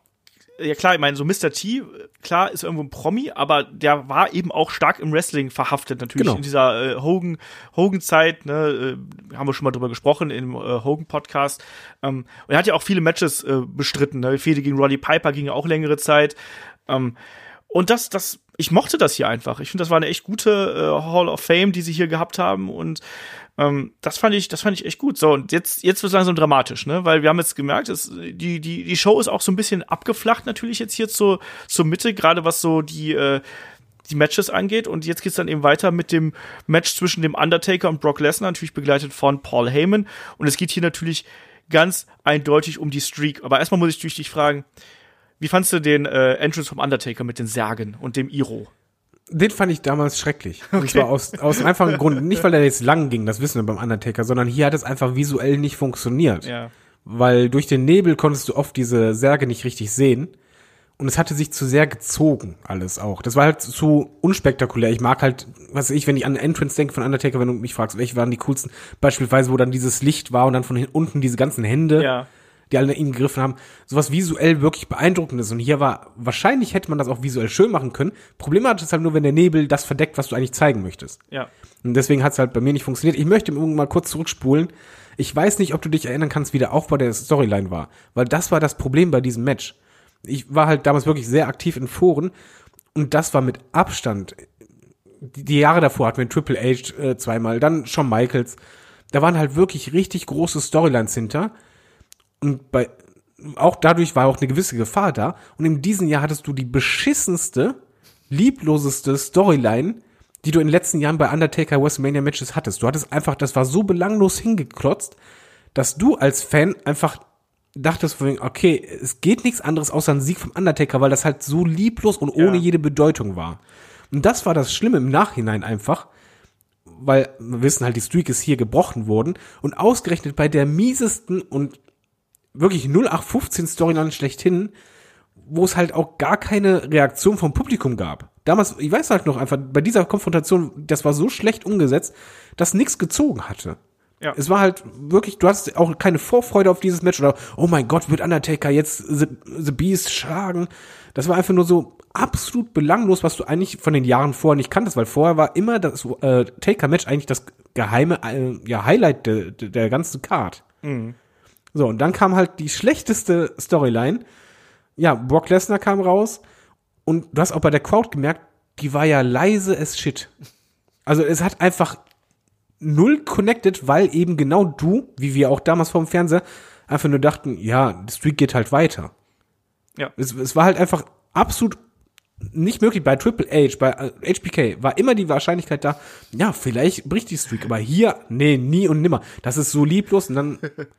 [SPEAKER 2] ja klar, ich meine, so Mr. T, klar, ist irgendwo ein Promi, aber der war eben auch stark im Wrestling verhaftet, natürlich
[SPEAKER 3] Genau.
[SPEAKER 2] in dieser äh, Hogan, Hogan-Zeit, ne, äh, haben wir schon mal drüber gesprochen im äh, Hogan-Podcast. Ähm, und er hat ja auch viele Matches äh, bestritten, ne? Fehde gegen Roddy Piper ging ja auch längere Zeit. Ähm, und das, das, ich mochte das hier einfach. Ich finde, das war eine echt gute äh, Hall of Fame, die sie hier gehabt haben und ähm, das fand ich, das fand ich echt gut. So, und jetzt, jetzt wird es langsam dramatisch, ne? Weil wir haben jetzt gemerkt, es, die, die, die Show ist auch so ein bisschen abgeflacht, natürlich jetzt hier zur, zur Mitte, gerade was so die, äh, die Matches angeht. Und jetzt geht's dann eben weiter mit dem Match zwischen dem Undertaker und Brock Lesnar, natürlich begleitet von Paul Heyman. Und es geht hier natürlich ganz eindeutig um die Streak. Aber erstmal muss ich durch dich fragen, wie fandst du den äh, Entrance vom Undertaker mit den Särgen und dem Iro?
[SPEAKER 3] Den fand ich damals schrecklich. Und zwar aus, aus einfachen Grund. Nicht, weil er jetzt lang ging, das wissen wir beim Undertaker, sondern hier hat es einfach visuell nicht funktioniert.
[SPEAKER 2] Ja.
[SPEAKER 3] Weil durch den Nebel konntest du oft diese Särge nicht richtig sehen. Und es hatte sich zu sehr gezogen, alles auch. Das war halt zu unspektakulär. Ich mag halt, was weiß ich, wenn ich an Entrance denke von Undertaker, wenn du mich fragst, welche waren die coolsten, beispielsweise, wo dann dieses Licht war und dann von unten diese ganzen Hände,
[SPEAKER 2] Ja.
[SPEAKER 3] Die alle ihn gegriffen haben, sowas visuell wirklich beeindruckendes. Und hier war, wahrscheinlich hätte man das auch visuell schön machen können. Problem hat es halt nur, wenn der Nebel das verdeckt, was du eigentlich zeigen möchtest.
[SPEAKER 2] Ja.
[SPEAKER 3] Und deswegen hat es halt bei mir nicht funktioniert. Ich möchte irgendwann mal kurz zurückspulen. Ich weiß nicht, ob du dich erinnern kannst, wie der Aufbau der Storyline war. Weil das war das Problem bei diesem Match. Ich war halt damals wirklich sehr aktiv in Foren und das war mit Abstand. Die, die Jahre davor hatten wir Triple H äh, zweimal, dann Shawn Michaels. Da waren halt wirklich richtig große Storylines hinter. Und bei, auch dadurch war auch eine gewisse Gefahr da. Und in diesem Jahr hattest du die beschissenste, liebloseste Storyline, die du in den letzten Jahren bei Undertaker WrestleMania Matches hattest. Du hattest einfach, das war so belanglos hingeklotzt, dass du als Fan einfach dachtest, okay, es geht nichts anderes außer ein Sieg vom Undertaker, weil das halt so lieblos und ohne
[SPEAKER 2] Ja.
[SPEAKER 3] jede Bedeutung war. Und das war das Schlimme im Nachhinein einfach, weil wir wissen halt, die Streak ist hier gebrochen worden und ausgerechnet bei der miesesten und wirklich 0815 Storyline schlechthin, wo es halt auch gar keine Reaktion vom Publikum gab. Damals, ich weiß halt noch einfach, bei dieser Konfrontation, das war so schlecht umgesetzt, dass nichts gezogen hatte.
[SPEAKER 2] Ja.
[SPEAKER 3] Es war halt wirklich, du hast auch keine Vorfreude auf dieses Match oder, oh mein Gott, wird Undertaker jetzt The, The Beast schlagen? Das war einfach nur so absolut belanglos, was du eigentlich von den Jahren vorher nicht kanntest, weil vorher war immer das äh, Taker-Match eigentlich das geheime äh, ja, Highlight de, de, der ganzen Card. So, und dann kam halt die schlechteste Storyline. Ja, Brock Lesnar kam raus und du hast auch bei der Crowd gemerkt, die war ja leise as shit. Also es hat einfach null connected, weil eben genau du, wie wir auch damals vorm Fernseher, einfach nur dachten, ja, der Streak geht halt weiter.
[SPEAKER 2] Ja.
[SPEAKER 3] Es, es war halt einfach absolut nicht möglich. Bei Triple H, bei äh, HBK war immer die Wahrscheinlichkeit da, ja, vielleicht bricht die Streak, aber hier, nee, nie und nimmer. Das ist so lieblos und dann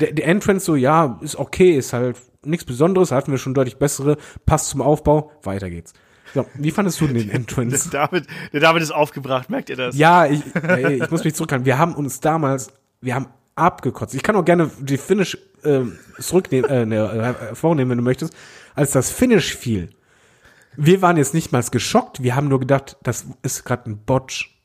[SPEAKER 3] der, der Entrance so, ja, ist okay, ist halt nichts Besonderes, hatten wir schon deutlich bessere, passt zum Aufbau, weiter geht's. So, wie fandest du den Entrance?
[SPEAKER 2] Der David, der David ist aufgebracht, merkt ihr das?
[SPEAKER 3] Ja, ich, ey, ich muss mich zurückhalten. Wir haben uns damals, wir haben abgekotzt. Ich kann auch gerne die Finish äh, zurücknehmen, äh, ne, äh, vornehmen, wenn du möchtest. Als das Finish fiel, wir waren jetzt nicht mal geschockt. Wir haben nur gedacht, das ist gerade ein Botch.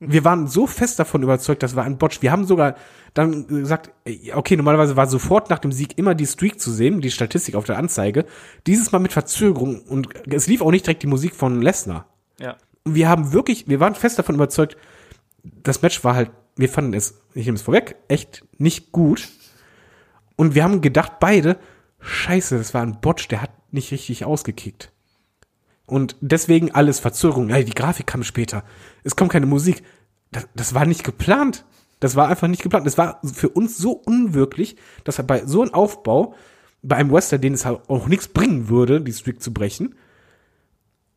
[SPEAKER 3] Wir waren so fest davon überzeugt, das war ein Botch. Wir haben sogar dann gesagt, ey, okay, normalerweise war sofort nach dem Sieg immer die Streak zu sehen, die Statistik auf der Anzeige. Dieses Mal mit Verzögerung und es lief auch nicht direkt die Musik von Lesnar.
[SPEAKER 2] Ja.
[SPEAKER 3] Und wir haben wirklich, wir waren fest davon überzeugt, das Match war halt, wir fanden es, ich nehme es vorweg, echt nicht gut. Und wir haben gedacht, beide, scheiße, das war ein Botch, der hat nicht richtig ausgekickt. Und deswegen alles Verzögerung. Ja, die Grafik kam später. Es kommt keine Musik. Das, das war nicht geplant. Das war einfach nicht geplant. Das war für uns so unwirklich, dass er bei so einem Aufbau, bei einem Western, den es halt auch nichts bringen würde, die Streak zu brechen,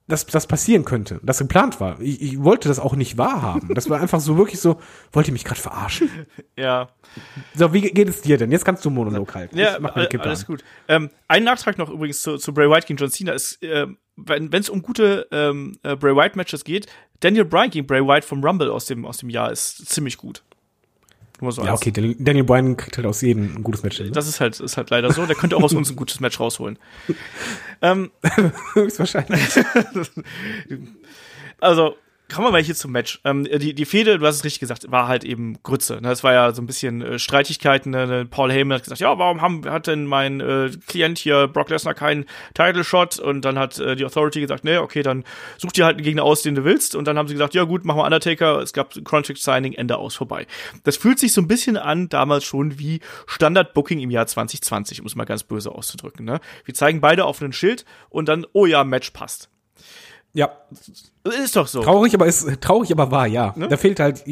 [SPEAKER 3] dass das passieren könnte, das geplant war. Ich, ich wollte das auch nicht wahrhaben. Das war einfach so wirklich so, wollt ihr mich gerade verarschen?
[SPEAKER 2] Ja.
[SPEAKER 3] So, wie geht es dir denn? Jetzt kannst du Monolog halten.
[SPEAKER 2] Ja,
[SPEAKER 3] Kippe
[SPEAKER 2] alles gut. Ähm, ein Nachtrag noch übrigens zu, zu Bray Wyatt gegen John Cena ist, ähm, wenn es um gute ähm, äh, Bray Wyatt Matches geht, Daniel Bryan gegen Bray Wyatt vom Rumble aus dem aus dem Jahr ist ziemlich gut. Nur so
[SPEAKER 3] Ja, okay, Daniel Bryan kriegt halt aus jedem ein gutes Match. Ne?
[SPEAKER 2] Das ist halt ist halt leider so. Der könnte auch aus uns ein gutes Match rausholen. ähm,
[SPEAKER 3] Höchstwahrscheinlich.
[SPEAKER 2] also kommen wir mal hier zum Match. Ähm, die, die Fehde, du hast es richtig gesagt, war halt eben Grütze. Ne? Es war ja so ein bisschen äh, Streitigkeiten. Ne? Paul Heyman hat gesagt, ja, warum haben, hat denn mein äh, Klient hier, Brock Lesnar, keinen Title-Shot? Und dann hat äh, die Authority gesagt, nee, okay, dann such dir halt einen Gegner aus, den du willst. Und dann haben sie gesagt, ja gut, machen wir Undertaker. Es gab Contract-Signing, Ende aus, vorbei. Das fühlt sich so ein bisschen an, damals schon wie Standard-Booking im Jahr 2020, um es mal ganz böse auszudrücken. Ne? Wir zeigen beide auf einen Schild und dann, oh ja, Match passt.
[SPEAKER 3] Ja,
[SPEAKER 2] Ist doch so.
[SPEAKER 3] traurig, aber ist traurig, aber wahr, ja.
[SPEAKER 2] Ne?
[SPEAKER 3] Da fehlt halt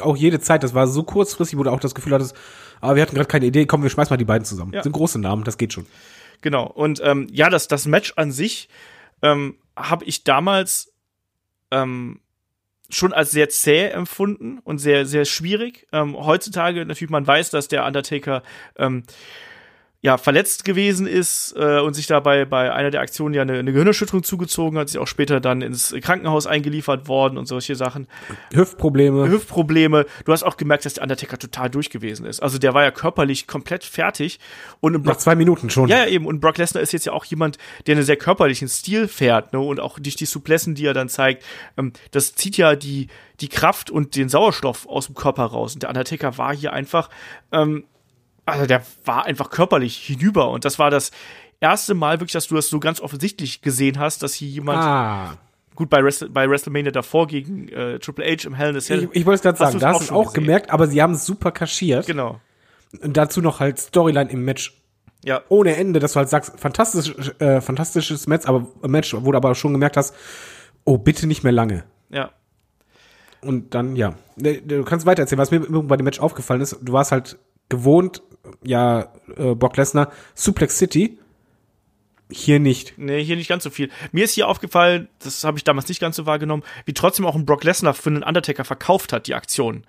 [SPEAKER 3] auch jede Zeit. Das war so kurzfristig, wo du auch das Gefühl hattest, aber wir hatten gerade keine Idee. Komm, wir schmeißen mal die beiden zusammen.
[SPEAKER 2] Ja.
[SPEAKER 3] Das sind große Namen, das geht schon.
[SPEAKER 2] Genau. Und ähm, ja, das, das Match an sich ähm, habe ich damals ähm, schon als sehr zäh empfunden und sehr, sehr schwierig. Ähm, heutzutage natürlich, man weiß, dass der Undertaker ähm, ja, verletzt gewesen ist äh, und sich dabei bei einer der Aktionen ja eine, eine Gehirnerschütterung zugezogen hat, sich auch später dann ins Krankenhaus eingeliefert worden und solche Sachen.
[SPEAKER 3] Hüftprobleme.
[SPEAKER 2] Hüftprobleme. Du hast auch gemerkt, dass der Undertaker total durch gewesen ist. Also der war ja körperlich komplett fertig und im
[SPEAKER 3] nach zwei Minuten schon.
[SPEAKER 2] ja, ja, eben. Und Brock Lesnar ist jetzt ja auch jemand, der einen sehr körperlichen Stil fährt, ne? Und auch durch die Suplessen, die er dann zeigt, ähm, das zieht ja die, die Kraft und den Sauerstoff aus dem Körper raus. Und der Undertaker war hier einfach, ähm, also der war einfach körperlich hinüber. Und das war das erste Mal wirklich, dass du das so ganz offensichtlich gesehen hast, dass hier jemand,
[SPEAKER 3] Ah,
[SPEAKER 2] gut, bei, Wrestle, bei WrestleMania davor gegen äh, Triple H im Hell in a Cell.
[SPEAKER 3] ich, ich wollte es gerade sagen, da hast du auch
[SPEAKER 2] gesehen.
[SPEAKER 3] gemerkt, aber sie haben es super kaschiert.
[SPEAKER 2] Genau.
[SPEAKER 3] Und dazu noch halt Storyline im Match
[SPEAKER 2] Ja,
[SPEAKER 3] ohne Ende, dass du halt sagst, fantastisch, äh, fantastisches Match, aber Match, wo du aber schon gemerkt hast, oh, bitte nicht mehr lange.
[SPEAKER 2] ja.
[SPEAKER 3] Und dann, ja, Ne, du kannst weiter erzählen. Was mir bei dem Match aufgefallen ist, du warst halt gewohnt, ja, äh, Brock Lesnar, Suplex City, hier nicht.
[SPEAKER 2] Nee, hier nicht ganz so viel. Mir ist hier aufgefallen, das habe ich damals nicht ganz so wahrgenommen, wie trotzdem auch ein Brock Lesnar für einen Undertaker verkauft hat, die Aktion.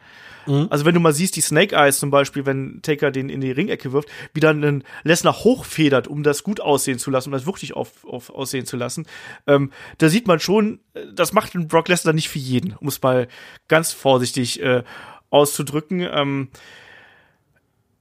[SPEAKER 2] Also wenn du mal siehst, die Snake Eyes zum Beispiel, wenn Taker den in die Ringecke wirft, wie dann ein Lesnar hochfedert, um das gut aussehen zu lassen, um das wirklich auf, auf aussehen zu lassen, ähm, da sieht man schon, äh, das macht ein Brock Lesnar nicht für jeden, um es mal ganz vorsichtig äh, auszudrücken. Ähm,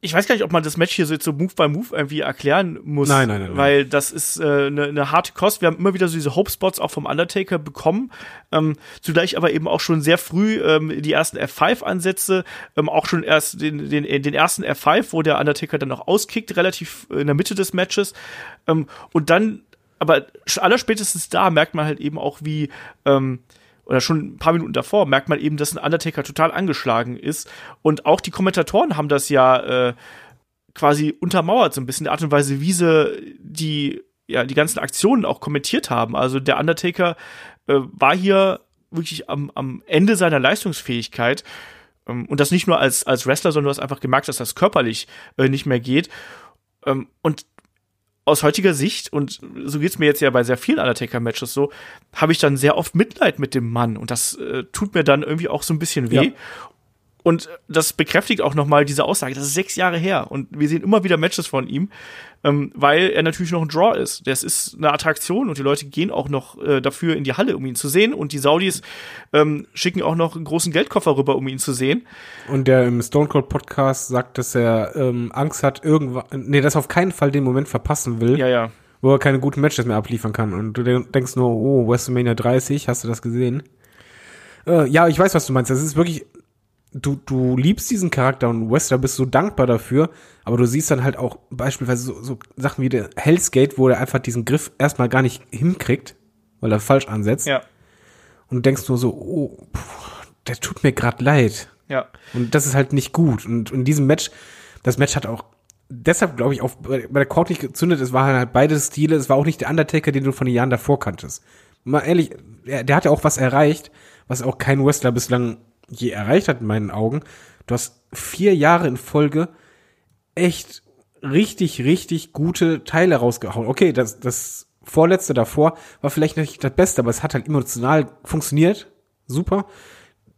[SPEAKER 2] ich weiß gar nicht, ob man das Match hier so jetzt so Move by Move irgendwie erklären muss.
[SPEAKER 3] Nein, nein, nein, nein.
[SPEAKER 2] Weil das ist eine äh, ne, ne harte Kost. Wir haben immer wieder so diese Hope-Spots auch vom Undertaker bekommen. Ähm, zugleich aber eben auch schon sehr früh ähm, die ersten F5-Ansätze. Ähm, auch schon erst den, den, den ersten F5, wo der Undertaker dann auch auskickt, relativ in der Mitte des Matches. Ähm, und dann, aber allerspätestens da merkt man halt eben auch, wie ähm, oder schon ein paar Minuten davor merkt man eben, dass ein Undertaker total angeschlagen ist. Und auch die Kommentatoren haben das ja äh, quasi untermauert, so ein bisschen die Art und Weise, wie sie die, ja, die ganzen Aktionen auch kommentiert haben. Also der Undertaker äh, war hier wirklich am, am Ende seiner Leistungsfähigkeit. Ähm, und das nicht nur als, als Wrestler, sondern du hast einfach gemerkt, dass das körperlich äh, nicht mehr geht. Ähm, und aus heutiger Sicht, und so geht's mir jetzt ja bei sehr vielen Undertaker-Matches so, habe ich dann sehr oft Mitleid mit dem Mann. Und das äh, tut mir dann irgendwie auch so ein bisschen weh. Ja. Und das bekräftigt auch nochmal diese Aussage. Das ist sechs Jahre her. Und wir sehen immer wieder Matches von ihm, ähm, weil er natürlich noch ein Draw ist. Das ist eine Attraktion und die Leute gehen auch noch äh, dafür in die Halle, um ihn zu sehen. Und die Saudis ähm, schicken auch noch einen großen Geldkoffer rüber, um ihn zu sehen.
[SPEAKER 3] Und der im Stone Cold Podcast sagt, dass er ähm, Angst hat, irgendwann, nee, dass er auf keinen Fall den Moment verpassen will.
[SPEAKER 2] Ja, ja.
[SPEAKER 3] Wo er keine guten Matches mehr abliefern kann. Und du denkst nur, oh, WrestleMania 30, hast du das gesehen? Äh, ja, ich weiß, was du meinst. Das ist wirklich du, du liebst diesen Charakter und Wester bist so dankbar dafür, aber du siehst dann halt auch beispielsweise so, so Sachen wie der Hell's Gate, wo er einfach diesen Griff erstmal gar nicht hinkriegt, weil er falsch ansetzt.
[SPEAKER 2] Ja.
[SPEAKER 3] Und denkst nur so, oh, puh, der tut mir gerade leid.
[SPEAKER 2] Ja.
[SPEAKER 3] Und das ist halt nicht gut. Und in diesem Match, das Match hat auch deshalb, glaube ich, auch bei der Court nicht gezündet, es waren halt beide Stile, es war auch nicht der Undertaker, den du von den Jahren davor kanntest. Mal ehrlich, der, der hat ja auch was erreicht, was auch kein Wrestler bislang je erreicht hat in meinen Augen. Du hast vier Jahre in Folge echt richtig, richtig gute Teile rausgehauen. Okay, das, das vorletzte davor war vielleicht nicht das Beste, aber es hat halt emotional funktioniert. Super.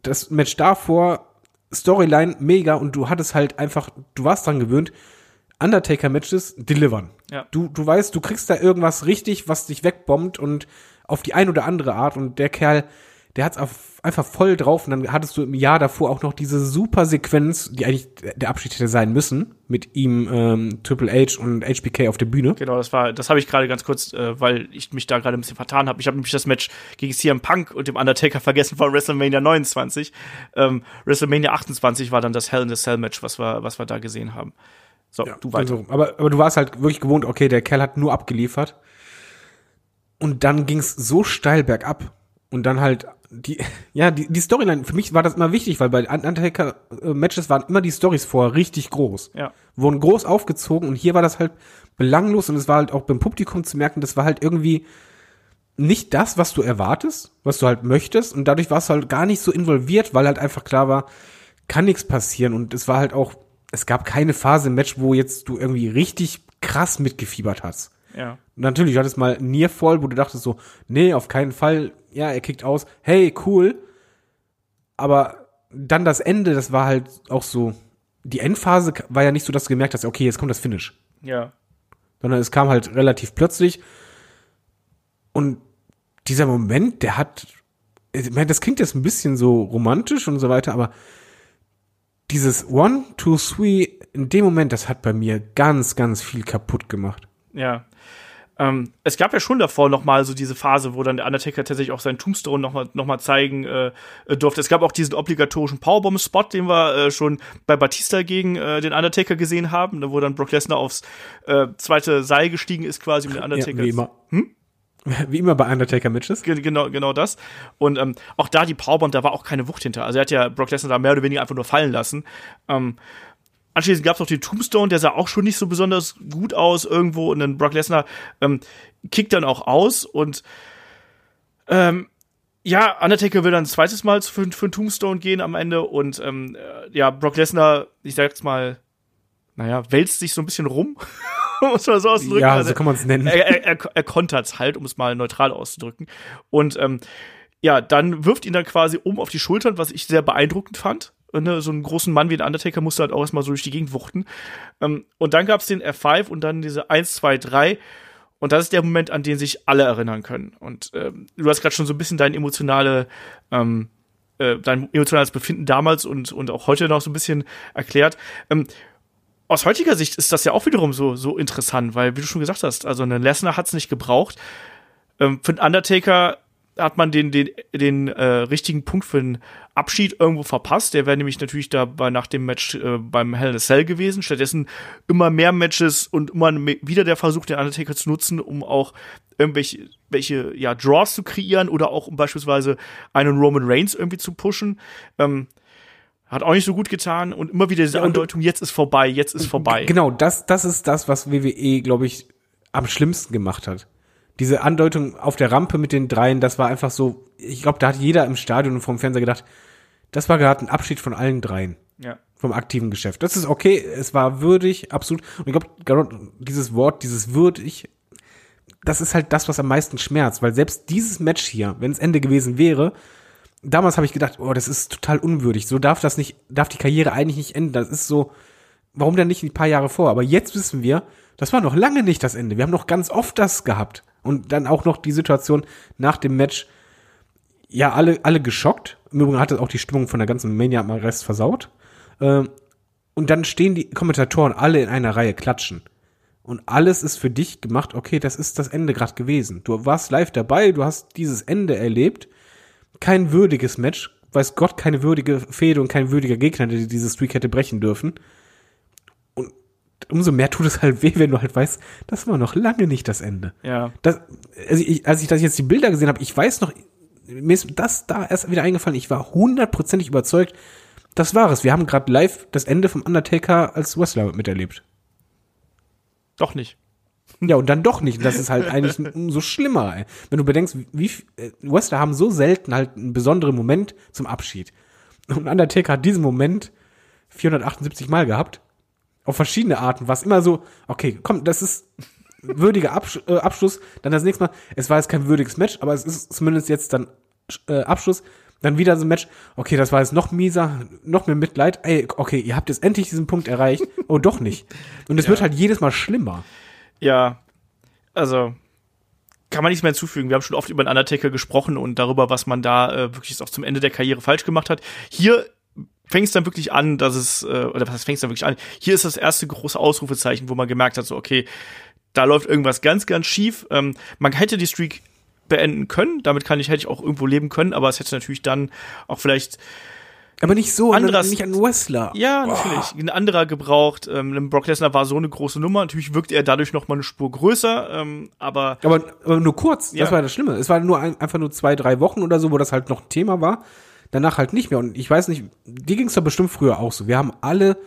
[SPEAKER 3] Das Match davor, Storyline mega und du hattest halt einfach, du warst dran gewöhnt, Undertaker-Matches delivern.
[SPEAKER 2] Ja.
[SPEAKER 3] Du, du weißt, du kriegst da irgendwas richtig, was dich wegbombt und auf die ein oder andere Art und der Kerl, der hat's einfach voll drauf und dann hattest du im Jahr davor auch noch diese super Sequenz, die eigentlich der Abschied hätte sein müssen, mit ihm ähm, Triple H und HBK auf der Bühne.
[SPEAKER 2] Genau, das war, das habe ich gerade ganz kurz, äh, weil ich mich da gerade ein bisschen vertan habe. Ich habe nämlich das Match gegen CM Punk und dem Undertaker vergessen von WrestleMania 29. Ähm, WrestleMania 28 war dann das Hell in the Cell Match, was wir, was wir da gesehen haben. So,
[SPEAKER 3] ja, du weiter. Also, aber, aber du warst halt wirklich gewohnt, okay, der Kerl hat nur abgeliefert. Und dann ging's so steil bergab. Und dann halt die, ja, die, die Storyline, für mich war das immer wichtig, weil bei Undertaker-Matches waren immer die Stories vorher richtig groß.
[SPEAKER 2] Ja.
[SPEAKER 3] Wurden groß aufgezogen und hier war das halt belanglos und es war halt auch beim Publikum zu merken, das war halt irgendwie nicht das, was du erwartest, was du halt möchtest und dadurch warst du halt gar nicht so involviert, weil halt einfach klar war, kann nichts passieren und es war halt auch, es gab keine Phase im Match, wo jetzt du irgendwie richtig krass mitgefiebert hast.
[SPEAKER 2] Ja.
[SPEAKER 3] Natürlich, du hattest mal Nearfall, wo du dachtest so, nee, auf keinen Fall, ja, er kickt aus, hey, cool. Aber dann das Ende, das war halt auch so, die Endphase war ja nicht so, dass du gemerkt hast, okay, jetzt kommt das Finish.
[SPEAKER 2] Ja.
[SPEAKER 3] Sondern es kam halt relativ plötzlich. Und dieser Moment, der hat, ich meine, das klingt jetzt ein bisschen so romantisch und so weiter, aber dieses One, Two, Three, in dem Moment, das hat bei mir ganz, ganz viel kaputt gemacht.
[SPEAKER 2] Ja. Ähm, es gab ja schon davor noch mal so diese Phase, wo dann der Undertaker tatsächlich auch seinen Tombstone noch mal, noch mal zeigen äh, äh, durfte. Es gab auch diesen obligatorischen Powerbomb-Spot, den wir äh, schon bei Batista gegen äh, den Undertaker gesehen haben, wo dann Brock Lesnar aufs äh, zweite Seil gestiegen ist quasi um den Undertaker. Ja,
[SPEAKER 3] wie immer. Hm? Wie immer bei Undertaker-Matches.
[SPEAKER 2] Genau, genau das. Und ähm, auch da die Powerbomb, da war auch keine Wucht hinter. Also er hat ja Brock Lesnar da mehr oder weniger einfach nur fallen lassen. Ähm, Anschließend gab es noch den Tombstone, der sah auch schon nicht so besonders gut aus irgendwo. Und dann Brock Lesnar ähm, kickt dann auch aus. Und ähm, ja, Undertaker will dann ein zweites Mal für, für einen Tombstone gehen am Ende. Und ähm, äh, ja, Brock Lesnar, ich sag's mal, naja, wälzt sich so ein bisschen rum. muss man so ausdrücken.
[SPEAKER 3] Ja, so kann man es nennen.
[SPEAKER 2] Er, er, er, er kontert's halt, um es mal neutral auszudrücken. Und ähm, ja, dann wirft ihn dann quasi oben auf die Schultern, was ich sehr beeindruckend fand ne, so einen großen Mann wie ein Undertaker musste halt auch erstmal so durch die Gegend wuchten. Ähm, und dann gab's den F5 und dann diese 1, 2, 3. Und das ist der Moment, an den sich alle erinnern können. Und ähm, du hast gerade schon so ein bisschen dein emotionale, ähm, äh, dein emotionales Befinden damals und, und auch heute noch so ein bisschen erklärt. Ähm, aus heutiger Sicht ist das ja auch wiederum so, so interessant, weil, wie du schon gesagt hast, also eine Lesnar hat es nicht gebraucht. Ähm, für den Undertaker hat man den, den, den äh, richtigen Punkt für den Abschied irgendwo verpasst. Der wäre nämlich natürlich da bei, nach dem Match äh, beim Hell in a Cell gewesen. Stattdessen immer mehr Matches und immer wieder der Versuch, den Undertaker zu nutzen, um auch irgendwelche welche, ja, Draws zu kreieren oder auch um beispielsweise einen Roman Reigns irgendwie zu pushen. Ähm, hat auch nicht so gut getan und immer wieder diese ja, Andeutung, jetzt ist vorbei, jetzt ist vorbei.
[SPEAKER 3] Genau, das, das ist das, was WWE, glaube ich, am schlimmsten gemacht hat. Diese Andeutung auf der Rampe mit den dreien, das war einfach so, ich glaube, da hat jeder im Stadion und vom Fernseher gedacht, das war gerade ein Abschied von allen dreien.
[SPEAKER 2] Ja.
[SPEAKER 3] Vom aktiven Geschäft. Das ist okay, es war würdig, absolut. Und ich glaube, dieses Wort, dieses würdig, das ist halt das, was am meisten schmerzt, weil selbst dieses Match hier, wenn es Ende gewesen wäre, damals habe ich gedacht, oh, das ist total unwürdig. So darf das nicht, darf die Karriere eigentlich nicht enden. Das ist so, warum dann nicht ein paar Jahre vor? Aber jetzt wissen wir, das war noch lange nicht das Ende. Wir haben noch ganz oft das gehabt. Und dann auch noch die Situation nach dem Match, ja, alle, alle geschockt. Im Übrigen hat es auch die Stimmung von der ganzen Mania am Rest versaut. Ähm, und dann stehen die Kommentatoren alle in einer Reihe klatschen. Und alles ist für dich gemacht, okay, das ist das Ende gerade gewesen. Du warst live dabei, du hast dieses Ende erlebt kein würdiges Match. Weiß Gott, keine würdige Fehde und kein würdiger Gegner, der diese Streak hätte brechen dürfen. Umso mehr tut es halt weh, wenn du halt weißt, das war noch lange nicht das Ende.
[SPEAKER 2] Ja.
[SPEAKER 3] Das, also ich, als ich das jetzt die Bilder gesehen habe, ich weiß noch, mir ist das da erst wieder eingefallen, ich war hundertprozentig überzeugt, das war es. Wir haben gerade live das Ende vom Undertaker als Wrestler miterlebt.
[SPEAKER 2] Doch nicht.
[SPEAKER 3] Ja, und dann doch nicht. das ist halt eigentlich umso schlimmer. Ey. Wenn du bedenkst, wie äh, Wrestler haben so selten halt einen besonderen Moment zum Abschied. Und Undertaker hat diesen Moment 478 Mal gehabt. Auf verschiedene Arten. Was immer so, okay, komm, das ist würdiger Absch äh, Abschluss. Dann das nächste Mal, es war jetzt kein würdiges Match, aber es ist zumindest jetzt dann äh, Abschluss. Dann wieder so ein Match. Okay, das war jetzt noch mieser, noch mehr Mitleid. Ey, okay, ihr habt jetzt endlich diesen Punkt erreicht. Oh, doch nicht. Und es ja. wird halt jedes Mal schlimmer.
[SPEAKER 2] Ja, also kann man nichts mehr hinzufügen. Wir haben schon oft über den Undertaker gesprochen und darüber, was man da äh, wirklich auch zum Ende der Karriere falsch gemacht hat. Hier fängt es dann wirklich an, dass es, äh, oder was fängt es dann wirklich an? Hier ist das erste große Ausrufezeichen, wo man gemerkt hat, so, okay, da läuft irgendwas ganz, ganz schief. Ähm, man hätte die Streak beenden können, damit kann ich, hätte ich auch irgendwo leben können, aber es hätte natürlich dann auch vielleicht
[SPEAKER 3] aber nicht so,
[SPEAKER 2] anderer,
[SPEAKER 3] nicht ein Wrestler.
[SPEAKER 2] Ja, natürlich. Ein anderer gebraucht. Ähm, Brock Lesnar war so eine große Nummer. Natürlich wirkt er dadurch noch mal eine Spur größer, ähm, aber,
[SPEAKER 3] aber aber nur kurz. Ja. Das war das Schlimme. Es war nur ein, einfach nur zwei, drei Wochen oder so, wo das halt noch ein Thema war. Danach halt nicht mehr. Und ich weiß nicht, die ging es doch bestimmt früher auch so. Wir haben alle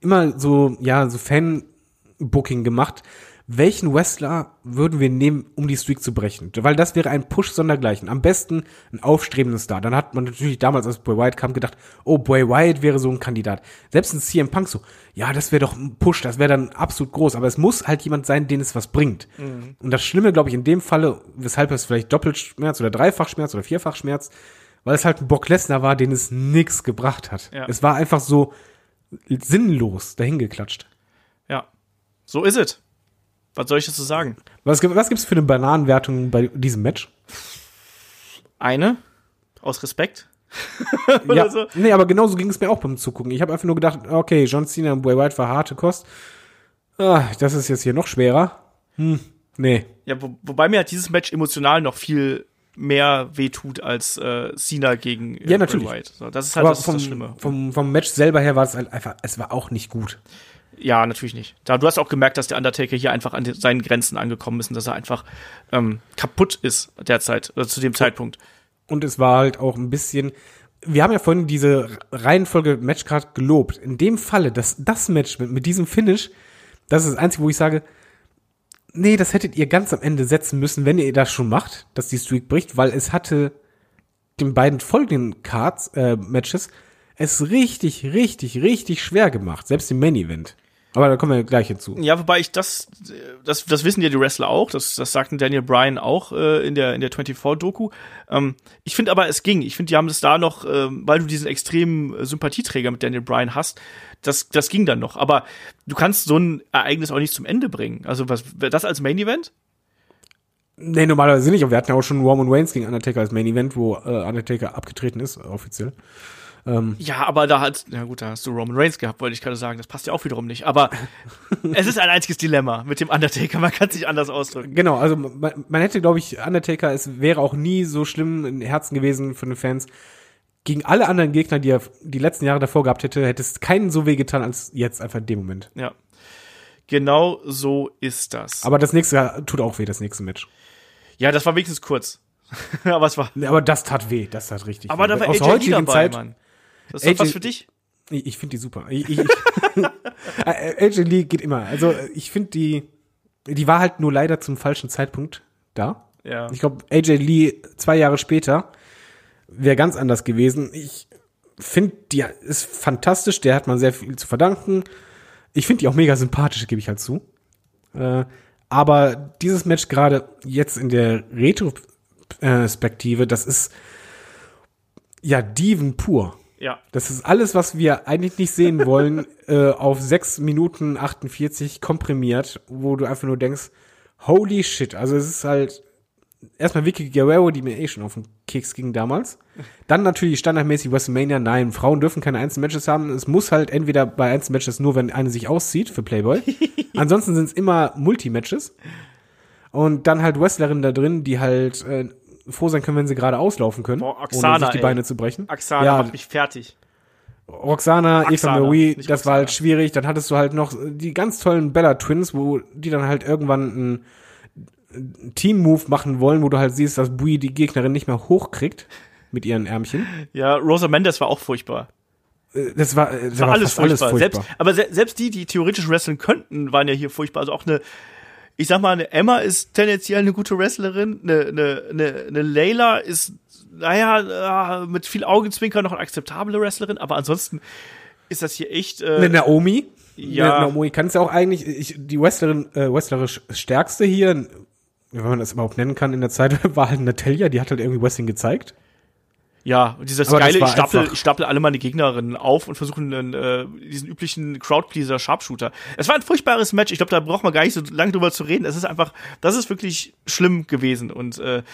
[SPEAKER 3] immer so ja so Fan-Booking gemacht welchen Wrestler würden wir nehmen, um die Streak zu brechen? Weil das wäre ein Push sondergleichen. Am besten ein aufstrebendes Star. Dann hat man natürlich damals, als Bray Wyatt kam, gedacht, oh, Bray Wyatt wäre so ein Kandidat. Selbst ein CM Punk so, ja, das wäre doch ein Push, das wäre dann absolut groß. Aber es muss halt jemand sein, den es was bringt. Mhm. Und das Schlimme, glaube ich, in dem Falle, weshalb es vielleicht Doppelschmerz oder Dreifachschmerz oder Vierfachschmerz, weil es halt ein Bock Lesnar war, den es nix gebracht hat. Ja. Es war einfach so sinnlos dahingeklatscht.
[SPEAKER 2] Ja, so ist es. Was soll ich dazu sagen?
[SPEAKER 3] Was, was gibt es für eine Bananenwertung bei diesem Match?
[SPEAKER 2] Eine. Aus Respekt.
[SPEAKER 3] ja, so. Nee, aber genauso ging es mir auch beim Zugucken. Ich habe einfach nur gedacht, okay, John Cena und Bray Wyatt war harte Kost. Ah, das ist jetzt hier noch schwerer. Hm, nee.
[SPEAKER 2] Ja, wo, wobei mir halt dieses Match emotional noch viel mehr wehtut als äh, Cena gegen
[SPEAKER 3] äh, ja, natürlich. Wyatt.
[SPEAKER 2] So, das ist halt das, vom, das Schlimme.
[SPEAKER 3] Vom, vom Match selber her war es halt einfach, es war auch nicht gut.
[SPEAKER 2] Ja, natürlich nicht. Da, du hast auch gemerkt, dass der Undertaker hier einfach an die, seinen Grenzen angekommen ist und dass er einfach ähm, kaputt ist derzeit, oder zu dem Zeitpunkt.
[SPEAKER 3] Und es war halt auch ein bisschen. Wir haben ja vorhin diese Reihenfolge Matchcard gelobt. In dem Falle, dass das Match mit, mit diesem Finish, das ist das Einzige, wo ich sage, nee, das hättet ihr ganz am Ende setzen müssen, wenn ihr das schon macht, dass die Streak bricht, weil es hatte den beiden folgenden Cards, äh, Matches, es richtig, richtig, richtig schwer gemacht, selbst im Main Event. Aber da kommen wir gleich hinzu.
[SPEAKER 2] Ja, wobei ich das, das, das wissen ja die Wrestler auch, das, das sagten Daniel Bryan auch äh, in der in der 24-Doku. Ähm, ich finde aber, es ging. Ich finde, die haben das da noch, äh, weil du diesen extremen Sympathieträger mit Daniel Bryan hast, das, das ging dann noch. Aber du kannst so ein Ereignis auch nicht zum Ende bringen. Also was, das als Main Event?
[SPEAKER 3] Nee, normalerweise nicht. Und wir hatten ja auch schon Roman Reigns gegen Undertaker als Main Event, wo äh, Undertaker abgetreten ist, offiziell. Ähm,
[SPEAKER 2] Ja, aber da hat, na gut, da hast du Roman Reigns gehabt, wollte ich gerade sagen. Das passt ja auch wiederum nicht. Aber es ist ein einziges Dilemma mit dem Undertaker. Man kann es nicht anders ausdrücken.
[SPEAKER 3] Genau, also man, man hätte, glaube ich, Undertaker, es wäre auch nie so schlimm in Herzen gewesen von den Fans. Gegen alle anderen Gegner, die er die letzten Jahre davor gehabt hätte, hätte es keinen so weh getan als jetzt einfach in dem Moment.
[SPEAKER 2] Ja. Genau so ist das.
[SPEAKER 3] Aber das nächste tut auch weh, das nächste Match.
[SPEAKER 2] ja, das war wenigstens kurz. aber es war.
[SPEAKER 3] Aber das tat weh, das tat richtig
[SPEAKER 2] Aber
[SPEAKER 3] weh.
[SPEAKER 2] da war
[SPEAKER 3] Aus
[SPEAKER 2] AJ
[SPEAKER 3] heutigen
[SPEAKER 2] dabei,
[SPEAKER 3] Zeit,
[SPEAKER 2] Mann. Das ist doch was
[SPEAKER 3] AJ
[SPEAKER 2] für dich?
[SPEAKER 3] Ich, ich finde die super. Ich, ich, Äh, AJ Lee geht immer. Also ich finde die, die war halt nur leider zum falschen Zeitpunkt da.
[SPEAKER 2] Ja.
[SPEAKER 3] Ich glaube, AJ Lee zwei Jahre später wäre ganz anders gewesen. Ich finde, die ist fantastisch. Der hat man sehr viel zu verdanken. Ich finde die auch mega sympathisch, gebe ich halt zu. Äh, aber dieses Match gerade jetzt in der Retrospektive, das ist ja Diven pur.
[SPEAKER 2] Ja.
[SPEAKER 3] Das ist alles, was wir eigentlich nicht sehen wollen, äh, auf 6 Minuten 48 komprimiert, wo du einfach nur denkst, holy shit. Also es ist halt erstmal Vicky Guerrero, die mir eh schon auf den Keks ging damals. Dann natürlich standardmäßig WrestleMania. Nein, Frauen dürfen keine Einzelmatches haben. Es muss halt entweder bei Einzelmatches nur, wenn eine sich auszieht für Playboy. Ansonsten sind es immer Multimatches. Und dann halt Wrestlerinnen da drin, die halt äh, froh sein können, wenn sie gerade auslaufen können,
[SPEAKER 2] Boah,
[SPEAKER 3] ohne
[SPEAKER 2] Oksana,
[SPEAKER 3] sich die
[SPEAKER 2] ey.
[SPEAKER 3] Beine zu brechen.
[SPEAKER 2] Axana
[SPEAKER 3] ja,
[SPEAKER 2] macht mich fertig.
[SPEAKER 3] Roxana, Eva
[SPEAKER 2] Oksana,
[SPEAKER 3] Marie, das war halt
[SPEAKER 2] Oksana.
[SPEAKER 3] schwierig. Dann hattest du halt noch die ganz tollen Bella Twins, wo die dann halt irgendwann einen Team-Move machen wollen, wo du halt siehst, dass Bui die Gegnerin nicht mehr hochkriegt mit ihren Ärmchen.
[SPEAKER 2] Ja, Rosa Mendes war auch furchtbar.
[SPEAKER 3] Äh, Das war, äh, das
[SPEAKER 2] war, alles,
[SPEAKER 3] fast alles
[SPEAKER 2] furchtbar.
[SPEAKER 3] furchtbar.
[SPEAKER 2] Selbst, aber se selbst die, die theoretisch wresteln könnten, waren ja hier furchtbar. Also auch eine, ich sag mal, eine Emma ist tendenziell eine gute Wrestlerin, eine, eine, eine, eine Layla ist, naja, äh, mit viel Augenzwinkern noch eine akzeptable Wrestlerin, aber ansonsten ist das hier echt. Äh,
[SPEAKER 3] Eine Naomi.
[SPEAKER 2] Ja.
[SPEAKER 3] Eine Naomi kannst du auch eigentlich, ich, die Wrestlerin, äh, wrestlerisch stärkste hier, wenn man das überhaupt nennen kann in der Zeit, war halt Natalia, die hat halt irgendwie Wrestling gezeigt.
[SPEAKER 2] Ja, und dieses
[SPEAKER 3] Aber
[SPEAKER 2] geile, ich stapel, ich stapel alle meine Gegnerinnen auf und versuche einen, äh, diesen üblichen Crowdpleaser Sharpshooter. Es war ein furchtbares Match. Ich glaube, da braucht man gar nicht so lange drüber zu reden. Es ist einfach, das ist wirklich schlimm gewesen und äh,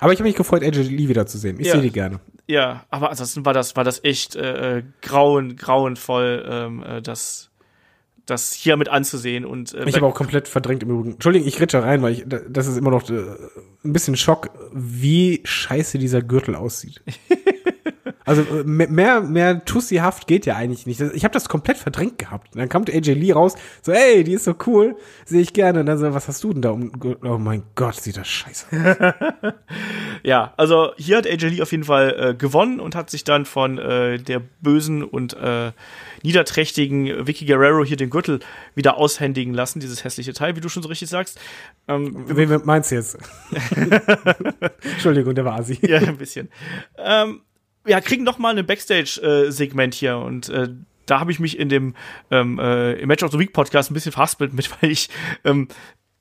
[SPEAKER 3] Aber ich habe mich gefreut, AJ Lee wiederzusehen. Ich
[SPEAKER 2] Ja.
[SPEAKER 3] sehe die gerne.
[SPEAKER 2] ja, aber ansonsten war das, war das echt äh, grauen, grauenvoll, ähm, äh, das, das hier mit anzusehen und äh,
[SPEAKER 3] Ich habe auch komplett verdrängt im Übrigen. Entschuldigung, ich ritsche rein, weil ich, da- das ist immer noch äh, ein bisschen Schock, wie scheiße dieser Gürtel aussieht. Also äh, mehr- mehr, Tussihaft geht ja eigentlich nicht. Ich habe das komplett verdrängt gehabt. Und dann kommt AJ Lee raus, so, ey, die ist so cool, sehe ich gerne. Und dann so, was hast du denn da um? Oh mein Gott, sieht das scheiße aus.
[SPEAKER 2] Ja, also hier hat AJ Lee auf jeden Fall äh, gewonnen und hat sich dann von äh, der bösen und äh, niederträchtigen Vicky Guerrero hier den Gürtel wieder aushändigen lassen, dieses hässliche Teil, wie du schon so richtig sagst. Ähm,
[SPEAKER 3] Wen wen meinst du jetzt? Entschuldigung, der war Asi.
[SPEAKER 2] ja, ein bisschen. Ähm, ja, kriegen noch mal ein Backstage-Segment hier und äh, da habe ich mich in dem ähm, äh, im Match of the Week Podcast ein bisschen verhaspelt mit, weil ich ähm,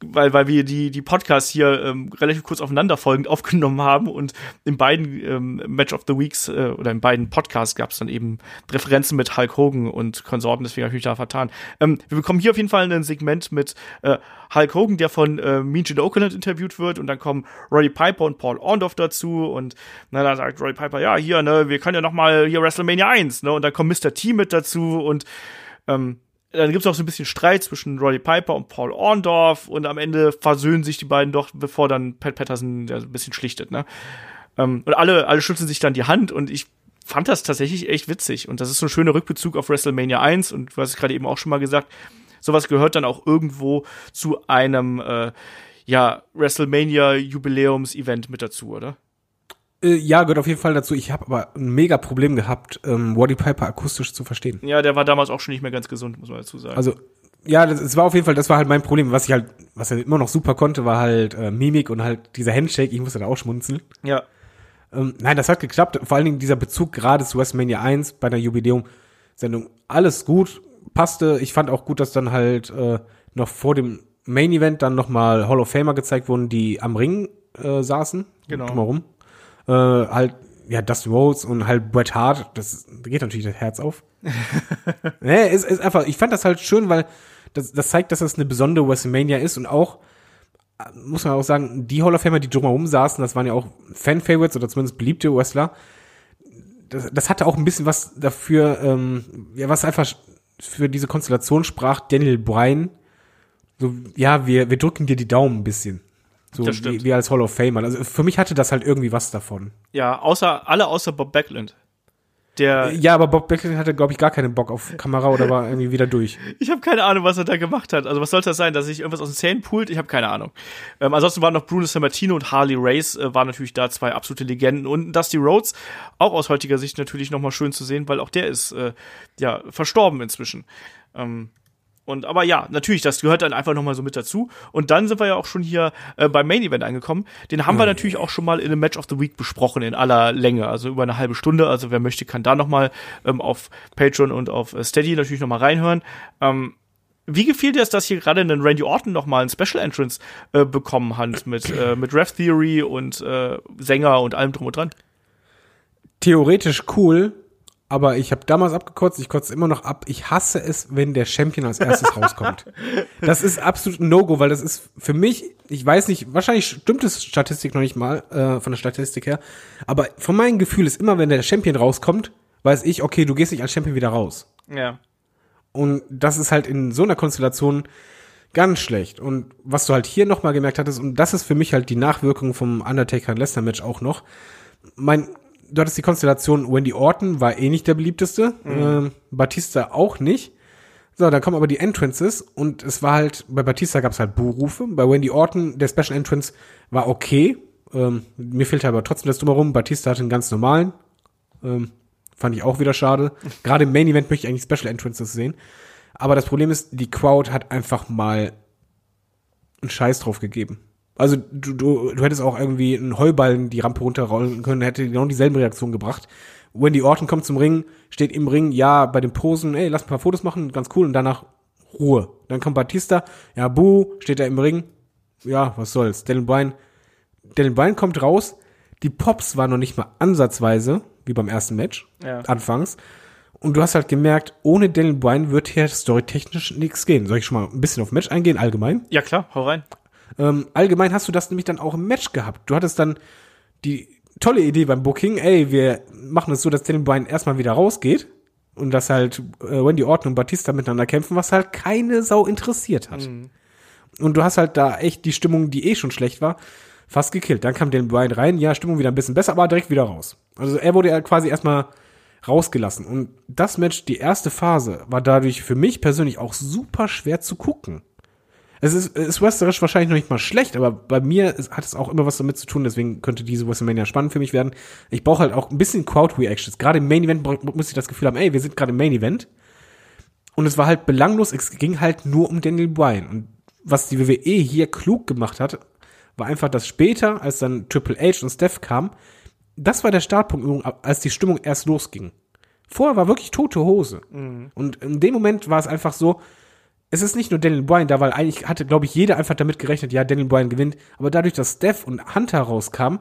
[SPEAKER 2] weil, weil wir die, die Podcasts hier ähm, relativ kurz aufeinander folgend aufgenommen haben und in beiden ähm, Match of the Weeks äh, oder in beiden Podcasts gab es dann eben Referenzen mit Hulk Hogan und Konsorten, deswegen habe ich mich da vertan. Ähm, wir bekommen hier auf jeden Fall ein Segment mit äh, Hulk Hogan, der von äh, Mean Gene Okerlund interviewt wird und dann kommen Roddy Piper und Paul Orndorff dazu und na, da sagt Roddy Piper, ja, hier, ne, wir können ja noch mal hier WrestleMania 1, ne, und dann kommt Mr. T mit dazu und ähm, dann gibt's auch so ein bisschen Streit zwischen Roddy Piper und Paul Orndorff und am Ende versöhnen sich die beiden doch, bevor dann Pat Patterson ja, ein bisschen schlichtet, ne? Ähm, und alle, alle schütteln sich dann die Hand und ich fand das tatsächlich echt witzig. Und das ist so ein schöner Rückbezug auf WrestleMania 1 und du hast es gerade eben auch schon mal gesagt, sowas gehört dann auch irgendwo zu einem äh, ja, WrestleMania-Jubiläums-Event mit dazu, oder?
[SPEAKER 3] Äh, ja, gehört auf jeden Fall dazu. Ich habe aber ein mega Problem gehabt, ähm, Roddy Piper akustisch zu verstehen.
[SPEAKER 2] Ja, der war damals auch schon nicht mehr ganz gesund, muss man dazu sagen.
[SPEAKER 3] Also, ja, das, es war auf jeden Fall, das war halt mein Problem. Was ich halt, was er immer noch super konnte, war halt äh, Mimik und halt dieser Handshake. Ich musste da auch schmunzeln.
[SPEAKER 2] ja.
[SPEAKER 3] Ähm, nein, das hat geklappt. Vor allen Dingen dieser Bezug gerade zu WrestleMania 1 bei der Jubiläum-Sendung. Alles gut, passte. Ich fand auch gut, dass dann halt äh, noch vor dem Main Event dann nochmal Hall of Famer gezeigt wurden, die am Ring äh, saßen.
[SPEAKER 2] Genau.
[SPEAKER 3] Drumherum. Äh, halt, ja, Dustin Rhodes und halt Bret Hart. Das da geht natürlich das Herz auf. nee, ist, ist einfach, ich fand das halt schön, weil das, das zeigt, dass das eine besondere WrestleMania ist und auch muss man auch sagen, die Hall of Famer, die drumherum saßen, das waren ja auch Fan-Favorites oder zumindest beliebte Wrestler. das, das hatte auch ein bisschen was dafür, ähm, ja, was einfach für diese Konstellation sprach, Daniel Bryan, so, ja, wir, wir drücken dir die Daumen ein bisschen. So wie, wie als Hall of Famer. Also für mich hatte das halt irgendwie was davon.
[SPEAKER 2] Ja, außer alle außer Bob Backlund. Der
[SPEAKER 3] Ja, aber Bob Backlund hatte, glaube ich, gar keinen Bock auf Kamera oder war irgendwie wieder durch.
[SPEAKER 2] Ich habe keine Ahnung, was er da gemacht hat. Also was sollte das sein, dass sich irgendwas aus den Zähnen pult? Ich habe keine Ahnung. Ähm, ansonsten waren noch Bruno Sammartino und Harley Race äh, waren natürlich da zwei absolute Legenden und Dusty Rhodes auch aus heutiger Sicht natürlich noch mal schön zu sehen, weil auch der ist äh, ja verstorben inzwischen. Ähm, und aber ja, natürlich, das gehört dann einfach noch mal so mit dazu. Und dann sind wir ja auch schon hier äh, beim Main Event angekommen. Den haben wir natürlich auch schon mal in einem Match of the Week besprochen in aller Länge, also über eine halbe Stunde. Also wer möchte, kann da noch mal ähm, auf Patreon und auf äh, Steady natürlich noch mal reinhören. Ähm, wie gefiel dir es, dass hier gerade ein Randy Orton noch mal ein Special Entrance äh, bekommen hat mit äh, mit Rev Theory und äh, Sänger und allem drum und dran?
[SPEAKER 3] Theoretisch cool, aber ich habe damals abgekotzt, ich kotze immer noch ab. Ich hasse es, wenn der Champion als erstes rauskommt. Das ist absolut ein No-Go, weil das ist für mich, ich weiß nicht, wahrscheinlich stimmt es Statistik noch nicht mal, äh, von der Statistik her, aber von meinem Gefühl ist immer, wenn der Champion rauskommt, weiß ich, okay, du gehst nicht als Champion wieder raus.
[SPEAKER 2] Ja.
[SPEAKER 3] Und das ist halt in so einer Konstellation ganz schlecht. Und was du halt hier nochmal gemerkt hattest, und das ist für mich halt die Nachwirkung vom Undertaker-Lesnar-Match auch noch, mein, du hattest die Konstellation, Wendy Orton war eh nicht der beliebteste, ähm, Batista auch nicht. So, dann kommen aber die Entrances und es war halt, bei Batista gab es halt Buhrufe, bei Wendy Orton, der Special Entrance war okay. Ähm, mir fehlt aber trotzdem das drumherum. Batista hatte einen ganz normalen. Ähm, fand ich auch wieder schade. Gerade im Main Event möchte ich eigentlich Special Entrances sehen. Aber das Problem ist, die Crowd hat einfach mal einen Scheiß drauf gegeben. Also du, du, du hättest auch irgendwie einen Heuballen die Rampe runterrollen können, hätte genau dieselben Reaktionen gebracht. Wendy Orton kommt zum Ring, steht im Ring, ja, bei den Posen, ey, lass ein paar Fotos machen, ganz cool, und danach Ruhe. Dann kommt Batista, ja, Buh, steht da im Ring, ja, was soll's. Daniel Bryan, Daniel Bryan kommt raus, die Pops waren noch nicht mal ansatzweise, wie beim ersten Match,
[SPEAKER 2] Ja.
[SPEAKER 3] anfangs. Und du hast halt gemerkt, ohne Daniel Bryan wird hier storytechnisch nichts gehen. Soll ich schon mal ein bisschen auf Match eingehen, allgemein?
[SPEAKER 2] Ja, klar, hau rein.
[SPEAKER 3] Ähm, allgemein hast du das nämlich dann auch im Match gehabt. Du hattest dann die tolle Idee beim Booking, ey, wir machen es so, dass Daniel Bryan erstmal wieder rausgeht und dass halt äh, Wendy Orton und Batista miteinander kämpfen, was halt keine Sau interessiert hat. Und du hast halt da echt die Stimmung, die eh schon schlecht war, fast gekillt. Dann kam Daniel Bryan rein, ja, Stimmung wieder ein bisschen besser, aber direkt wieder raus. Also er wurde ja quasi erstmal rausgelassen. Und das Match, die erste Phase, war dadurch für mich persönlich auch super schwer zu gucken. Es ist, ist wrestlerisch wahrscheinlich noch nicht mal schlecht, aber bei mir ist, hat es auch immer was damit zu tun, deswegen könnte diese WrestleMania spannend für mich werden. Ich brauche halt auch ein bisschen Crowd-Reactions. Gerade im Main Event muss ich das Gefühl haben, ey, wir sind gerade im Main Event. Und es war halt belanglos, es ging halt nur um Daniel Bryan. Und was die WWE hier klug gemacht hat, war einfach, dass später, als dann Triple H und Steph kamen, das war der Startpunkt, als die Stimmung erst losging. Vorher war wirklich tote Hose. Und in dem Moment war es einfach so, es ist nicht nur Daniel Bryan da, weil eigentlich hatte, glaube ich, jeder einfach damit gerechnet, ja, Daniel Bryan gewinnt. Aber dadurch, dass Steph und Hunter rauskamen,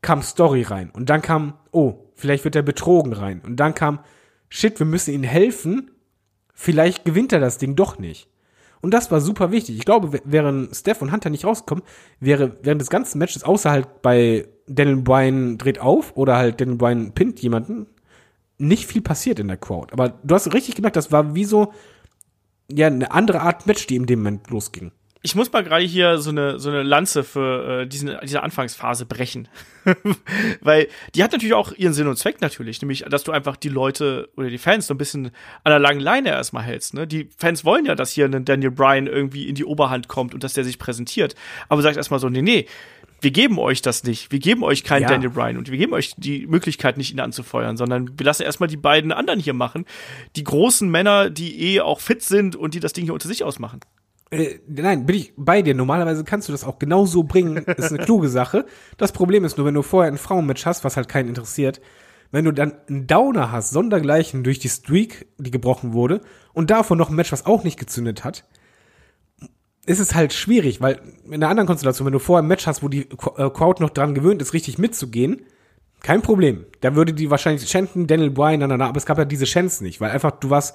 [SPEAKER 3] kam Story rein. Und dann kam, oh, vielleicht wird er betrogen rein. Und dann kam, shit, wir müssen ihm helfen. Vielleicht gewinnt er das Ding doch nicht. Und das war super wichtig. Ich glaube, wären Steph und Hunter nicht rausgekommen, wäre während des ganzen Matches, außer halt bei Daniel Bryan dreht auf oder halt Daniel Bryan pinnt jemanden, nicht viel passiert in der Crowd. Aber du hast richtig gemerkt, das war wie so, ja, eine andere Art Match, die in dem Moment losging.
[SPEAKER 2] Ich muss mal gerade hier so eine so eine Lanze für äh, diesen diese Anfangsphase brechen, weil die hat natürlich auch ihren Sinn und Zweck natürlich, nämlich dass du einfach die Leute oder die Fans so ein bisschen an der langen Leine erstmal hältst. Ne? Die Fans wollen ja, dass hier ein Daniel Bryan irgendwie in die Oberhand kommt und dass der sich präsentiert, aber sagst erstmal so, nee nee, wir geben euch das nicht, wir geben euch keinen
[SPEAKER 3] Ja.
[SPEAKER 2] Daniel Bryan und wir geben euch die Möglichkeit nicht ihn anzufeuern, sondern wir lassen erstmal die beiden anderen hier machen, die großen Männer, die eh auch fit sind und die das Ding hier unter sich ausmachen.
[SPEAKER 3] Äh, nein, bin ich bei dir. Normalerweise kannst du das auch genau so bringen. Ist eine kluge Sache. Das Problem ist nur, wenn du vorher ein Frauenmatch hast, was halt keinen interessiert, wenn du dann einen Downer hast, sondergleichen durch die Streak, die gebrochen wurde, und davon noch ein Match, was auch nicht gezündet hat, ist es halt schwierig, weil in einer anderen Konstellation, wenn du vorher ein Match hast, wo die äh, Crowd noch dran gewöhnt ist, richtig mitzugehen, kein Problem. Da würde die wahrscheinlich chanten, Daniel Bryan, na, na, na, aber es gab ja diese Chance nicht, weil einfach du warst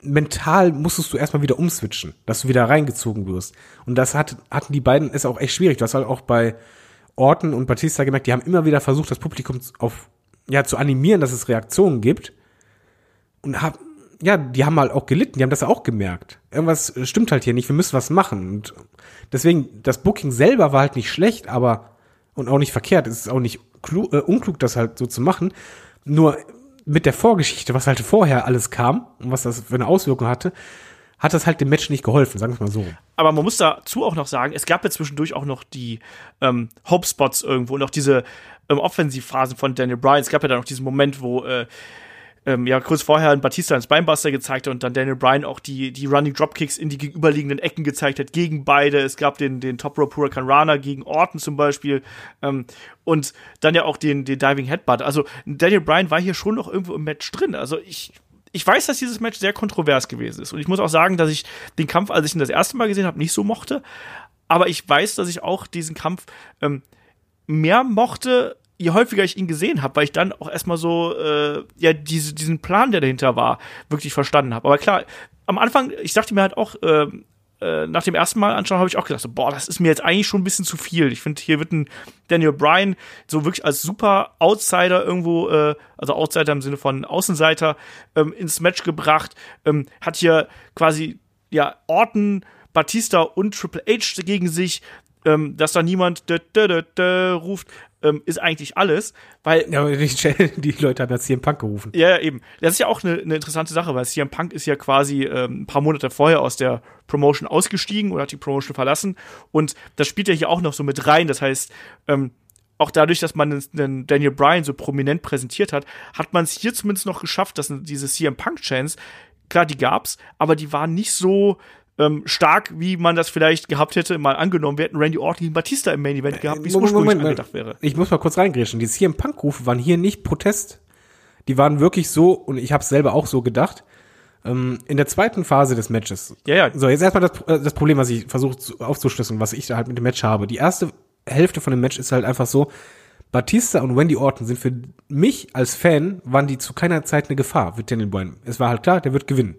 [SPEAKER 3] mental musstest du erstmal wieder umswitchen, dass du wieder reingezogen wirst. Und das hat, hatten die beiden, ist auch echt schwierig. Du hast halt auch bei Orton und Batista gemerkt, die haben immer wieder versucht, das Publikum auf ja, zu animieren, dass es Reaktionen gibt. Und hab, ja, die haben halt auch gelitten, die haben das auch gemerkt. Irgendwas stimmt halt hier nicht, wir müssen was machen. Und deswegen, das Booking selber war halt nicht schlecht, aber, und auch nicht verkehrt, es ist auch nicht klug, äh, unklug, das halt so zu machen. Nur mit der Vorgeschichte, was halt vorher alles kam und was das für eine Auswirkung hatte, hat das halt dem Match nicht geholfen, sagen wir mal so.
[SPEAKER 2] Aber man muss dazu auch noch sagen, es gab ja zwischendurch auch noch die ähm, Hope-Spots irgendwo und auch diese ähm, Offensivphasen von Daniel Bryan. Es gab ja dann noch diesen Moment, wo äh, ähm, ja kurz vorher ein Batista ins Beinbuster gezeigt hat und dann Daniel Bryan auch die, die Running Dropkicks in die gegenüberliegenden Ecken gezeigt hat gegen beide. Es gab den, den Top Rope Hurricane Rana gegen Orton zum Beispiel ähm, und dann ja auch den, den Diving Headbutt. Also Daniel Bryan war hier schon noch irgendwo im Match drin. Also ich ich weiß, dass dieses Match sehr kontrovers gewesen ist. Und ich muss auch sagen, dass ich den Kampf, als ich ihn das erste Mal gesehen habe, nicht so mochte. Aber ich weiß, dass ich auch diesen Kampf ähm, mehr mochte, je häufiger ich ihn gesehen habe, weil ich dann auch erstmal so, äh, ja, diese, diesen Plan, der dahinter war, wirklich verstanden habe. Aber klar, am Anfang, ich dachte mir halt auch, äh, äh, nach dem ersten Mal anschauen, habe ich auch gedacht, so, boah, das ist mir jetzt eigentlich schon ein bisschen zu viel. Ich finde, hier wird ein Daniel Bryan so wirklich als super Outsider irgendwo, äh, also Outsider im Sinne von Außenseiter, ähm, ins Match gebracht, ähm, hat hier quasi, ja, Orton, Batista und Triple H gegen sich, ähm, dass da niemand dö, dö, dö, ruft, ähm, ist eigentlich alles, weil
[SPEAKER 3] Ja, aber die, Leute haben ja CM Punk gerufen.
[SPEAKER 2] ja, ja, eben. Das ist ja auch eine, eine interessante Sache, weil CM Punk ist ja quasi ähm, ein paar Monate vorher aus der Promotion ausgestiegen oder hat die Promotion verlassen. Und das spielt ja hier auch noch so mit rein. Das heißt, ähm, auch dadurch, dass man einen Daniel Bryan so prominent präsentiert hat, hat man es hier zumindest noch geschafft, dass diese CM Punk-Chance, klar, die gab's, aber die waren nicht so ähm, stark, wie man das vielleicht gehabt hätte, mal angenommen, wir hätten Randy Orton gegen Batista im Main Event gehabt, wie es ursprünglich
[SPEAKER 3] Moment,
[SPEAKER 2] angedacht wäre.
[SPEAKER 3] Ich muss mal kurz reingrätschen. Die CM Punk-Rufe waren hier nicht Protest. Die waren wirklich so, und ich habe es selber auch so gedacht, ähm, in der zweiten Phase des Matches.
[SPEAKER 2] Ja, ja.
[SPEAKER 3] So, jetzt erstmal das, äh, das Problem, was ich versuche aufzuschlüsseln, was ich da halt mit dem Match habe. Die erste Hälfte von dem Match ist halt einfach so, Batista und Wendy Orton sind für mich als Fan, waren die zu keiner Zeit eine Gefahr für Daniel Bryan. Es war halt klar, der wird gewinnen.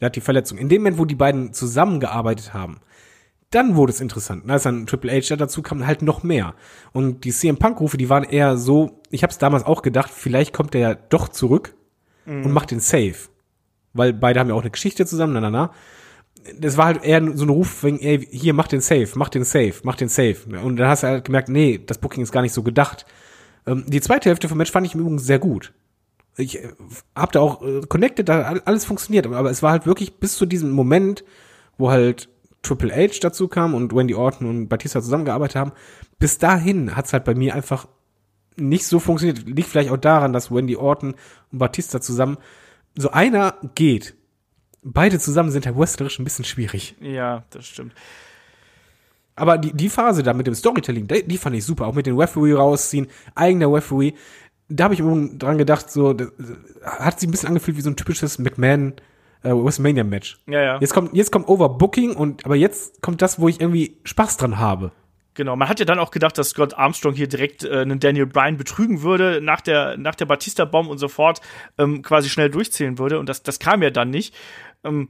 [SPEAKER 3] Der hat die Verletzung. In dem Moment, wo die beiden zusammengearbeitet haben, dann wurde es interessant. Als dann Triple H da dazu kam, halt noch mehr. Und die CM Punk-Rufe, die waren eher so, ich habe es damals auch gedacht, vielleicht kommt der ja doch zurück und macht den Safe. Weil beide haben ja auch eine Geschichte zusammen, na, na, na. Das war halt eher so ein Ruf wegen, ey, hier, mach den Safe, mach den Safe, mach den Safe. Und dann hast du halt gemerkt, nee, das Booking ist gar nicht so gedacht. Ähm, die zweite Hälfte vom Match fand ich im Übrigen sehr gut. Ich äh, hab da auch äh, connected, da all- alles funktioniert, aber es war halt wirklich bis zu diesem Moment, wo halt Triple H dazu kam und Wendy Orton und Batista zusammengearbeitet haben, bis dahin hat's halt bei mir einfach nicht so funktioniert. Liegt vielleicht auch daran, dass Wendy Orton und Batista zusammen, so einer geht. Beide zusammen sind halt wrestlerisch ein bisschen schwierig.
[SPEAKER 2] Ja, das stimmt.
[SPEAKER 3] Aber die, die Phase da mit dem Storytelling, die, die fand ich super. Auch mit dem Referee rausziehen, eigener Referee. Da habe ich immer dran gedacht, so, das, hat sich ein bisschen angefühlt wie so ein typisches McMahon äh, WrestleMania Match.
[SPEAKER 2] Ja, ja.
[SPEAKER 3] Jetzt kommt, jetzt kommt Overbooking und, aber jetzt kommt das, wo ich irgendwie Spaß dran habe.
[SPEAKER 2] Genau, man hat ja dann auch gedacht, dass Scott Armstrong hier direkt äh, einen Daniel Bryan betrügen würde, nach der, nach der Batista-Bomb und sofort ähm, quasi schnell durchzählen würde. Und das, das kam ja dann nicht. Ähm,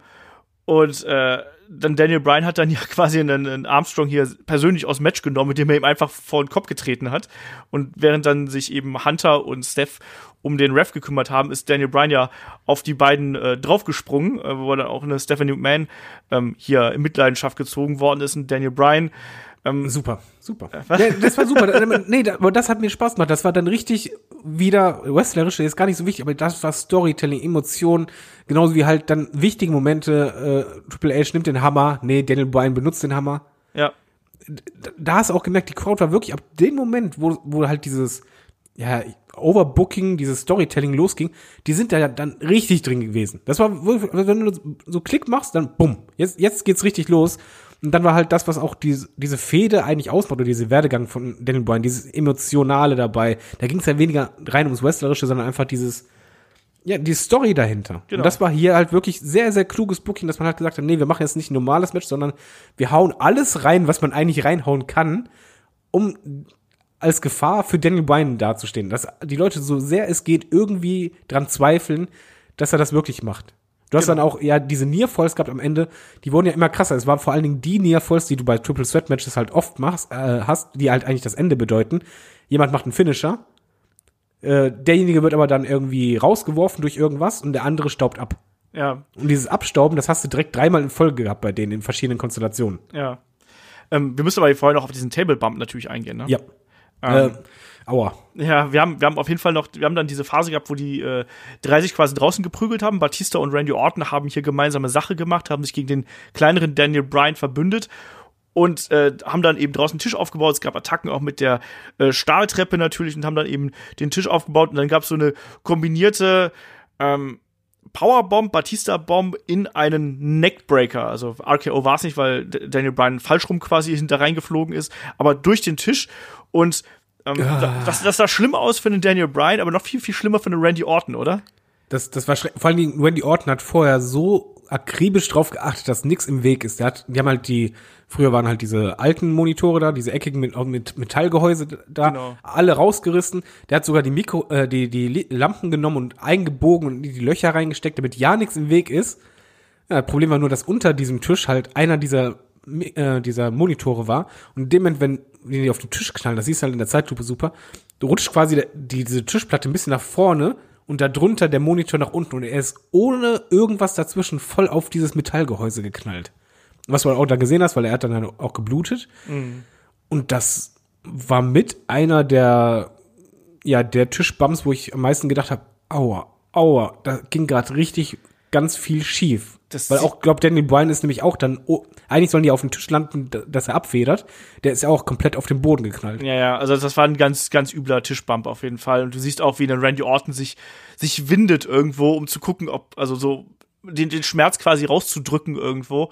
[SPEAKER 2] und äh, dann Daniel Bryan hat dann ja quasi einen, einen Armstrong hier persönlich aus dem Match genommen, mit dem er ihm einfach vor den Kopf getreten hat. Und während dann sich eben Hunter und Steph um den Ref gekümmert haben, ist Daniel Bryan ja auf die beiden äh, draufgesprungen, äh, wo dann auch eine Stephanie McMahon ähm, hier in Mitleidenschaft gezogen worden ist. Und Daniel Bryan ähm,
[SPEAKER 3] Super, super. Ja, das war super. nee, aber das hat mir Spaß gemacht. Das war dann richtig wieder wrestlerische, ist gar nicht so wichtig, aber das war Storytelling, Emotionen, genauso wie halt dann wichtige Momente. Äh, Triple H nimmt den Hammer, nee, Daniel Bryan benutzt den Hammer.
[SPEAKER 2] ja,
[SPEAKER 3] Da hast du auch gemerkt, die Crowd war wirklich ab dem Moment, wo, wo halt dieses ja, Overbooking, dieses Storytelling losging, die sind da ja dann richtig drin gewesen. Das war, wenn du so Klick machst, dann bumm, jetzt, jetzt geht's richtig los. Und dann war halt das, was auch diese, diese Fehde eigentlich ausmacht, oder diese Werdegang von Daniel Bryan, dieses Emotionale dabei. Da ging es ja weniger rein ums Wrestlerische, sondern einfach dieses, ja, die Story dahinter.
[SPEAKER 2] Genau.
[SPEAKER 3] Und das war hier halt wirklich sehr, sehr kluges Booking, dass man halt gesagt hat, nee, wir machen jetzt nicht ein normales Match, sondern wir hauen alles rein, was man eigentlich reinhauen kann, um als Gefahr für Daniel Bryan dazustehen. Dass die Leute so sehr es geht irgendwie dran zweifeln, dass er das wirklich macht. Du hast
[SPEAKER 2] Genau.
[SPEAKER 3] dann auch ja diese Near-Falls gehabt am Ende, die wurden ja immer krasser. Es waren vor allen Dingen die Near-Falls, die du bei Triple Threat Matches halt oft machst, äh, hast, die halt eigentlich das Ende bedeuten. Jemand macht einen Finisher, Äh, derjenige wird aber dann irgendwie rausgeworfen durch irgendwas und der andere staubt ab.
[SPEAKER 2] Ja,
[SPEAKER 3] Und dieses Abstauben, das hast du direkt dreimal in Folge gehabt bei denen in verschiedenen Konstellationen.
[SPEAKER 2] ja. Ähm, wir müssen aber vorher noch auf diesen Table Bump natürlich eingehen, ne?
[SPEAKER 3] Ja.
[SPEAKER 2] Ähm,
[SPEAKER 3] äh, aua.
[SPEAKER 2] Ja, wir haben, wir haben auf jeden Fall noch, wir haben dann diese Phase gehabt, wo die äh, drei sich quasi draußen geprügelt haben. Batista und Randy Orton haben hier gemeinsame Sache gemacht, haben sich gegen den kleineren Daniel Bryan verbündet und äh, haben dann eben draußen einen Tisch aufgebaut. Es gab Attacken auch mit der äh, Stahltreppe natürlich und haben dann eben den Tisch aufgebaut und dann gab es so eine kombinierte ähm, Powerbomb, Batista-Bomb in einen Neckbreaker. Also RKO war es nicht, weil Daniel Bryan falsch rum quasi hinter reingeflogen ist, aber durch den Tisch und ähm,
[SPEAKER 3] Ah.
[SPEAKER 2] das, das sah schlimm aus für den Daniel Bryan, aber noch viel, viel schlimmer für den Randy Orton, oder?
[SPEAKER 3] Das, das war schreck- vor allen Dingen, Randy Orton hat vorher so akribisch drauf geachtet, dass nichts im Weg ist. Der hat, die haben halt die, früher waren halt diese alten Monitore da, diese eckigen mit, mit Metallgehäuse da,
[SPEAKER 2] Genau.
[SPEAKER 3] alle rausgerissen. Der hat sogar die Mikro, äh, die, die Lampen genommen und eingebogen und in die Löcher reingesteckt, damit ja nichts im Weg ist. Ja, das Problem war nur, dass unter diesem Tisch halt einer dieser, äh, dieser Monitore war. Und in dem Moment, wenn wenn die auf den Tisch knallen, das siehst du halt in der Zeitlupe super, du rutscht quasi der, die, diese Tischplatte ein bisschen nach vorne und darunter der Monitor nach unten und er ist ohne irgendwas dazwischen voll auf dieses Metallgehäuse geknallt. Was du auch da gesehen hast, weil er hat dann halt auch geblutet. Und das war mit einer der, ja, der Tischbums, wo ich am meisten gedacht habe, aua, aua, da ging gerade richtig ganz viel schief.
[SPEAKER 2] Das
[SPEAKER 3] weil auch, glaubt Daniel Bryan ist nämlich auch dann, oh, eigentlich sollen die auf dem Tisch landen, dass er abfedert. Der ist ja auch komplett auf den Boden geknallt.
[SPEAKER 2] Ja, ja, also das war ein ganz, ganz übler Tischbump auf jeden Fall. Und du siehst auch, wie dann Randy Orton sich, sich windet irgendwo, um zu gucken, ob, also so, den, den Schmerz quasi rauszudrücken irgendwo.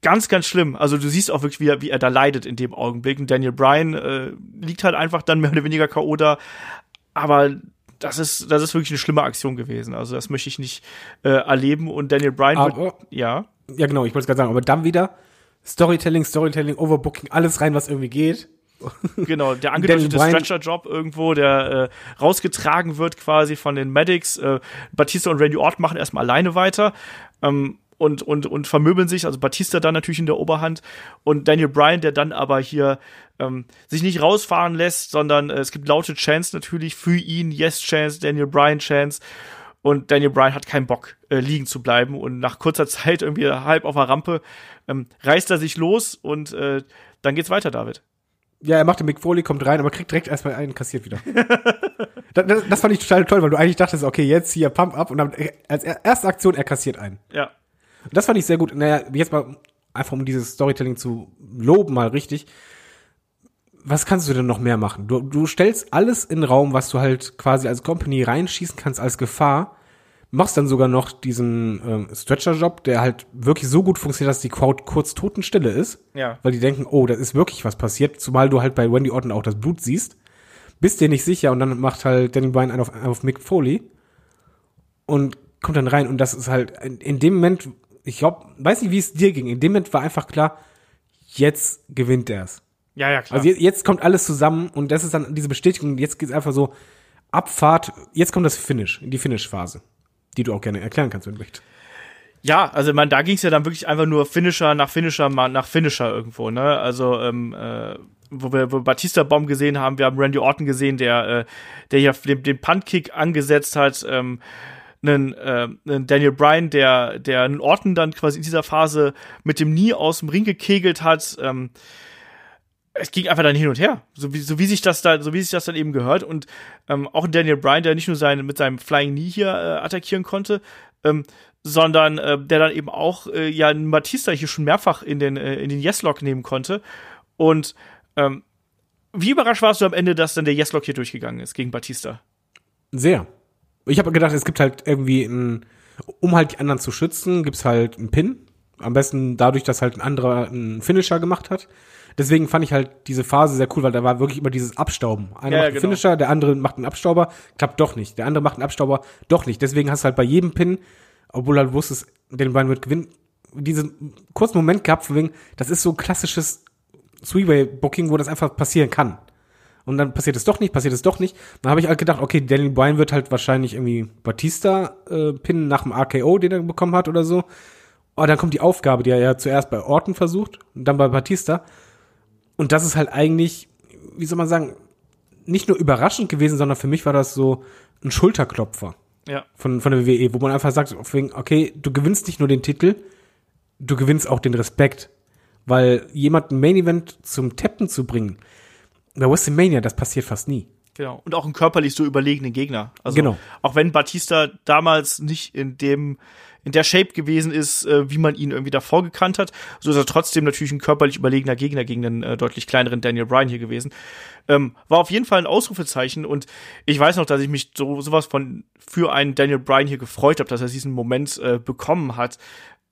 [SPEAKER 2] Ganz, ganz schlimm. Also du siehst auch wirklich, wie er, wie er da leidet in dem Augenblick. Und Daniel Bryan äh, liegt halt einfach dann mehr oder weniger K.O. da. Aber das ist, das ist wirklich eine schlimme Aktion gewesen. Also das möchte ich nicht äh, erleben. Und Daniel Bryan wird,
[SPEAKER 3] Aber,
[SPEAKER 2] ja.
[SPEAKER 3] ja genau, ich wollte es gerade sagen, aber dann wieder Storytelling, Storytelling, Overbooking, alles rein, was irgendwie geht.
[SPEAKER 2] Genau, der angedeutete Stretcher-Job irgendwo, der äh, rausgetragen wird quasi von den Medics. Äh, Batista und Randy Orton machen erstmal alleine weiter ähm, und, und, und vermöbeln sich. Also Batista dann natürlich in der Oberhand und Daniel Bryan, der dann aber hier ähm, sich nicht rausfahren lässt, sondern äh, es gibt laute Chance natürlich für ihn. Yes Chance, Daniel Bryan Chance. Und Daniel Bryan hat keinen Bock, äh, liegen zu bleiben. Und nach kurzer Zeit, irgendwie halb auf der Rampe, ähm, reißt er sich los und äh, dann geht's weiter, David.
[SPEAKER 3] Ja, er macht den Mick Foley, kommt rein, aber kriegt direkt erstmal einen, kassiert wieder. das, das, das fand ich total toll, weil du eigentlich dachtest, okay, jetzt hier Pump up und dann äh, als er- erste Aktion, er kassiert einen.
[SPEAKER 2] Ja.
[SPEAKER 3] Und das fand ich sehr gut. Naja, jetzt mal einfach um dieses Storytelling zu loben, mal richtig. Was kannst du denn noch mehr machen? Du, du stellst alles in den Raum, was du halt quasi als Company reinschießen kannst als Gefahr. Machst dann sogar noch diesen ähm, Stretcher-Job, der halt wirklich so gut funktioniert, dass die Crowd kurz totenstille ist.
[SPEAKER 2] Ja.
[SPEAKER 3] Weil die denken, oh, da ist wirklich was passiert. Zumal du halt bei Wendy Orton auch das Blut siehst. Bist dir nicht sicher und dann macht halt Danny Bryan einen auf, einen auf Mick Foley und kommt dann rein und das ist halt in, in dem Moment, ich glaube, weiß nicht, wie es dir ging. In dem Moment war einfach klar, jetzt gewinnt er's.
[SPEAKER 2] Ja, ja, klar.
[SPEAKER 3] Also jetzt, jetzt kommt alles zusammen und das ist dann diese Bestätigung. Jetzt geht's einfach so Abfahrt. Jetzt kommt das Finish, die Finish-Phase, die du auch gerne erklären kannst, wenn du möchtest.
[SPEAKER 2] Ja, also man, da ging es ja dann wirklich einfach nur Finisher nach Finisher nach Finisher irgendwo, ne? Also ähm, äh, wo wir, wo wir Batista Bomb gesehen haben, wir haben Randy Orton gesehen, der äh, der hier den, den Punt-Kick angesetzt hat, ähm, einen, äh, einen Daniel Bryan, der der einen Orton dann quasi in dieser Phase mit dem Knie aus dem Ring gekegelt hat. Ähm, es ging einfach dann hin und her, so wie, so wie sich das da, so wie sich das dann eben gehört und ähm, auch Daniel Bryan, der nicht nur seine, mit seinem Flying Knee hier äh, attackieren konnte, ähm, sondern äh, der dann eben auch äh, ja einen Batista hier schon mehrfach in den äh, in den Yes-Lock nehmen konnte und ähm, wie überrascht warst du am Ende, dass dann der Yes-Lock hier durchgegangen ist gegen Batista?
[SPEAKER 3] Sehr. Ich habe gedacht, es gibt halt irgendwie ein, um halt die anderen zu schützen, gibt's halt einen Pin. Am besten dadurch, dass halt ein anderer einen Finisher gemacht hat. Deswegen fand ich halt diese Phase sehr cool, weil da war wirklich immer dieses Abstauben. Einer
[SPEAKER 2] Ja,
[SPEAKER 3] macht einen
[SPEAKER 2] genau.
[SPEAKER 3] Finisher, der andere macht einen Abstauber, klappt doch nicht. Der andere macht einen Abstauber, doch nicht. Deswegen hast du halt bei jedem Pin, obwohl du halt wusstest, den Brian wird gewinnen, diesen kurzen Moment gehabt, von wegen, das ist so ein klassisches Three-Way-Booking, wo das einfach passieren kann. Und dann passiert es doch nicht, passiert es doch nicht. Dann habe ich halt gedacht, okay, Daniel Bryan wird halt wahrscheinlich irgendwie Batista äh, pinnen nach dem RKO, den er bekommen hat oder so. Aber dann kommt die Aufgabe, die er ja zuerst bei Orton versucht und dann bei Batista. Und das ist halt eigentlich, wie soll man sagen, nicht nur überraschend gewesen, sondern für mich war das so ein Schulterklopfer
[SPEAKER 2] Ja.
[SPEAKER 3] von, von der WWE, wo man einfach sagt, okay, du gewinnst nicht nur den Titel, du gewinnst auch den Respekt. Weil jemanden Main Event zum Tappen zu bringen, bei WrestleMania, das passiert fast nie.
[SPEAKER 2] Genau. Und auch einen körperlich so überlegenen Gegner. Also
[SPEAKER 3] Genau.
[SPEAKER 2] auch wenn Batista damals nicht in dem in der Shape gewesen ist, äh, wie man ihn irgendwie davor gekannt hat, so ist er trotzdem natürlich ein körperlich überlegener Gegner gegen den äh, deutlich kleineren Daniel Bryan hier gewesen. Ähm, war auf jeden Fall ein Ausrufezeichen und ich weiß noch, dass ich mich so sowas von für einen Daniel Bryan hier gefreut habe, dass er diesen Moment äh, bekommen hat.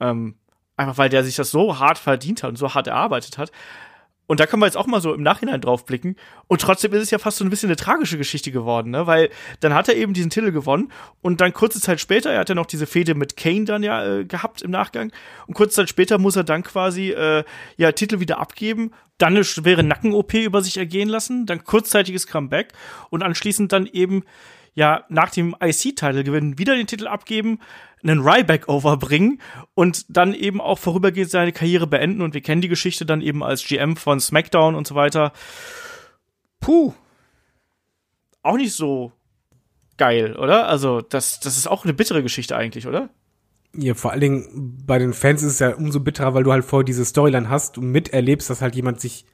[SPEAKER 2] Ähm, einfach weil der sich das so hart verdient hat und so hart erarbeitet hat. Und da können wir jetzt auch mal so im Nachhinein drauf blicken. Und trotzdem ist es ja fast so ein bisschen eine tragische Geschichte geworden, ne? Weil dann hat er eben diesen Titel gewonnen und dann kurze Zeit später, er hat ja noch diese Fehde mit Kane dann ja äh, gehabt im Nachgang. Und kurze Zeit später muss er dann quasi äh, ja Titel wieder abgeben, dann eine schwere Nacken-OP über sich ergehen lassen, dann kurzzeitiges Comeback und anschließend dann eben ja nach dem IC-Title gewinnen, wieder den Titel abgeben, einen Ryback overbringen und dann eben auch vorübergehend seine Karriere beenden. Und wir kennen die Geschichte dann eben als GM von SmackDown und so weiter. Puh. Auch nicht so geil, oder? Also, das, das ist auch eine bittere Geschichte eigentlich, oder?
[SPEAKER 3] Ja, vor allen Dingen bei den Fans ist es ja umso bitterer, weil du halt vorher diese Storyline hast und miterlebst, dass halt jemand sich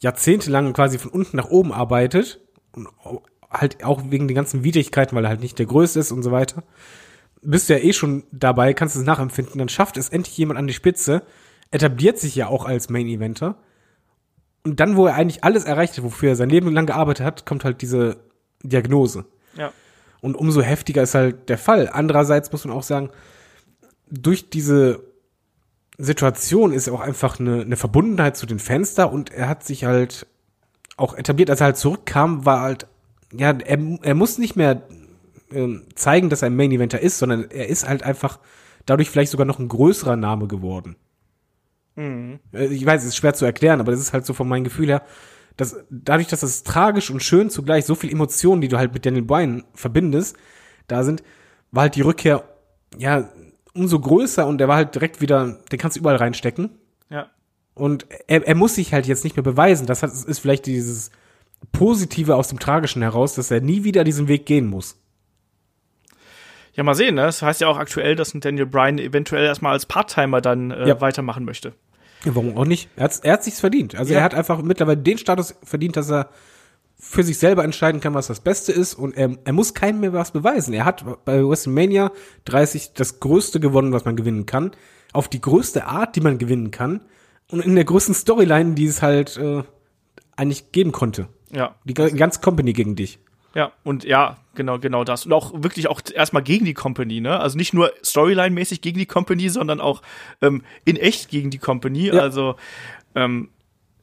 [SPEAKER 3] jahrzehntelang quasi von unten nach oben arbeitet und halt auch wegen den ganzen Widrigkeiten, weil er halt nicht der Größte ist und so weiter. Bist du ja eh schon dabei, kannst es nachempfinden, dann schafft es endlich jemand an die Spitze, etabliert sich ja auch als Main Eventer. Und dann, wo er eigentlich alles erreicht hat, wofür er sein Leben lang gearbeitet hat, kommt halt diese Diagnose.
[SPEAKER 2] Ja.
[SPEAKER 3] Und umso heftiger ist halt der Fall. Andererseits muss man auch sagen, durch diese Situation ist auch einfach eine, eine Verbundenheit zu den Fans da und er hat sich halt auch etabliert, als er halt zurückkam, war halt, ja, er, er muss nicht mehr ähm, zeigen, dass er ein Main Eventer ist, sondern er ist halt einfach dadurch vielleicht sogar noch ein größerer Name geworden. Äh, Ich weiß, es ist schwer zu erklären, aber das ist halt so von meinem Gefühl her, dass dadurch, dass es tragisch und schön zugleich so viel Emotionen, die du halt mit Daniel Bryan verbindest, da sind, war halt die Rückkehr, ja, umso größer und der war halt direkt wieder, den kannst du überall reinstecken.
[SPEAKER 2] Ja.
[SPEAKER 3] Und er, er muss sich halt jetzt nicht mehr beweisen. Das ist vielleicht dieses Positive aus dem Tragischen heraus, dass er nie wieder diesen Weg gehen muss.
[SPEAKER 2] Ja, mal sehen, ne? Das heißt ja auch aktuell, dass ein Daniel Bryan eventuell erstmal als Part-Timer dann äh,
[SPEAKER 3] Ja.
[SPEAKER 2] weitermachen möchte.
[SPEAKER 3] Ja, warum auch nicht? Er, hat's, er hat sich's verdient. Also
[SPEAKER 2] Ja.
[SPEAKER 3] er hat einfach mittlerweile den Status verdient, dass er für sich selber entscheiden kann, was das Beste ist und er, er muss keinem mehr was beweisen. Er hat bei WrestleMania 30 das Größte gewonnen, was man gewinnen kann, auf die größte Art, die man gewinnen kann und in der größten Storyline, die es halt äh, eigentlich geben konnte.
[SPEAKER 2] Ja.
[SPEAKER 3] Die ga- ganze Company gegen dich.
[SPEAKER 2] Ja, und ja, genau, genau das. Und auch wirklich auch erstmal gegen die Company, ne? Also nicht nur Storyline-mäßig gegen die Company, sondern auch ähm, in echt gegen die Company.
[SPEAKER 3] Ja.
[SPEAKER 2] Also ähm,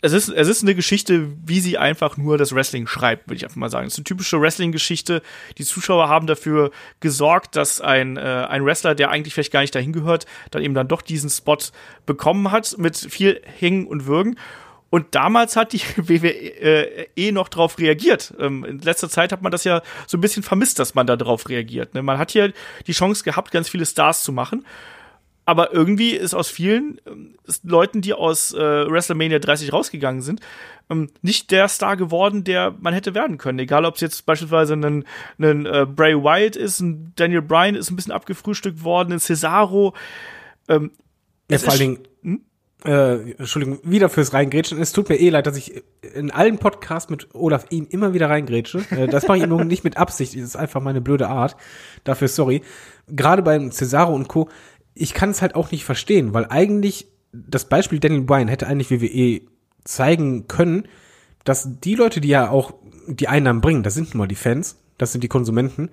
[SPEAKER 2] es ist, es ist eine Geschichte, wie sie einfach nur das Wrestling schreibt, würde ich einfach mal sagen. Es ist eine typische Wrestling-Geschichte. Die Zuschauer haben dafür gesorgt, dass ein, äh, ein Wrestler, der eigentlich vielleicht gar nicht dahin gehört, dann eben dann doch diesen Spot bekommen hat mit viel Hängen und Würgen. Und damals hat die WWE äh, eh noch drauf reagiert. Ähm, in letzter Zeit hat man das ja so ein bisschen vermisst, dass man da drauf reagiert. Ne? Man hat hier die Chance gehabt, ganz viele Stars zu machen. Aber irgendwie ist aus vielen ähm, Leuten, die aus äh, WrestleMania 30 rausgegangen sind, ähm, nicht der Star geworden, der man hätte werden können. Egal, ob es jetzt beispielsweise ein, ein äh, Bray Wyatt ist, ein Daniel Bryan ist ein bisschen abgefrühstückt worden, ein Cesaro. Ähm,
[SPEAKER 3] Ja, vor allen Dingen, äh, Entschuldigung, wieder fürs Reingrätschen. Es tut mir eh leid, dass ich in allen Podcasts mit Olaf ihn immer wieder reingrätsche. Äh, das mache ich immer nicht mit Absicht, das ist einfach meine blöde Art. Dafür sorry. Gerade beim Cesaro und Co., ich kann es halt auch nicht verstehen, weil eigentlich das Beispiel Daniel Bryan hätte eigentlich WWE zeigen können, dass die Leute, die ja auch die Einnahmen bringen, das sind nun mal die Fans, das sind die Konsumenten,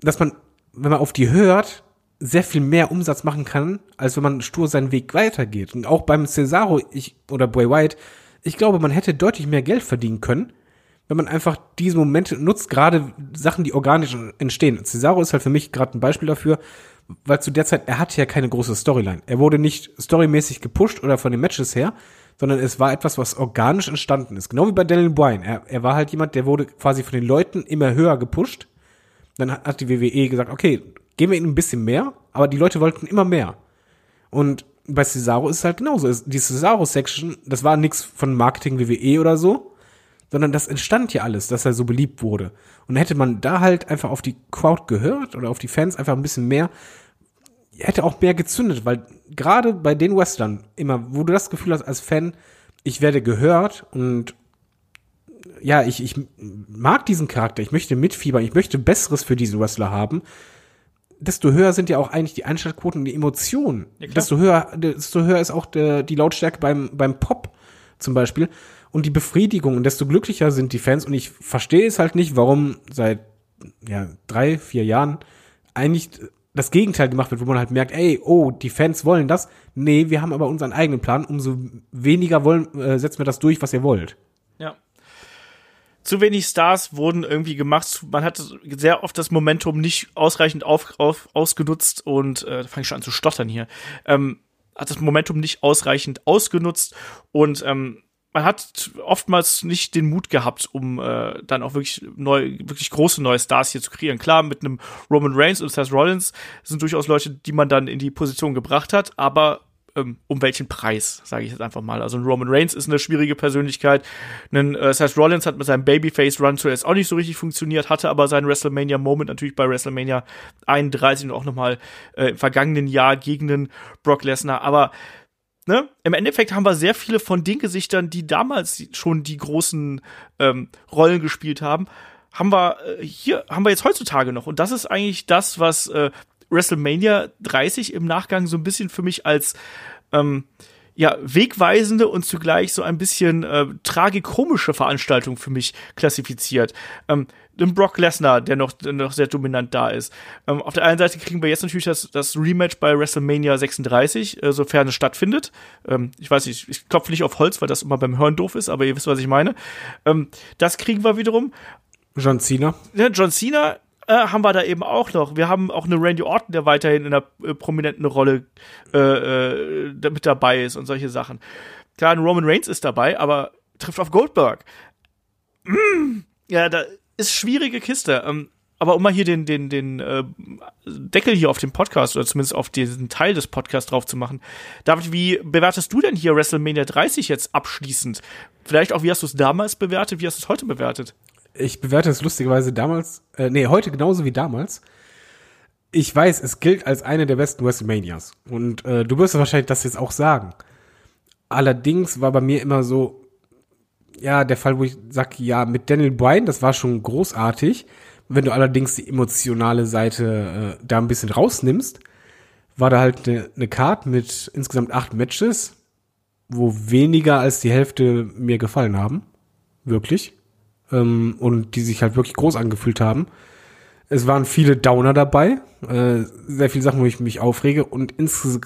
[SPEAKER 3] dass man, wenn man auf die hört, sehr viel mehr Umsatz machen kann, als wenn man stur seinen Weg weitergeht. Und auch beim Cesaro ich, oder Bray Wyatt, ich glaube, man hätte deutlich mehr Geld verdienen können, wenn man einfach diese Momente nutzt, gerade Sachen, die organisch entstehen. Cesaro ist halt für mich gerade ein Beispiel dafür, weil zu der Zeit, er hatte ja keine große Storyline. Er wurde nicht storymäßig gepusht oder von den Matches her, sondern es war etwas, was organisch entstanden ist. Genau wie bei Daniel Bryan. Er, er war halt jemand, der wurde quasi von den Leuten immer höher gepusht. Dann hat die WWE gesagt, okay, geben wir ihnen ein bisschen mehr, aber die Leute wollten immer mehr. Und bei Cesaro ist es halt genauso. Die Cesaro-Section, das war nix von Marketing WWE oder so. sondern das entstand ja alles, dass er so beliebt wurde. Und hätte man da halt einfach auf die Crowd gehört oder auf die Fans einfach ein bisschen mehr, hätte auch mehr gezündet, weil gerade bei den Western immer, wo du das Gefühl hast als Fan, ich werde gehört und ja, ich, ich mag diesen Charakter, ich möchte mitfiebern, ich möchte Besseres für diesen Wrestler haben, desto höher sind ja auch eigentlich die Einschaltquoten und die Emotionen. Ja, desto höher, desto höher ist auch der, die Lautstärke beim, beim Pop zum Beispiel und die Befriedigung und desto glücklicher sind die Fans und ich verstehe es halt nicht, warum seit ja, drei, vier Jahren eigentlich das Gegenteil gemacht wird, wo man halt merkt, ey, oh, die Fans wollen das. Nee, wir haben aber unseren eigenen Plan. Umso weniger wollen, äh, setzen wir das durch, was ihr wollt.
[SPEAKER 2] Ja. Zu wenig Stars wurden irgendwie gemacht. Man hat sehr oft das Momentum nicht ausreichend auf, auf, ausgenutzt und äh, da fange ich schon an zu stottern hier. Ähm, hat das Momentum nicht ausreichend ausgenutzt und ähm, man hat oftmals nicht den Mut gehabt, um äh, dann auch wirklich neu, wirklich große neue Stars hier zu kreieren. Klar, mit einem Roman Reigns und Seth Rollins sind durchaus Leute, die man dann in die Position gebracht hat, aber ähm, um welchen Preis, sage ich jetzt einfach mal. Also ein Roman Reigns ist eine schwierige Persönlichkeit. Ein äh, Seth Rollins hat mit seinem Babyface-Run zuerst auch nicht so richtig funktioniert, hatte aber seinen WrestleMania-Moment natürlich bei WrestleMania 31 und auch nochmal äh, im vergangenen Jahr gegen den Brock Lesnar. Aber ne, im Endeffekt haben wir sehr viele von den Gesichtern, die damals schon die großen ähm, Rollen gespielt haben, haben wir äh, hier, haben wir jetzt heutzutage noch. Und das ist eigentlich das, was äh, WrestleMania 30 im Nachgang so ein bisschen für mich als ähm, ja, wegweisende und zugleich so ein bisschen äh, tragikomische Veranstaltung für mich klassifiziert. Ähm, den Brock Lesnar, der noch, der noch sehr dominant da ist. Ähm, auf der einen Seite kriegen wir jetzt natürlich das, das Rematch bei WrestleMania 36, äh, sofern es stattfindet. Ähm, ich weiß nicht, ich klopfe nicht auf Holz, weil das immer beim Hören doof ist, aber ihr wisst, was ich meine. Ähm, das kriegen wir wiederum.
[SPEAKER 3] John Cena.
[SPEAKER 2] Ja, John Cena äh, haben wir da eben auch noch. Wir haben auch eine Randy Orton, der weiterhin in einer äh, prominenten Rolle äh, äh, mit dabei ist und solche Sachen. Klar, ein Roman Reigns ist dabei, aber trifft auf Goldberg. Mm, ja, da ist schwierige Kiste. Ähm, aber um mal hier den, den, den äh, Deckel hier auf dem Podcast oder zumindest auf diesen Teil des Podcasts drauf zu machen. David, wie bewertest du denn hier WrestleMania 30 jetzt abschließend? Vielleicht auch, wie hast du es damals bewertet, wie hast du es heute bewertet?
[SPEAKER 3] Ich bewerte es lustigerweise damals, äh, nee, heute genauso wie damals. Ich weiß, es gilt als eine der besten WrestleManias. Und äh, du wirst wahrscheinlich das jetzt auch sagen. Allerdings war bei mir immer so, ja, der Fall, wo ich sag, ja, mit Daniel Bryan, das war schon großartig. Wenn du allerdings die emotionale Seite äh, da ein bisschen rausnimmst, war da halt eine ne Card mit insgesamt acht Matches, wo weniger als die Hälfte mir gefallen haben. Wirklich. Ähm, und die sich halt wirklich groß angefühlt haben. Es waren viele Downer dabei, äh, sehr viele Sachen, wo ich mich aufrege. Und ins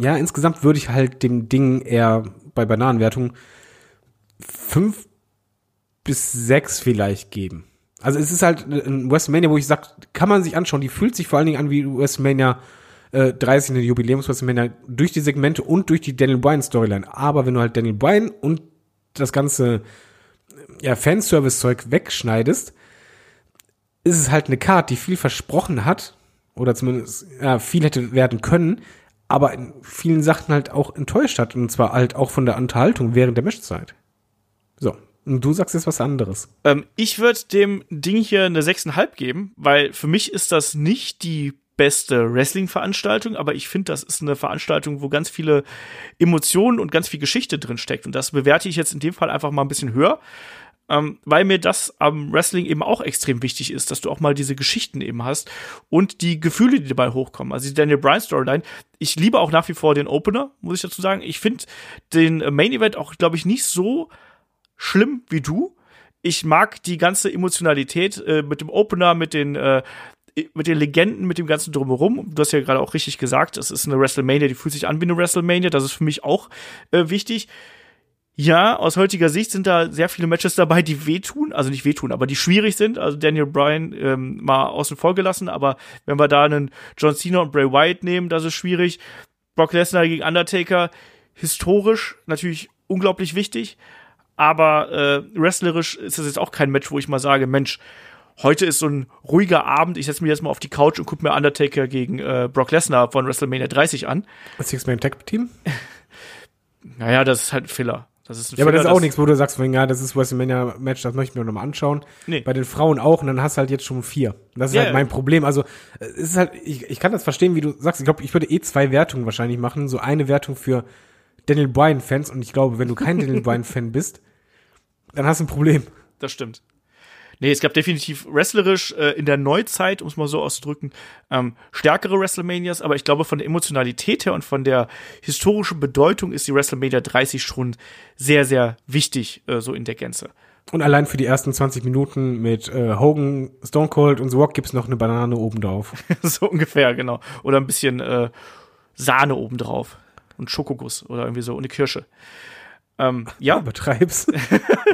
[SPEAKER 3] ja, insgesamt würde ich halt dem Ding eher bei Bananenwertung fünf bis sechs vielleicht geben. Also es ist halt ein WrestleMania, wo ich sag, kann man sich anschauen. Die fühlt sich vor allen Dingen an wie WrestleMania äh, 30, eine Jubiläums-WrestleMania, durch die Segmente und durch die Daniel Bryan-Storyline. Aber wenn du halt Daniel Bryan und das ganze ja, Fanservice-Zeug wegschneidest, ist es halt eine Card, die viel versprochen hat, oder zumindest ja, viel hätte werden können, aber in vielen Sachen halt auch enttäuscht hat. Und zwar halt auch von der Unterhaltung während der Matchzeit. So. Und du sagst jetzt was anderes.
[SPEAKER 2] Ähm, ich würde dem Ding hier eine 6,5 geben, weil für mich ist das nicht die beste Wrestling-Veranstaltung, aber ich finde, das ist eine Veranstaltung, wo ganz viele Emotionen und ganz viel Geschichte drin steckt. Und das bewerte ich jetzt in dem Fall einfach mal ein bisschen höher, ähm, weil mir das am Wrestling eben auch extrem wichtig ist, dass du auch mal diese Geschichten eben hast und die Gefühle, die dabei hochkommen. Also die Daniel Bryan Storyline. Ich liebe auch nach wie vor den Opener, muss ich dazu sagen. Ich finde den Main Event auch, glaube ich, nicht so schlimm wie du. Ich mag die ganze Emotionalität äh, mit dem Opener, mit den äh, mit den Legenden, mit dem ganzen drumherum. Du hast ja gerade auch richtig gesagt, es ist eine WrestleMania, die fühlt sich an wie eine WrestleMania. Das ist für mich auch äh, wichtig. Ja, aus heutiger Sicht sind da sehr viele Matches dabei, die wehtun, also nicht wehtun, aber die schwierig sind. Also Daniel Bryan ähm, mal außen vor gelassen, aber wenn wir da einen John Cena und Bray Wyatt nehmen, das ist schwierig. Brock Lesnar gegen Undertaker, historisch natürlich unglaublich wichtig. Aber äh, wrestlerisch ist das jetzt auch kein Match, wo ich mal sage, Mensch, heute ist so ein ruhiger Abend, ich setze mich jetzt mal auf die Couch und gucke mir Undertaker gegen äh, Brock Lesnar von WrestleMania 30 an.
[SPEAKER 3] Six-Man Tag Team?
[SPEAKER 2] naja, das ist halt ein Filler. Das ist ein
[SPEAKER 3] Ja, aber das
[SPEAKER 2] Fehler,
[SPEAKER 3] ist auch nichts, wo du sagst, ja, das ist WrestleMania-Match, das möchte ich mir noch mal anschauen.
[SPEAKER 2] Nee.
[SPEAKER 3] Bei den Frauen auch, und dann hast du halt jetzt schon vier. Und das ist
[SPEAKER 2] Ja,
[SPEAKER 3] halt
[SPEAKER 2] ja.
[SPEAKER 3] mein Problem. Also, es ist halt, ich, ich kann das verstehen, wie du sagst. Ich glaube, ich würde eh zwei Wertungen wahrscheinlich machen. So eine Wertung für Daniel Bryan-Fans. Und ich glaube, wenn du kein Daniel Bryan-Fan bist, dann hast du ein Problem.
[SPEAKER 2] Das stimmt. Nee, es gab definitiv wrestlerisch äh, in der Neuzeit, um es mal so auszudrücken, ähm, stärkere WrestleManias, aber ich glaube, von der Emotionalität her und von der historischen Bedeutung ist die WrestleMania 30 schon sehr, sehr wichtig, äh, so in der Gänze.
[SPEAKER 3] Und allein für die ersten 20 Minuten mit äh, Hogan, Stone Cold und The Rock gibt's noch eine Banane oben drauf.
[SPEAKER 2] so ungefähr, genau. Oder ein bisschen äh, Sahne obendrauf. Und Schokoguss oder irgendwie so, und eine Kirsche. Ähm, ja,
[SPEAKER 3] Übertreib's.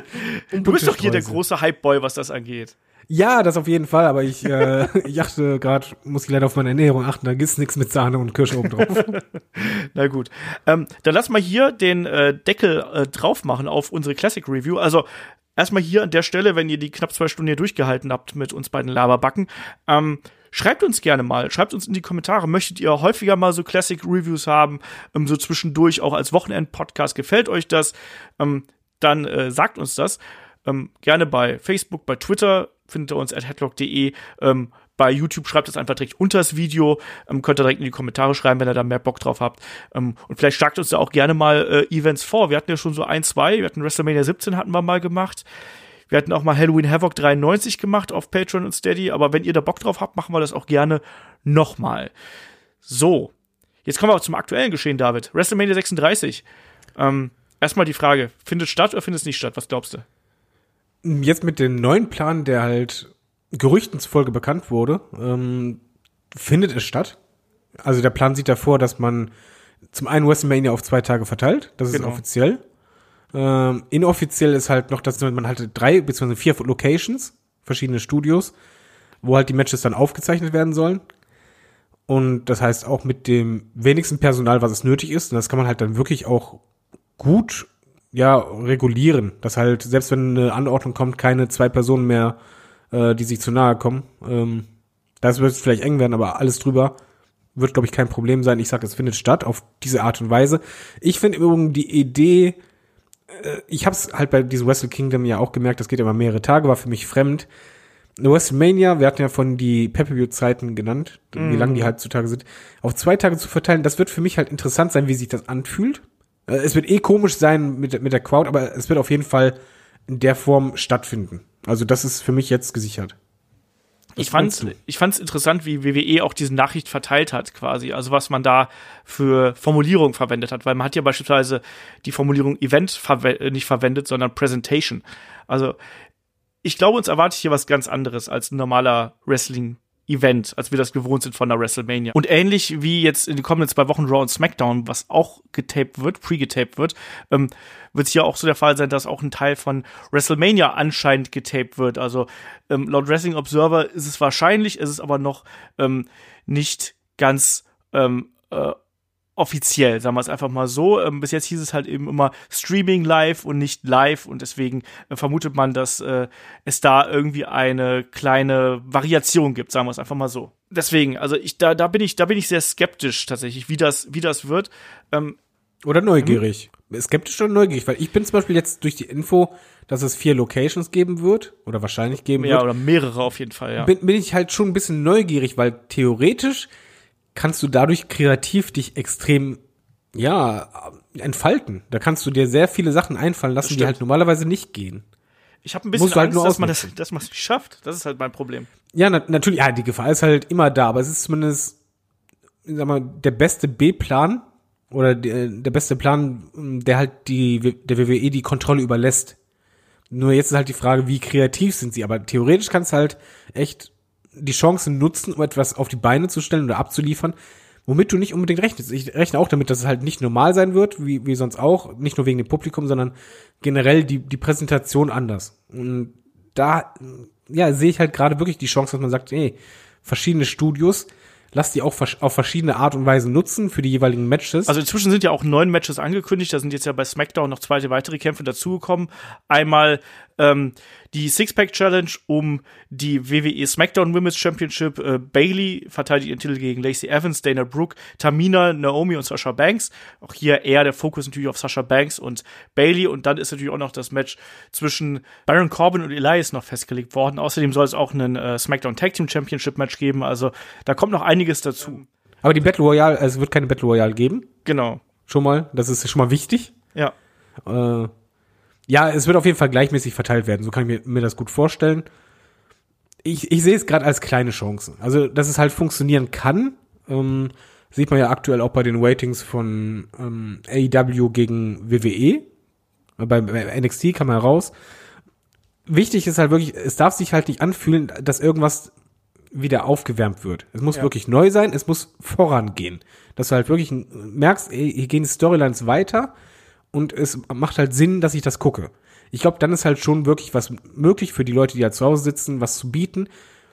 [SPEAKER 2] du bist doch hier der große Hype-Boy, was das angeht.
[SPEAKER 3] Ja, das auf jeden Fall, aber ich, äh, ich achte gerade, muss ich leider auf meine Ernährung achten, da gibt's nichts mit Sahne und Kirsche oben drauf.
[SPEAKER 2] Na gut. Ähm, dann lass mal hier den äh, Deckel äh, drauf machen auf unsere Classic Review. Also erstmal hier an der Stelle, wenn ihr die knapp zwei Stunden hier durchgehalten habt mit uns beiden Laberbacken, ähm, schreibt uns gerne mal, schreibt uns in die Kommentare, möchtet ihr häufiger mal so Classic Reviews haben, ähm, so zwischendurch auch als Wochenend-Podcast, gefällt euch das? Ähm, dann äh, sagt uns das. Ähm, gerne bei Facebook, bei Twitter findet ihr uns at headlock.de. Ähm, bei YouTube schreibt es einfach direkt unter das Video. Ähm, könnt ihr direkt in die Kommentare schreiben, wenn ihr da mehr Bock drauf habt. Ähm, und vielleicht schlagt uns da auch gerne mal äh, Events vor. Wir hatten ja schon so ein, zwei. Wir hatten WrestleMania 17 hatten wir mal gemacht. Wir hatten auch mal Halloween Havoc 93 gemacht auf Patreon und Steady. Aber wenn ihr da Bock drauf habt, machen wir das auch gerne nochmal. So. Jetzt kommen wir auch zum aktuellen Geschehen, David. WrestleMania 36. Ähm, erstmal die Frage, findet statt oder findet es nicht statt? Was glaubst du?
[SPEAKER 3] Jetzt mit dem neuen Plan, der halt Gerüchten zufolge bekannt wurde, ähm, findet es statt. Also der Plan sieht davor, dass man zum einen WrestleMania auf zwei Tage verteilt, das ist
[SPEAKER 2] Genau.
[SPEAKER 3] offiziell. Ähm, inoffiziell ist halt noch, dass man halt drei bzw. vier Locations, verschiedene Studios, wo halt die Matches dann aufgezeichnet werden sollen. Und das heißt auch mit dem wenigsten Personal, was es nötig ist. Und das kann man halt dann wirklich auch gut ja, regulieren. Dass halt, selbst wenn eine Anordnung kommt, keine zwei Personen mehr, äh, die sich zu nahe kommen. Ähm, das wird vielleicht eng werden, aber alles drüber wird, glaube ich, kein Problem sein. Ich sage, es findet statt auf diese Art und Weise. Ich finde im Übrigen die Idee, äh, ich habe es halt bei diesem Wrestle Kingdom ja auch gemerkt, das geht über mehrere Tage, war für mich fremd. Eine WrestleMania, wir hatten ja von die Pay-Per-View-Zeiten genannt, wie lang die heutzutage sind, auf zwei Tage zu verteilen, das wird für mich halt interessant sein, wie sich das anfühlt. Äh, Es wird eh komisch sein mit, der- mit der Crowd, aber es wird auf jeden Fall in der Form stattfinden. Also das ist für mich jetzt gesichert.
[SPEAKER 2] Ich
[SPEAKER 3] meinst
[SPEAKER 2] fand's, ich fand's interessant, wie WWE auch diese Nachricht verteilt hat, quasi. Also was man da für Formulierung verwendet hat, weil man hat ja beispielsweise die Formulierung Event verwe äh, nicht verwendet, sondern Presentation. Also ich glaube, uns erwartet hier was ganz anderes als ein normaler Wrestling. Event, als wir das gewohnt sind von der WrestleMania. Und ähnlich wie jetzt in den kommenden zwei Wochen Raw und SmackDown, was auch getaped wird, pre-getaped wird, ähm, wird es hier auch so der Fall sein, dass auch ein Teil von WrestleMania anscheinend getaped wird. Also ähm, laut Wrestling Observer ist es wahrscheinlich, ist es aber noch ähm, nicht ganz ähm, äh, offiziell, sagen wir es einfach mal so. Ähm, bis jetzt hieß es halt eben immer Streaming live und nicht live und deswegen äh, vermutet man, dass äh, es da irgendwie eine kleine Variation gibt, sagen wir es einfach mal so. Deswegen, also ich da da bin ich da bin ich sehr skeptisch tatsächlich, wie das wie das wird. Ähm,
[SPEAKER 3] Oder neugierig. Skeptisch oder neugierig, weil ich bin zum Beispiel jetzt durch die Info, dass es vier Locations geben wird, oder wahrscheinlich geben
[SPEAKER 2] ja,
[SPEAKER 3] wird,
[SPEAKER 2] oder mehrere auf jeden Fall, ja.
[SPEAKER 3] bin, bin ich halt schon ein bisschen neugierig, weil theoretisch kannst du dadurch kreativ dich extrem, ja, entfalten. Da kannst du dir sehr viele Sachen einfallen lassen, die halt normalerweise nicht gehen.
[SPEAKER 2] Ich habe ein bisschen
[SPEAKER 3] halt
[SPEAKER 2] Angst,
[SPEAKER 3] nur
[SPEAKER 2] dass man das dass man es nicht schafft. Das ist halt mein Problem.
[SPEAKER 3] Ja, na, natürlich, ja, die Gefahr ist halt immer da, aber es ist zumindest, sag mal, der beste B-Plan oder der, der beste Plan, der halt die, der WWE die Kontrolle überlässt. Nur jetzt ist halt die Frage, wie kreativ sind sie, aber theoretisch kannst halt echt die Chancen nutzen, um etwas auf die Beine zu stellen oder abzuliefern, womit du nicht unbedingt rechnest. Ich rechne auch damit, dass es halt nicht normal sein wird, wie, wie sonst auch, nicht nur wegen dem Publikum, sondern generell die, die Präsentation anders. Und da, ja, sehe ich halt gerade wirklich die Chance, dass man sagt, ey, verschiedene Studios, lass die auch auf verschiedene Art und Weise nutzen für die jeweiligen Matches.
[SPEAKER 2] Also inzwischen sind ja auch neun Matches angekündigt. Da sind jetzt ja bei SmackDown noch zwei weitere Kämpfe dazugekommen. Einmal ähm, die Six-Pack Challenge um die WWE SmackDown Women's Championship. Äh, Bailey verteidigt ihren Titel gegen Lacey Evans, Dana Brooke, Tamina, Naomi und Sasha Banks. Auch hier eher der Fokus natürlich auf Sasha Banks und Bailey. Und dann ist natürlich auch noch das Match zwischen Baron Corbin und Elias noch festgelegt worden. Außerdem soll es auch einen äh, SmackDown Tag Team Championship Match geben. Also da kommt noch einiges dazu.
[SPEAKER 3] Aber die Battle Royale, also es wird keine Battle Royale geben.
[SPEAKER 2] Genau.
[SPEAKER 3] Schon mal. Das ist schon mal wichtig.
[SPEAKER 2] Ja.
[SPEAKER 3] Äh, ja, es wird auf jeden Fall gleichmäßig verteilt werden. So kann ich mir, mir das gut vorstellen. Ich, ich sehe es gerade als kleine Chance. Also, dass es halt funktionieren kann, ähm, sieht man ja aktuell auch bei den Ratings von ähm, AEW gegen WWE. Bei, bei NXT kann man raus. Wichtig ist halt wirklich, es darf sich halt nicht anfühlen, dass irgendwas wieder aufgewärmt wird. Es muss
[SPEAKER 2] Ja.
[SPEAKER 3] wirklich neu sein, es muss vorangehen. Dass du halt wirklich merkst, ey, hier gehen die Storylines weiter und es macht halt Sinn, dass ich das gucke. Ich glaube, dann ist halt schon wirklich was möglich für die Leute, die da zu Hause sitzen, was zu bieten.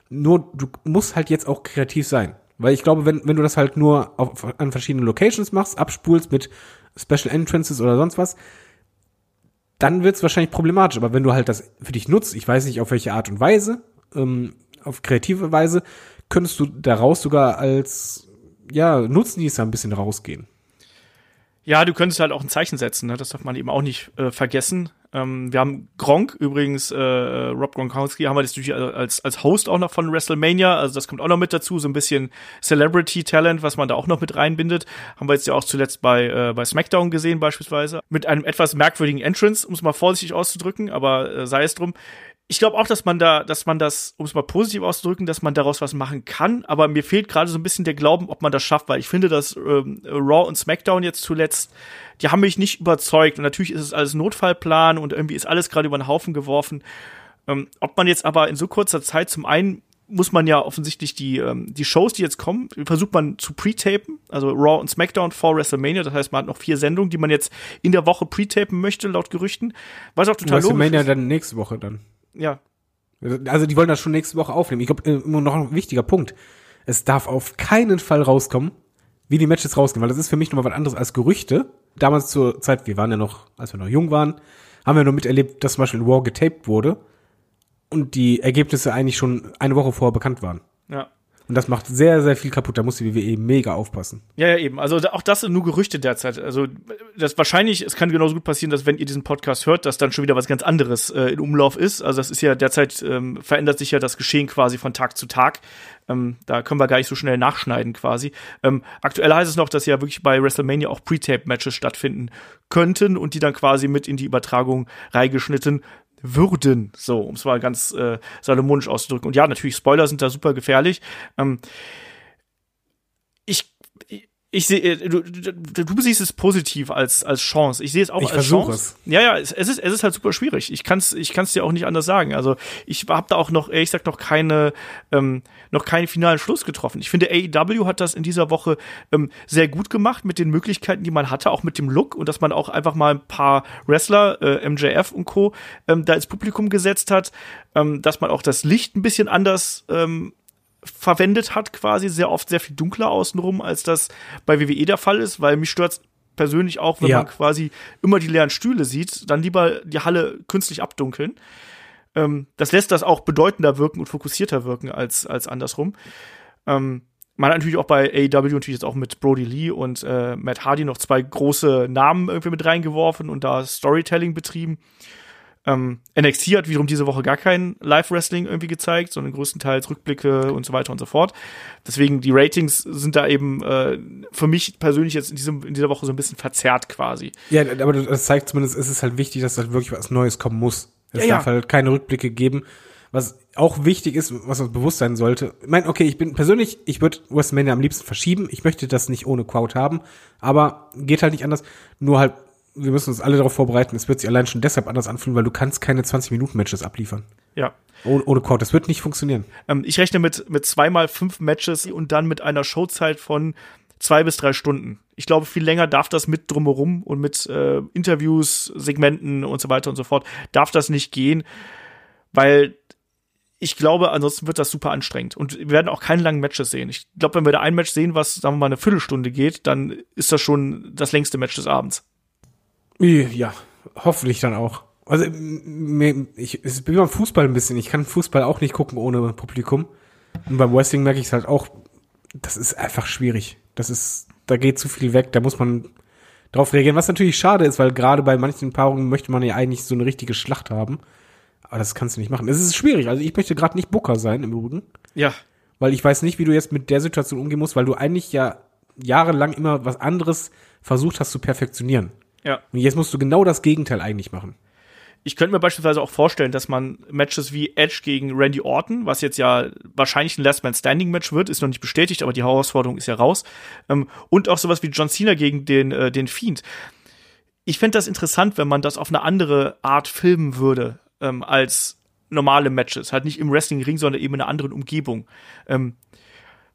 [SPEAKER 3] Nur du musst halt jetzt auch kreativ sein. Weil ich glaube, wenn, wenn du das halt nur auf, an verschiedenen Locations machst, abspulst mit Special Entrances oder sonst was, dann wird es wahrscheinlich problematisch. Aber wenn du halt das für dich nutzt, ich weiß nicht auf welche Art und Weise, ähm, auf kreative Weise, könntest du daraus sogar als ja, Nutznießer ein bisschen rausgehen.
[SPEAKER 2] Ja, du könntest halt auch ein Zeichen setzen, ne? das darf man eben auch nicht äh, vergessen. Ähm, wir haben Gronk, übrigens äh, Rob Gronkowski, haben wir das natürlich als, als Host auch noch von WrestleMania, also das kommt auch noch mit dazu, so ein bisschen Celebrity-Talent, was man da auch noch mit reinbindet. Haben wir jetzt ja auch zuletzt bei, äh, bei SmackDown gesehen beispielsweise. Mit einem etwas merkwürdigen Entrance, um es mal vorsichtig auszudrücken, aber äh, sei es drum ich glaube auch, dass man da, dass man das, um es mal positiv auszudrücken, dass man daraus was machen kann, aber mir fehlt gerade so ein bisschen der Glauben, ob man das schafft, weil ich finde, dass ähm, Raw und SmackDown jetzt zuletzt, die haben mich nicht überzeugt und natürlich ist es alles Notfallplan und irgendwie ist alles gerade über den Haufen geworfen. Ähm, ob man jetzt aber in so kurzer Zeit zum einen muss man ja offensichtlich die, ähm, die Shows, die jetzt kommen, versucht man zu pre-tapen, also Raw und SmackDown vor WrestleMania. Das heißt, man hat noch vier Sendungen, die man jetzt in der Woche pre-tapen möchte, laut Gerüchten. Was auch total logisch
[SPEAKER 3] WrestleMania
[SPEAKER 2] ist.
[SPEAKER 3] dann nächste Woche dann.
[SPEAKER 2] Ja,
[SPEAKER 3] Also die wollen das schon nächste Woche aufnehmen. Ich glaube, immer noch ein wichtiger Punkt. Es darf auf keinen Fall rauskommen, wie die Matches rausgehen, weil das ist für mich nochmal was anderes als Gerüchte. Damals zur Zeit, wir waren ja noch, als wir noch jung waren, haben wir nur miterlebt, dass zum Beispiel War getaped wurde und die Ergebnisse eigentlich schon eine Woche vorher bekannt waren. Und das macht sehr, sehr viel kaputt. Da muss die WWE mega aufpassen.
[SPEAKER 2] Ja, ja, eben. Also auch das sind nur Gerüchte derzeit. Also das wahrscheinlich, es kann genauso gut passieren, dass wenn ihr diesen Podcast hört, dass dann schon wieder was ganz anderes äh, in Umlauf ist. Also das ist ja derzeit, ähm, verändert sich ja das Geschehen quasi von Tag zu Tag. Ähm, da können wir gar nicht so schnell nachschneiden quasi. Ähm, aktuell heißt es noch, dass ja wirklich bei WrestleMania auch Pre-Tape-Matches stattfinden könnten und die dann quasi mit in die Übertragung reingeschnitten würden. So, um es mal ganz äh, salomonisch auszudrücken. Und ja, natürlich, Spoiler sind da super gefährlich. Ähm, ich, ich, sehe, du, du, du siehst es positiv als, als Chance. Ich sehe es auch
[SPEAKER 3] Ich
[SPEAKER 2] als Chance. Ja, ja, es, es ist, es ist halt super schwierig. Ich kann's, ich kann's dir auch nicht anders sagen. Also, ich habe da auch noch, ehrlich gesagt, noch keine, ähm, noch keinen finalen Schluss getroffen. Ich finde, AEW hat das in dieser Woche ähm, sehr gut gemacht mit den Möglichkeiten, die man hatte, auch mit dem Look und dass man auch einfach mal ein paar Wrestler, äh, MJF und Co., ähm, da ins Publikum gesetzt hat, ähm, dass man auch das Licht ein bisschen anders ähm, verwendet hat, quasi sehr oft sehr viel dunkler außenrum, als das bei WWE der Fall ist, weil mich stört persönlich auch, wenn
[SPEAKER 3] Ja.
[SPEAKER 2] man quasi immer die leeren Stühle sieht, dann lieber die Halle künstlich abdunkeln. Ähm, das lässt das auch bedeutender wirken und fokussierter wirken als, als andersrum. Ähm, man hat natürlich auch bei AEW natürlich jetzt auch mit Brody Lee und äh, Matt Hardy noch zwei große Namen irgendwie mit reingeworfen und da Storytelling betrieben. Ähm, NXT hat wiederum diese Woche gar kein Live-Wrestling irgendwie gezeigt, sondern größtenteils Rückblicke und so weiter und so fort. Deswegen die Ratings sind da eben äh, für mich persönlich jetzt in, diesem, in dieser Woche so ein bisschen verzerrt quasi.
[SPEAKER 3] Ja, aber das zeigt zumindest, es ist halt wichtig, dass halt wirklich was Neues kommen muss. Es
[SPEAKER 2] Ja, ja.
[SPEAKER 3] darf halt keine Rückblicke geben. Was auch wichtig ist, was uns bewusst sein sollte. Ich meine, okay, ich bin persönlich, ich würde WrestleMania am liebsten verschieben. Ich möchte das nicht ohne Crowd haben, aber geht halt nicht anders. Nur halt, wir müssen uns alle darauf vorbereiten. Es wird sich allein schon deshalb anders anfühlen, weil du kannst keine 20-Minuten-Matches abliefern.
[SPEAKER 2] Ja.
[SPEAKER 3] Ohne, ohne Crowd. Das wird nicht funktionieren.
[SPEAKER 2] Ähm, ich rechne mit, mit zweimal fünf Matches und dann mit einer Showzeit von zwei bis drei Stunden. Ich glaube, viel länger darf das mit drumherum und mit äh, Interviews, Segmenten und so weiter und so fort, darf das nicht gehen, weil ich glaube, ansonsten wird das super anstrengend. Und wir werden auch keine langen Matches sehen. Ich glaube, wenn wir da ein Match sehen, was, sagen wir mal, eine Viertelstunde geht, dann ist das schon das längste Match des Abends.
[SPEAKER 3] Ja, hoffentlich dann auch. Also ich, ist wie beim Fußball ein bisschen. Ich kann Fußball auch nicht gucken ohne Publikum. Und beim Wrestling merke ich es halt auch, das ist einfach schwierig. Das ist, da geht zu viel weg, da muss man drauf reagieren. Was natürlich schade ist, weil gerade bei manchen Paarungen möchte man ja eigentlich so eine richtige Schlacht haben. Aber das kannst du nicht machen. Es ist schwierig. Also ich möchte gerade nicht Booker sein im Übrigen.
[SPEAKER 2] Ja.
[SPEAKER 3] Weil ich weiß nicht, wie du jetzt mit der Situation umgehen musst, weil du eigentlich ja jahrelang immer was anderes versucht hast zu perfektionieren.
[SPEAKER 2] Ja.
[SPEAKER 3] Und jetzt musst du genau das Gegenteil eigentlich machen.
[SPEAKER 2] Ich könnte mir beispielsweise auch vorstellen, dass man Matches wie Edge gegen Randy Orton, was jetzt ja wahrscheinlich ein Last Man Standing Match wird, ist noch nicht bestätigt, aber die Herausforderung ist ja raus. Ähm, und auch sowas wie John Cena gegen den, äh, den Fiend. Ich fände das interessant, wenn man das auf eine andere Art filmen würde, ähm, als normale Matches. Halt nicht im Wrestling-Ring, sondern eben in einer anderen Umgebung. Ähm,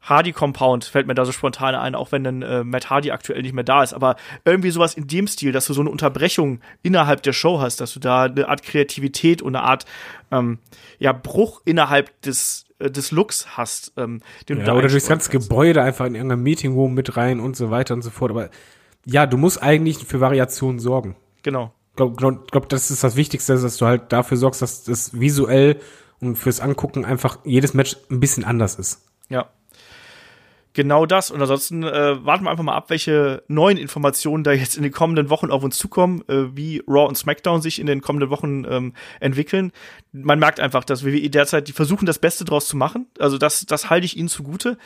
[SPEAKER 2] Hardy Compound fällt mir da so spontan ein, auch wenn dann äh, Matt Hardy aktuell nicht mehr da ist. Aber irgendwie sowas in dem Stil, dass du so eine Unterbrechung innerhalb der Show hast, dass du da eine Art Kreativität und eine Art ähm, ja, Bruch innerhalb des äh, des Looks hast. Ähm, den
[SPEAKER 3] Ja,
[SPEAKER 2] du da
[SPEAKER 3] oder durchs ganze
[SPEAKER 2] kannst.
[SPEAKER 3] Gebäude einfach in irgendeinem Meeting Room mit rein und so weiter und so fort. Aber ja, du musst eigentlich für Variationen sorgen.
[SPEAKER 2] Genau.
[SPEAKER 3] Ich glaube, glaub, glaub, das ist das Wichtigste, dass du halt dafür sorgst, dass das visuell und fürs Angucken einfach jedes Match ein bisschen anders ist.
[SPEAKER 2] Ja. Genau das. Und ansonsten äh, warten wir einfach mal ab, welche neuen Informationen da jetzt in den kommenden Wochen auf uns zukommen, äh, wie Raw und SmackDown sich in den kommenden Wochen ähm, entwickeln. Man merkt einfach, dass WWE derzeit, die versuchen das Beste draus zu machen. Also das, das halte ich ihnen zugute.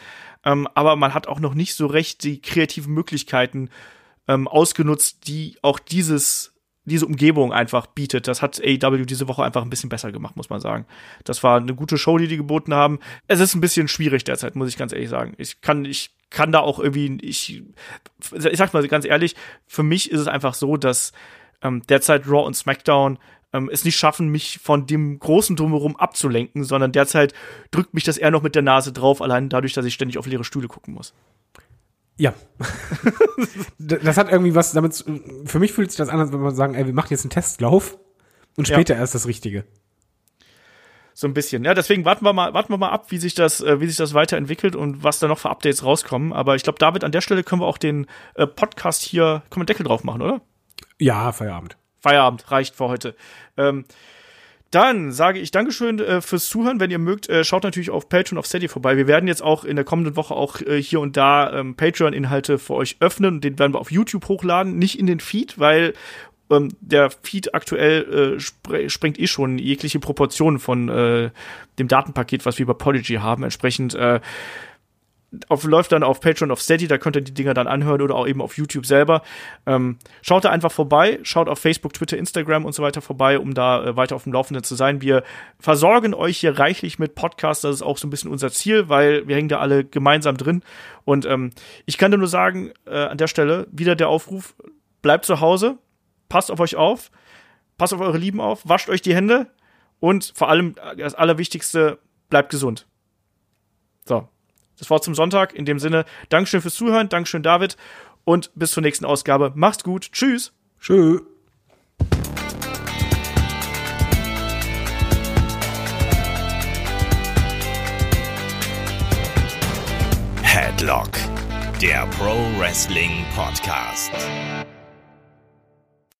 [SPEAKER 2] Ähm, aber man hat auch noch nicht so recht die kreativen Möglichkeiten ähm, ausgenutzt, die auch dieses diese Umgebung einfach bietet. Das hat AEW diese Woche einfach ein bisschen besser gemacht, muss man sagen. Das war eine gute Show, die die geboten haben. Es ist ein bisschen schwierig derzeit, muss ich ganz ehrlich sagen. Ich kann, ich kann da auch irgendwie, ich, ich sag mal ganz ehrlich, für mich ist es einfach so, dass ähm, derzeit Raw und SmackDown ähm, es nicht schaffen, mich von dem großen Drumherum abzulenken, sondern derzeit drückt mich das eher noch mit der Nase drauf, allein dadurch, dass ich ständig auf leere Stühle gucken muss.
[SPEAKER 3] Ja. das hat irgendwie was damit, für mich fühlt sich das an, als wenn man sagen, ey, wir machen jetzt einen Testlauf und
[SPEAKER 2] Ja.
[SPEAKER 3] später erst das Richtige.
[SPEAKER 2] So ein bisschen. Ja, deswegen warten wir mal, warten wir mal ab, wie sich das, äh, wie sich das weiterentwickelt und was da noch für Updates rauskommen. Aber ich glaube, David, an der Stelle können wir auch den äh, Podcast hier, können wir einen Deckel drauf machen, oder?
[SPEAKER 3] Ja, Feierabend.
[SPEAKER 2] Feierabend reicht für heute. Ähm, dann sage ich Dankeschön äh, fürs Zuhören. Wenn ihr mögt, äh, schaut natürlich auf Patreon, auf Steady vorbei. Wir werden jetzt auch in der kommenden Woche auch äh, hier und da ähm, Patreon-Inhalte für euch öffnen den werden wir auf YouTube hochladen, nicht in den Feed, weil ähm, der Feed aktuell äh, spre sprengt eh schon jegliche Proportionen von äh, dem Datenpaket, was wir bei Podigy haben. Entsprechend äh, auf, läuft dann auf Patreon, auf Steady, da könnt ihr die Dinger dann anhören oder auch eben auf YouTube selber. Ähm, schaut da einfach vorbei, schaut auf Facebook, Twitter, Instagram und so weiter vorbei, um da äh, weiter auf dem Laufenden zu sein. Wir versorgen euch hier reichlich mit Podcasts, das ist auch so ein bisschen unser Ziel, weil wir hängen da alle gemeinsam drin. Und ähm, ich kann nur sagen, äh, an der Stelle wieder der Aufruf, bleibt zu Hause, passt auf euch auf, passt auf eure Lieben auf, wascht euch die Hände und vor allem äh, das Allerwichtigste, bleibt gesund. So, das Wort zum Sonntag. In dem Sinne, Dankeschön fürs Zuhören, Dankeschön David und bis zur nächsten Ausgabe. Macht's gut, tschüss.
[SPEAKER 3] Tschö.
[SPEAKER 1] Headlock, der Pro Wrestling Podcast.